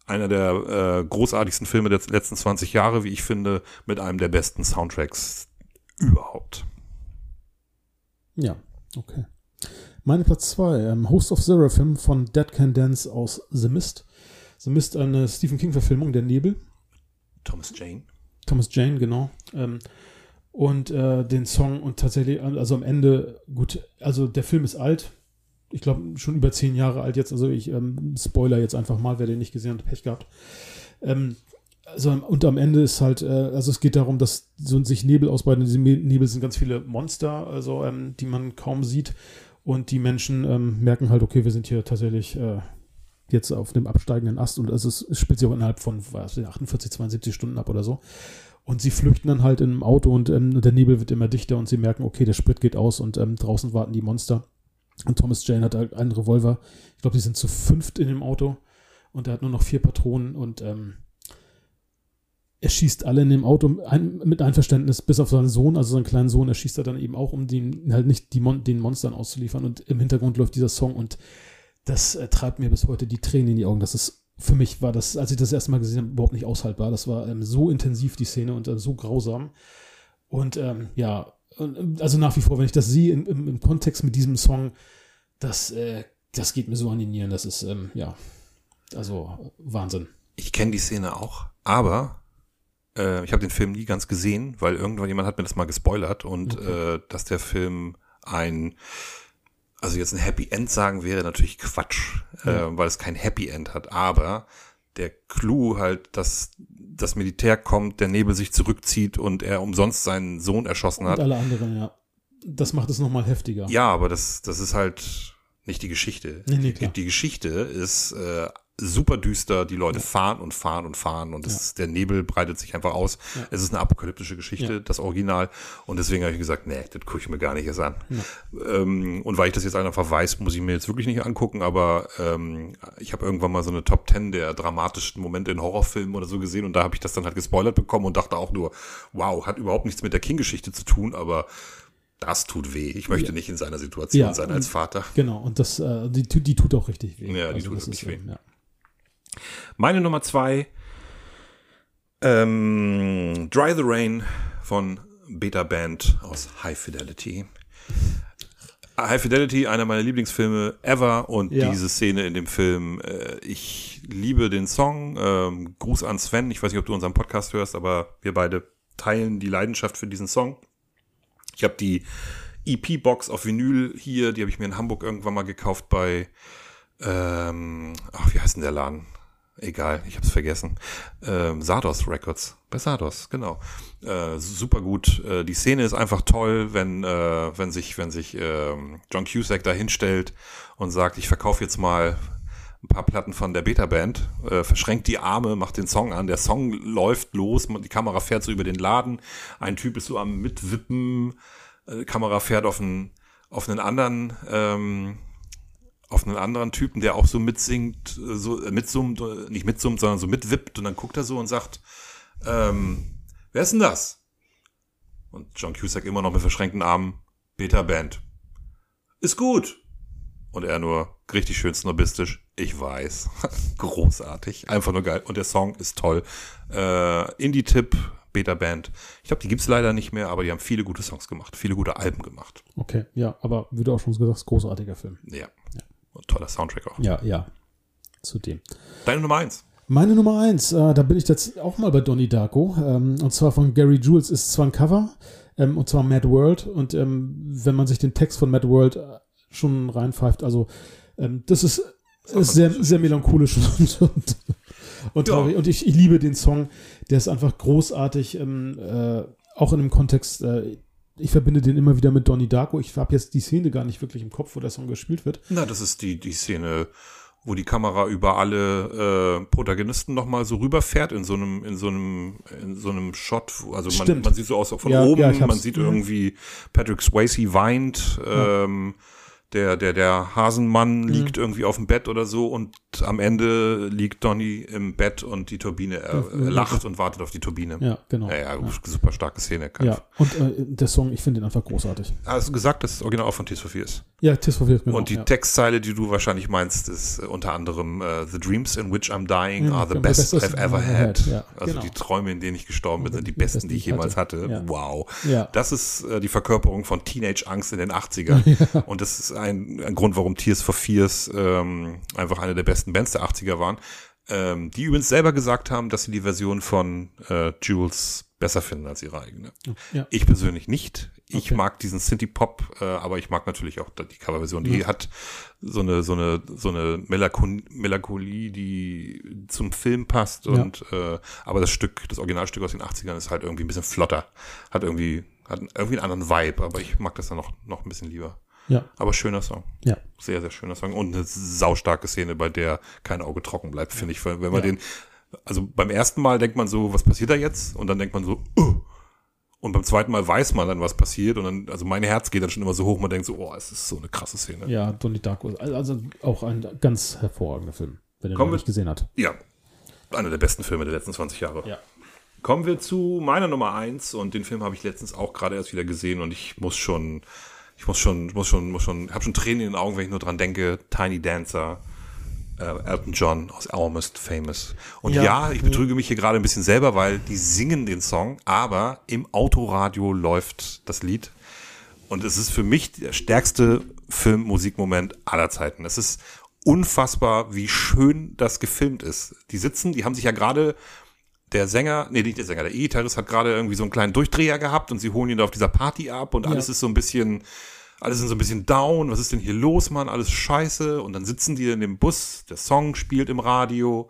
einer der äh, großartigsten Filme der letzten 20 Jahre, wie ich finde, mit einem der besten Soundtracks überhaupt. Ja, okay. Meine Platz 2, ähm, Host of Seraphim von Dead Can Dance aus The Mist. The Mist, eine Stephen King-Verfilmung, Der Nebel. Thomas Jane. Thomas Jane, genau. Ähm, und äh, den Song und tatsächlich, also am Ende, gut, also der Film ist alt, ich glaube, schon über zehn Jahre alt jetzt. Also ich ähm, spoiler jetzt einfach mal, wer den nicht gesehen hat, Pech gehabt. Ähm, also, und am Ende ist halt, äh, also es geht darum, dass so sich Nebel ausbreiten. Diese Nebel sind ganz viele Monster, also ähm, die man kaum sieht. Und die Menschen ähm, merken halt, okay, wir sind hier tatsächlich äh, jetzt auf dem absteigenden Ast und es spielt sich auch innerhalb von was, 48, 72 Stunden ab oder so. Und sie flüchten dann halt in einem Auto und ähm, der Nebel wird immer dichter und sie merken, okay, der Sprit geht aus und ähm, draußen warten die Monster. Und Thomas Jane hat halt einen Revolver. Ich glaube, die sind zu fünft in dem Auto. Und er hat nur noch vier Patronen und ähm, er schießt alle in dem Auto ein, mit Einverständnis, bis auf seinen Sohn, also seinen kleinen Sohn, er schießt er dann eben auch, um den halt nicht die Mon den Monstern auszuliefern. Und im Hintergrund läuft dieser Song und das äh, treibt mir bis heute die Tränen in die Augen. Das ist für mich war das, als ich das erste Mal gesehen habe, überhaupt nicht aushaltbar. Das war ähm, so intensiv, die Szene, und äh, so grausam. Und ähm, ja, also nach wie vor, wenn ich das sehe im, im, im Kontext mit diesem Song, das, äh, das geht mir so an die Nieren. Das ist, ähm, ja, also Wahnsinn. Ich kenne die Szene auch, aber äh, ich habe den Film nie ganz gesehen, weil irgendwann jemand hat mir das mal gespoilert und okay. äh, dass der Film ein also jetzt ein Happy End sagen wäre natürlich Quatsch, ja. äh, weil es kein Happy End hat, aber der Clou halt, dass das Militär kommt, der Nebel sich zurückzieht und er umsonst seinen Sohn erschossen hat. Und alle anderen, ja. Das macht es nochmal heftiger. Ja, aber das, das ist halt nicht die Geschichte. Nee, nee, die, die, Geschichte ist äh, super düster, die Leute ja. fahren und fahren und fahren und ja. der Nebel breitet sich einfach aus. Ja. Es ist eine apokalyptische Geschichte, das Original. Und deswegen habe ich gesagt, nee, das gucke ich mir gar nicht erst an. Ähm, und weil ich das jetzt einfach weiß, muss ich mir jetzt wirklich nicht angucken, aber ähm, ich habe irgendwann mal so eine Top 10 der dramatischsten Momente in Horrorfilmen oder so gesehen und da habe ich das dann halt gespoilert bekommen und dachte auch nur, wow, hat überhaupt nichts mit der King-Geschichte zu tun, aber das tut weh. Ich möchte ja. nicht in seiner Situation ja, sein als Vater. Genau, und das, äh, die, die tut auch richtig weh. Ja, die also tut wirklich weh. Ja. Meine Nummer zwei, ähm, Dry the Rain von Beta Band aus High Fidelity. High Fidelity, einer meiner Lieblingsfilme ever und ja. diese Szene in dem Film, äh, ich liebe den Song. Ähm, Gruß an Sven, ich weiß nicht, ob du unseren Podcast hörst, aber wir beide teilen die Leidenschaft für diesen Song. Ich habe die EP-Box auf Vinyl hier, die habe ich mir in Hamburg irgendwann mal gekauft bei, ähm, ach, wie heißt denn der Laden? Egal, ich hab's vergessen. Ähm, Sardos Records. Bei Sardos, genau. Äh, super gut. Äh, die Szene ist einfach toll, wenn, äh, wenn sich, wenn sich äh, John Cusack da hinstellt und sagt, ich verkaufe jetzt mal ein paar Platten von der Beta-Band, äh, verschränkt die Arme, macht den Song an, der Song läuft los, die Kamera fährt so über den Laden, ein Typ ist so am Mitwippen, äh, Kamera fährt auf einen, auf einen anderen, ähm, auf einen anderen Typen, der auch so mitsingt, äh, so äh, mitsummt, äh, nicht mitsummt, sondern so mitwippt und dann guckt er so und sagt, ähm, wer ist denn das? Und John Cusack immer noch mit verschränkten Armen, Beta Band. Ist gut. Und er nur richtig schön snobistisch. Ich weiß. <laughs> Großartig. Einfach nur geil. Und der Song ist toll. Äh, Indie-Tipp, Beta-Band. Ich glaube, die gibt's leider nicht mehr, aber die haben viele gute Songs gemacht. Viele gute Alben gemacht. Okay, ja, aber wie du auch schon gesagt hast, großartiger Film. Ja. Und toller Soundtrack auch. Ja, ja. Zudem. Deine Nummer eins. Meine Nummer eins, äh, da bin ich jetzt auch mal bei Donnie Darko. Ähm, und zwar von Gary Jules ist zwar ein Cover, ähm, und zwar Mad World. Und ähm, wenn man sich den Text von Mad World äh, schon reinpfeift, also ähm, das ist, ist sehr, sehr melancholisch und, <laughs> und, und Ja. Und ich, ich liebe den Song, der ist einfach großartig, ähm, äh, auch in dem Kontext. Äh, ich verbinde den immer wieder mit Donnie Darko. Ich habe jetzt die Szene gar nicht wirklich im Kopf, wo der Song gespielt wird. Na, das ist die, die Szene, wo die Kamera über alle äh, Protagonisten nochmal so rüberfährt in so einem, in so einem, in so einem Shot. Also man, man sieht so aus von Ja, oben, ja, man sieht irgendwie Patrick Swayze weint, ähm, der, der, der Hasenmann Mhm. liegt irgendwie auf dem Bett oder so und am Ende liegt Donny im Bett und die Turbine, er, Ja, er lacht und wartet auf die Turbine. Ja, genau. Ja, ja, super starke Szene. Kein- Ja, und äh, der Song, ich finde ihn einfach großartig. Hast du gesagt, dass das Original auch von Tears for Fears? Ja, Tis for Fears, genau. und die ja. Textzeile, die du wahrscheinlich meinst, ist äh, unter anderem äh, The dreams in which I'm dying are the the best best I've ever had. Ja, also genau. die Träume, in denen ich gestorben bin, sind die besten, die ich jemals hatte. Ja. Wow. Ja. Das ist äh, die Verkörperung von Teenage-Angst in den 80ern. <laughs> Und das ist ein, ein Grund, warum Tears for Fears ähm, einfach eine der besten Bands der 80er waren. Ähm, die übrigens selber gesagt haben, dass sie die Version von äh, Jules besser finden als ihre eigene. Ja. Ich persönlich nicht. Ich Okay. mag diesen Synthie-Pop, äh, aber ich mag natürlich auch die Coverversion. Die hat so eine so eine so eine Melakon Melancholie, die zum Film passt und äh, aber das Stück, das Originalstück aus den 80ern ist halt irgendwie ein bisschen flotter, hat irgendwie hat irgendwie einen anderen Vibe, aber ich mag das dann noch noch ein bisschen lieber. Ja, Aber schöner Song. ja. Sehr, sehr schöner Song. Und eine saustarke Szene, bei der kein Auge trocken bleibt, finde ich. Wenn man Ja. den, also beim ersten Mal denkt man so, was passiert da jetzt? Und dann denkt man so, uh. Und beim zweiten Mal weiß man dann, was passiert. Und dann, also mein Herz geht dann schon immer so hoch, man denkt so, oh, es ist so eine krasse Szene. Ja, Donnie Darko. Also auch ein ganz hervorragender Film, wenn er wir- nicht gesehen hat. Ja. Einer der besten Filme der letzten 20 Jahre. Ja. Kommen wir zu meiner Nummer eins und den Film habe ich letztens auch gerade erst wieder gesehen und ich muss schon, ich muss schon, muss schon, muss schon, habe schon Tränen in den Augen, wenn ich nur dran denke. Tiny Dancer, äh, Elton John aus Almost Famous. Und ja, Ja. ich betrüge mich hier gerade ein bisschen selber, weil die singen den Song, aber im Autoradio läuft das Lied. Und es ist für mich der stärkste Filmmusikmoment aller Zeiten. Es ist unfassbar, wie schön das gefilmt ist. Die sitzen, die haben sich ja gerade der Sänger, nee, nicht der Sänger, der E-Gitarrist hat gerade irgendwie so einen kleinen Durchdreher gehabt und sie holen ihn da auf dieser Party ab und alles ist so ein bisschen, alles sind so ein bisschen down. Was ist denn hier los, Mann? Alles scheiße. Und dann sitzen die in dem Bus, der Song spielt im Radio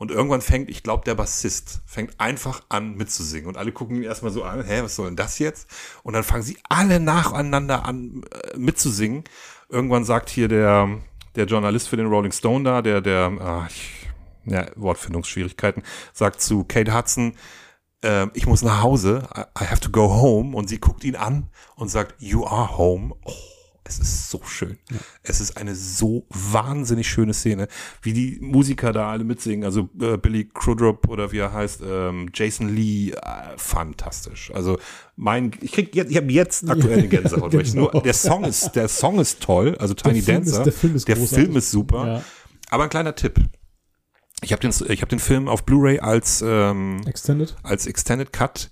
und irgendwann fängt, ich glaube, der Bassist fängt einfach an mitzusingen und alle gucken ihn erstmal so an, hä, was soll denn das jetzt? Und dann fangen sie alle nacheinander an äh, mitzusingen. Irgendwann sagt hier der, der Journalist für den Rolling Stone da, der, der, ah, ich, ja, Wortfindungsschwierigkeiten, sagt zu Kate Hudson, äh, ich muss nach Hause, I, have to go home. Und sie guckt ihn an und sagt, you are home. Oh, es ist so schön. Es ist eine so wahnsinnig schöne Szene, wie die Musiker da alle mitsingen. Also äh, Billy Crudup oder wie er heißt, ähm, Jason Lee, äh, fantastisch. Also mein, ich krieg jetzt, ich habe jetzt aktuell eine <laughs> Gänsehaut. ich nur, der Song ist, der Song ist toll. Also Tiny ist- Dancer. der Film ist der. Film ist super. Ja. Aber ein kleiner Tipp. Ich habe den, ich hab den Film auf Blu-ray als, ähm, Extended? als Extended Cut.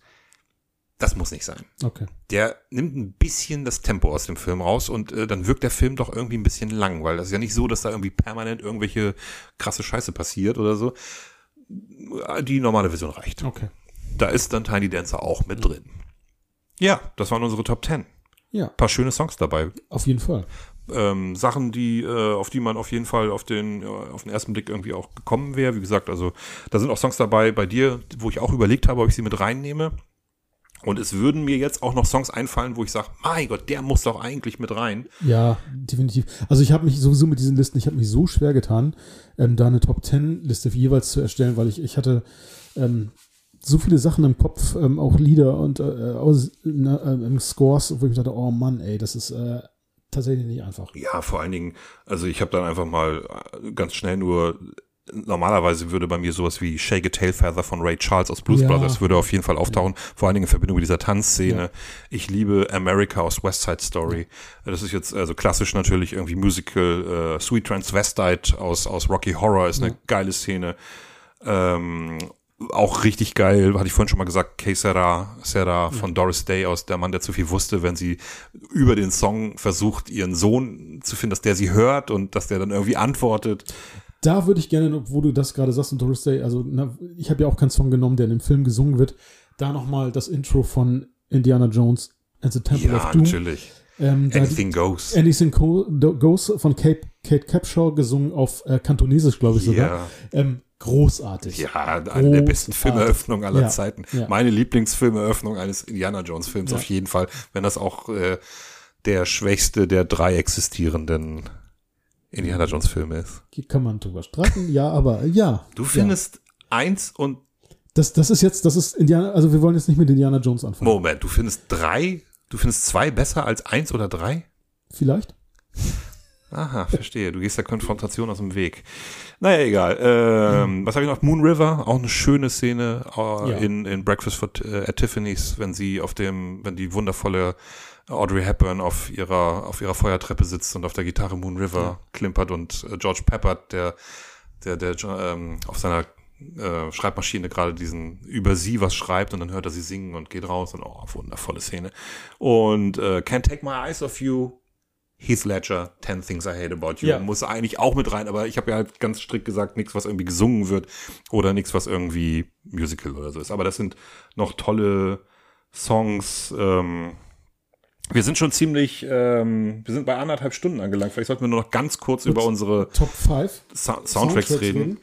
Das muss nicht sein. Okay. Der nimmt ein bisschen das Tempo aus dem Film raus und äh, dann wirkt der Film doch irgendwie ein bisschen lang, weil das ist ja nicht so, dass da irgendwie permanent irgendwelche krasse Scheiße passiert oder so. Die normale Version reicht. Okay. Da ist dann Tiny Dancer auch mit drin. Ja, das waren unsere Top 10. Ja, Paar schöne Songs dabei. auf jeden Fall. Ähm, Sachen, die, äh, auf die man auf jeden Fall auf den, äh, auf den ersten Blick irgendwie auch gekommen wäre. Wie gesagt, also da sind auch Songs dabei bei dir, wo ich auch überlegt habe, ob ich sie mit reinnehme. Und es würden mir jetzt auch noch Songs einfallen, wo ich sage, mein Gott, der muss doch eigentlich mit rein. Ja, definitiv. Also ich habe mich sowieso mit diesen Listen, ich habe mich so schwer getan, ähm, da eine Top Ten Liste jeweils zu erstellen, weil ich, ich hatte ähm, so viele Sachen im Kopf, ähm, auch Lieder und äh, aus, ne, äh, Scores, wo ich dachte, oh Mann, ey, das ist äh, tatsächlich nicht einfach. Ja, vor allen Dingen, also ich habe dann einfach mal äh, ganz schnell nur normalerweise würde bei mir sowas wie Shake a Tail Feather von Ray Charles aus Blues Ja. Brothers würde auf jeden Fall auftauchen, vor allen Dingen in Verbindung mit dieser Tanzszene. Ja. Ich liebe America aus West Side Story. Das ist jetzt also klassisch natürlich irgendwie Musical. Äh, Sweet Transvestite aus, aus Rocky Horror ist eine geile Szene. Ähm, auch richtig geil, hatte ich vorhin schon mal gesagt, Que Sera, Sera von Doris Day aus Der Mann, der zu viel wusste, wenn sie über den Song versucht, ihren Sohn zu finden, dass der sie hört und dass der dann irgendwie antwortet. Da würde ich gerne, wo du das gerade sagst und Doris Day, also na, ich habe ja auch keinen Song genommen, der in dem Film gesungen wird, da nochmal das Intro von Indiana Jones and the Temple Ja, of Doom. natürlich. Ähm, Anything goes. Anything Goes von Kate, Kate Capshaw gesungen auf äh, Kantonesisch, glaube ich sogar. Ja. Ähm, großartig. Ja, eine der besten Großartig. Filmeröffnungen aller Ja, Zeiten. ja. Meine Lieblingsfilmeröffnung eines Indiana Jones Films auf jeden Fall, wenn das auch äh, der schwächste der drei existierenden Indiana Jones Filme ist. Kann man drüber streiten, ja, aber ja. Du findest eins und Das, das ist jetzt, das ist Indiana, also wir wollen jetzt nicht mit Indiana Jones anfangen. Moment, du findest drei, du findest zwei besser als eins oder drei? Vielleicht? Aha, verstehe. Du gehst der Konfrontation aus dem Weg. Naja, egal. Ähm, Was habe ich noch? Moon River, auch eine schöne Szene äh, Ja. in, in Breakfast for, äh, at Tiffany's, wenn sie auf dem, wenn die wundervolle Audrey Hepburn auf ihrer, auf ihrer Feuertreppe sitzt und auf der Gitarre Moon River klimpert und äh, George Peppert, der, der, der ähm, auf seiner äh, Schreibmaschine gerade diesen über sie was schreibt und dann hört er sie singen und geht raus und oh, wundervolle Szene. Und äh, Can't Take My Eyes Off You, Heath Ledger, Ten Things I Hate About You, Ja. muss eigentlich auch mit rein, aber ich habe ja halt ganz strikt gesagt, nichts, was irgendwie gesungen wird oder nichts, was irgendwie Musical oder so ist. Aber das sind noch tolle Songs. Ähm, wir sind schon ziemlich, ähm, wir sind bei anderthalb Stunden angelangt. Vielleicht sollten wir nur noch ganz kurz über unsere Top 5 Sa Soundtracks, reden.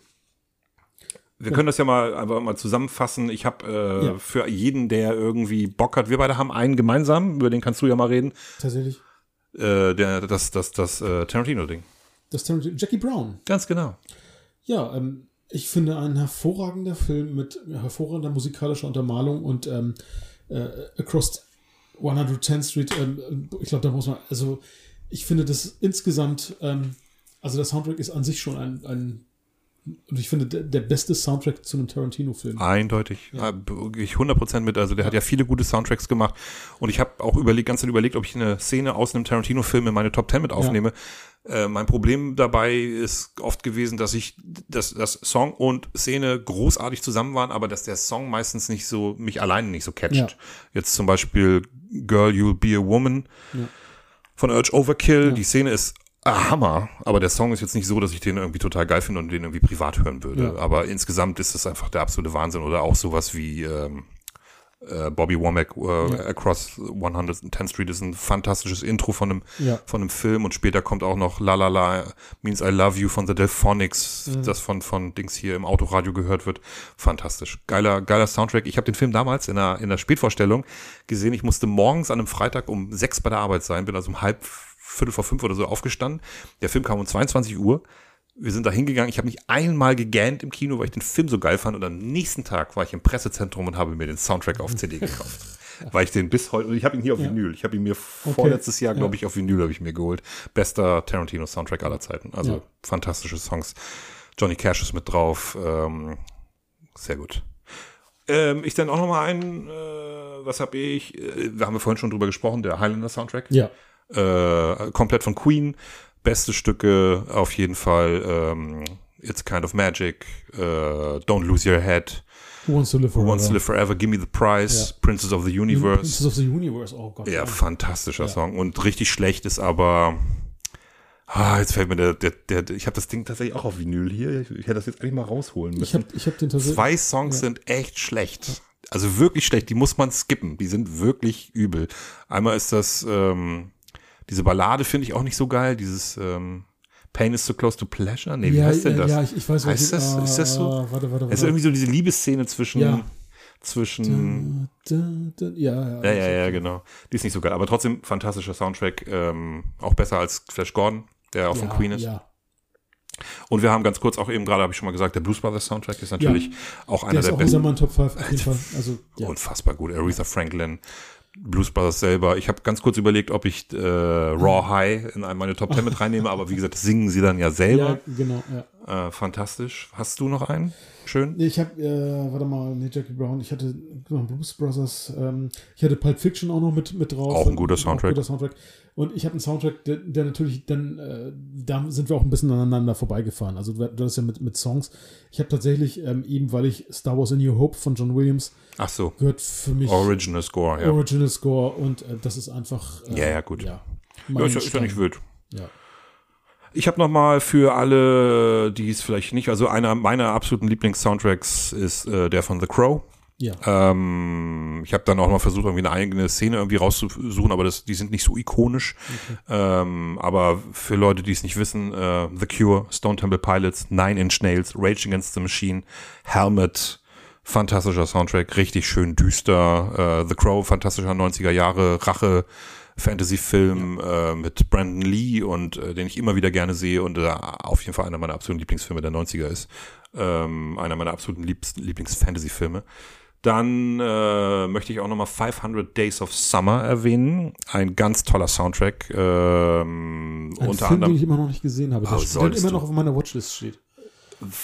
Wir können das ja mal einfach mal zusammenfassen. Ich habe äh, Ja. für jeden, der irgendwie Bock hat, wir beide haben einen gemeinsam, über den kannst du ja mal reden, Tatsächlich. äh, der, das, das, das äh, Tarantino-Ding. Das Tarantino- Jackie Brown. Ganz genau. Ja, ähm, ich finde ein hervorragender Film mit hervorragender musikalischer Untermalung und ähm, äh, Across 110th Street, ähm, ich glaube, da muss man, also ich finde das insgesamt, ähm, also der Soundtrack ist an sich schon ein, ein und ich finde der, der beste Soundtrack zu einem Tarantino-Film. Eindeutig. Ja. Ja. Ich 100% mit. Also der hat ja viele gute Soundtracks gemacht. Und ich habe auch überlegt, ganz überlegt, ob ich eine Szene aus einem Tarantino-Film in meine Top 10 mit aufnehme. Äh, mein Problem dabei ist oft gewesen, dass ich, dass, dass Song und Szene großartig zusammen waren, aber dass der Song meistens nicht so, mich alleine nicht so catcht. Ja. Jetzt zum Beispiel Girl, You'll Be a Woman Ja. von Urge Overkill. Ja. Die Szene ist ah, Hammer, aber der Song ist jetzt nicht so, dass ich den irgendwie total geil finde und den irgendwie privat hören würde. Ja. Aber insgesamt ist es einfach der absolute Wahnsinn. Oder auch sowas wie ähm, äh, Bobby Womack äh, Ja. Across 110th Street ist ein fantastisches Intro von einem, Ja. von einem Film und später kommt auch noch La La La Means I Love You von The Delphonics, Mhm. das von, von Dings hier im Autoradio gehört wird. Fantastisch. Geiler, geiler Soundtrack. Ich habe den Film damals in der, in der Spätvorstellung gesehen. Ich musste morgens an einem Freitag um sechs bei der Arbeit sein, bin also um halb, viertel vor fünf oder so aufgestanden. Der Film kam um 22 Uhr. Wir sind da hingegangen. Ich habe nicht einmal gegähnt im Kino, weil ich den Film so geil fand. Und am nächsten Tag war ich im Pressezentrum und habe mir den Soundtrack auf CD gekauft. <laughs> Weil ich den bis heute, und ich habe ihn hier auf Ja. Vinyl. Ich habe ihn mir vorletztes Jahr, Ja. glaube ich, auf Vinyl habe ich mir geholt. Bester Tarantino-Soundtrack aller Zeiten. Also Ja. fantastische Songs. Johnny Cash ist mit drauf. Ähm, sehr gut. Ähm, ich dann auch noch mal einen, äh, was habe ich? Äh, wir haben ja vorhin schon drüber gesprochen, der Highlander-Soundtrack Ja. Äh, komplett von Queen. Beste Stücke auf jeden Fall. Ähm, It's Kind of Magic, äh, Don't Lose Your Head, Who Wants to Live Who Forever? Wants to Live Forever, Give Me the Prize, Ja. Princess of the Universe. Princess of the Universe, oh Gott. Ja, fantastischer Ja. Song. Und richtig schlecht ist aber. Ah, jetzt fällt mir der, der, der ich habe das Ding tatsächlich auch auf Vinyl hier. Ich, ich hätte das jetzt eigentlich mal rausholen müssen. Ich habe ich hab den tatsächlich. Zwei Songs Ja. sind echt schlecht. Also wirklich schlecht. Die muss man skippen. Die sind wirklich übel. Einmal ist das ähm, Diese Ballade finde ich auch nicht so geil. Dieses ähm, Pain is so close to pleasure. Nee, wie ja, heißt denn ja, das? Ja, ich, ich weiß Heißt das- ist das so? Warte, warte, warte. Es ist irgendwie so diese Liebesszene zwischen, Ja. zwischen, Da, da, da, ja, ja. ja, ja, ja, genau. Die ist nicht so geil, aber trotzdem fantastischer Soundtrack, ähm, auch besser als Flash Gordon, der auch von ja, Queen ist. Ja. Und wir haben ganz kurz auch eben gerade, habe ich schon mal gesagt, der Blues Brothers Soundtrack ist natürlich auch einer Der ist der auch besten. Top 5 auf jeden <laughs> Fall. Also, ja. Unfassbar gut. Aretha Franklin, Blues Brothers selber. Ich habe ganz kurz überlegt, ob ich äh, Raw High in meine Top 10 mit reinnehme, aber wie gesagt, singen sie dann ja ja, selber. genau, ja. Äh, fantastisch. Hast du noch einen? Schön. Ich habe, äh, warte mal, nee, Jackie Brown, ich hatte genau, Blues Brothers, ähm, ich hatte Pulp Fiction auch noch mit, mit drauf. Auch ein guter Soundtrack. Auch guter Soundtrack. Und ich habe einen Soundtrack, der, der natürlich dann, äh, da sind wir auch ein bisschen aneinander vorbeigefahren. Also du hast ja mit, mit Songs. Ich habe tatsächlich, ähm, eben weil ich Star Wars A New Hope von John Williams Ach so. gehört für mich Original Score, ja. Original Score und äh, das ist einfach. Äh, Ja, ja, gut. Ja, Ja, ist, ist ja nicht wild. Ja. Ich habe noch mal für alle, die es vielleicht nicht, also einer meiner absoluten Lieblings-Soundtracks ist äh, der von The Crow. Ja. Ähm, ich habe dann auch mal versucht, irgendwie eine eigene Szene irgendwie rauszusuchen, aber das, die sind nicht so ikonisch. Ähm, aber für Leute, die es nicht wissen, äh, The Cure, Stone Temple Pilots, Nine Inch Nails, Rage Against the Machine, Helmet, fantastischer Soundtrack, richtig schön düster. Äh, The Crow, fantastischer 90er Jahre Rache. Fantasy-Film äh, mit Brandon Lee und äh, den ich immer wieder gerne sehe und äh, auf jeden Fall einer meiner absoluten Lieblingsfilme der 90er ist. Ähm, einer meiner absoluten Liebs Lieblings-Fantasy-Filme. Dann äh, möchte ich auch nochmal 500 Days of Summer erwähnen. Ein ganz toller Soundtrack. Ähm, Ein unter Film, anderem den ich immer noch nicht gesehen habe, Oh, der, immer noch auf meiner Watchlist steht.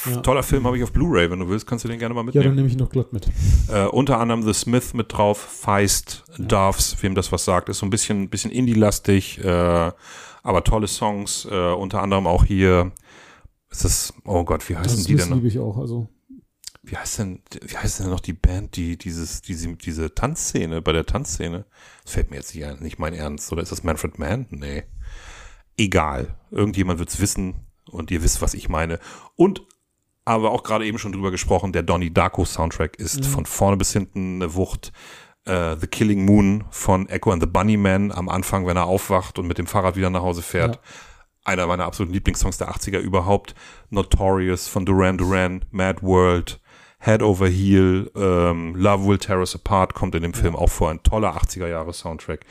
Ja. toller Film habe ich auf Blu-ray. Wenn du willst, kannst du den gerne mal Ja, mitnehmen. dann nehme ich ihn noch glatt mit. Äh, unter anderem The Smith mit drauf, Feist, Doves, wem das was sagt, ist so ein bisschen, bisschen Indie-lastig, äh, aber tolle Songs, äh, unter anderem auch hier, ist das, oh Gott, wie heißen Das die denn noch? liebe ich auch. Also, Wie heißt denn, wie heißt denn noch die Band, die dieses, diese, diese Tanzszene, bei der Tanzszene? Das fällt mir jetzt nicht ein, nicht mein Ernst, oder ist das Manfred Mann? Nee. Egal. Irgendjemand wird's wissen und ihr wisst, was ich meine. Und aber auch gerade eben schon drüber gesprochen, der Donnie Darko Soundtrack ist von vorne bis hinten eine Wucht. Äh, the Killing Moon von Echo and the Bunnyman am Anfang, wenn er aufwacht und mit dem Fahrrad wieder nach Hause fährt. Ja. Einer meiner absoluten Lieblingssongs der 80er überhaupt. Notorious von Duran Duran, Mad World, Head Over Heel, ähm, Love Will Tear Us Apart kommt in dem Film auch vor. Ein toller 80er Jahre Soundtrack.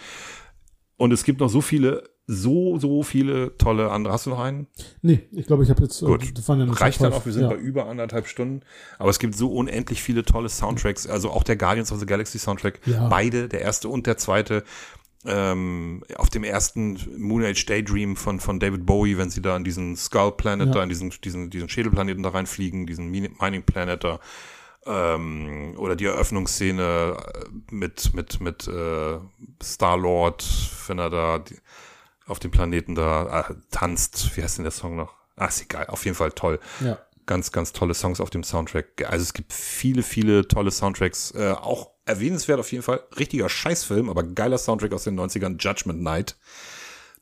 Und es gibt noch so viele, so, so viele tolle andere. Hast du noch einen? nee, ich glaube, ich habe jetzt. äh, Gut. das waren ja Reicht dann auch, wir sind ja. bei über anderthalb Stunden. Aber es gibt so unendlich viele tolle Soundtracks. Also auch der Guardians of the Galaxy Soundtrack. Ja. Beide, der erste und der zweite. Ähm, auf dem ersten Moon Age Daydream von, von David Bowie, wenn sie da in diesen Skull Planet, Ja. da in diesen, diesen, diesen Schädelplaneten da reinfliegen, diesen Min- Mining Planet da. Ähm, oder die Eröffnungsszene äh, mit, mit, mit äh, Star-Lord, wenn er da die, auf dem Planeten da äh, tanzt. Wie heißt denn der Song noch? Ah, ist egal. Auf jeden Fall toll Ja. ganz, ganz tolle Songs auf dem Soundtrack. Also es gibt viele, viele tolle Soundtracks. Äh, auch erwähnenswert auf jeden Fall. Richtiger Scheißfilm, aber geiler Soundtrack aus den 90ern, Judgment Night.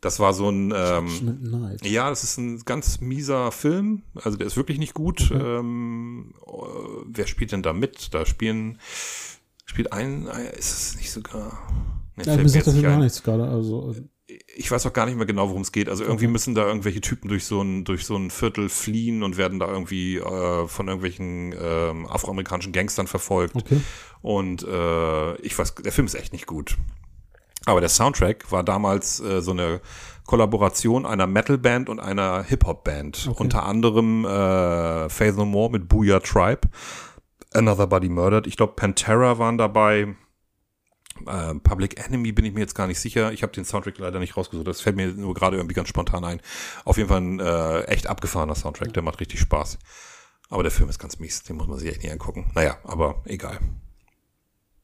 Das war so ein, ähm, Judgment Night. ja, das ist ein ganz mieser Film. Also der ist wirklich nicht gut. Ähm, äh, wer spielt denn da mit? Da spielen, spielt ein, äh, ist es nicht sogar, nee, Ja, mir sagt das nicht gar nichts gerade. Also, ich weiß auch gar nicht mehr genau, worum es geht. Also irgendwie müssen da irgendwelche Typen durch so ein durch so ein Viertel fliehen und werden da irgendwie äh, von irgendwelchen ähm, afroamerikanischen Gangstern verfolgt. okay. Und äh, ich weiß, der Film ist echt nicht gut. Aber der Soundtrack war damals äh, so eine Kollaboration einer Metal-Band und einer Hip-Hop-Band. Okay. Unter anderem äh, Faith No More mit Booyah Tribe, Another Body Murdered. Ich glaube, Pantera waren dabei. Äh, Public Enemy bin ich mir jetzt gar nicht sicher. Ich habe den Soundtrack leider nicht rausgesucht. Das fällt mir nur gerade irgendwie ganz spontan ein. Auf jeden Fall ein äh, echt abgefahrener Soundtrack. Der macht richtig Spaß. Aber der Film ist ganz mies. Den muss man sich echt nicht angucken. Naja, aber egal.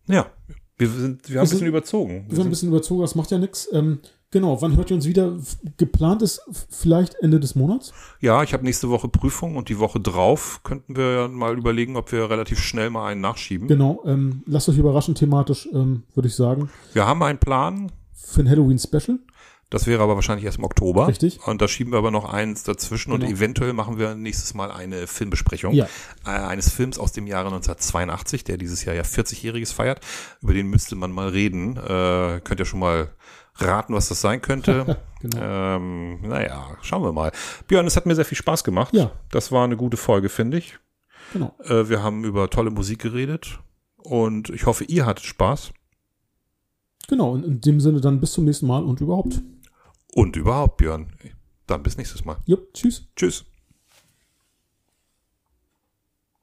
Ja, wir, sind, wir haben ein bisschen überzogen. Wir sind ein bisschen überzogen, das macht ja nichts. Ähm, genau, wann hört ihr uns wieder? Geplant ist vielleicht Ende des Monats. Ja, ich habe nächste Woche Prüfung und die Woche drauf könnten wir mal überlegen, ob wir relativ schnell mal einen nachschieben. Genau, ähm, lasst euch überraschen thematisch, ähm, würde ich sagen. Wir haben einen Plan. Für ein Halloween-Special. Das wäre aber wahrscheinlich erst im Oktober. Richtig. Und da schieben wir aber noch eins dazwischen und Genau. eventuell machen wir nächstes Mal eine Filmbesprechung Ja. äh, eines Films aus dem Jahre 1982, der dieses Jahr ja 40-jähriges feiert. Über den müsste man mal reden. Äh, könnt ihr schon mal raten, was das sein könnte. <laughs> Genau. ähm, naja, schauen wir mal. Björn, es hat mir sehr viel Spaß gemacht. Ja. Das war eine gute Folge, finde ich. Genau. Äh, wir haben über tolle Musik geredet und ich hoffe, ihr hattet Spaß. Genau. Und in dem Sinne dann bis zum nächsten Mal und überhaupt. Und überhaupt, Björn. Dann bis nächstes Mal. Jupp, tschüss. Tschüss.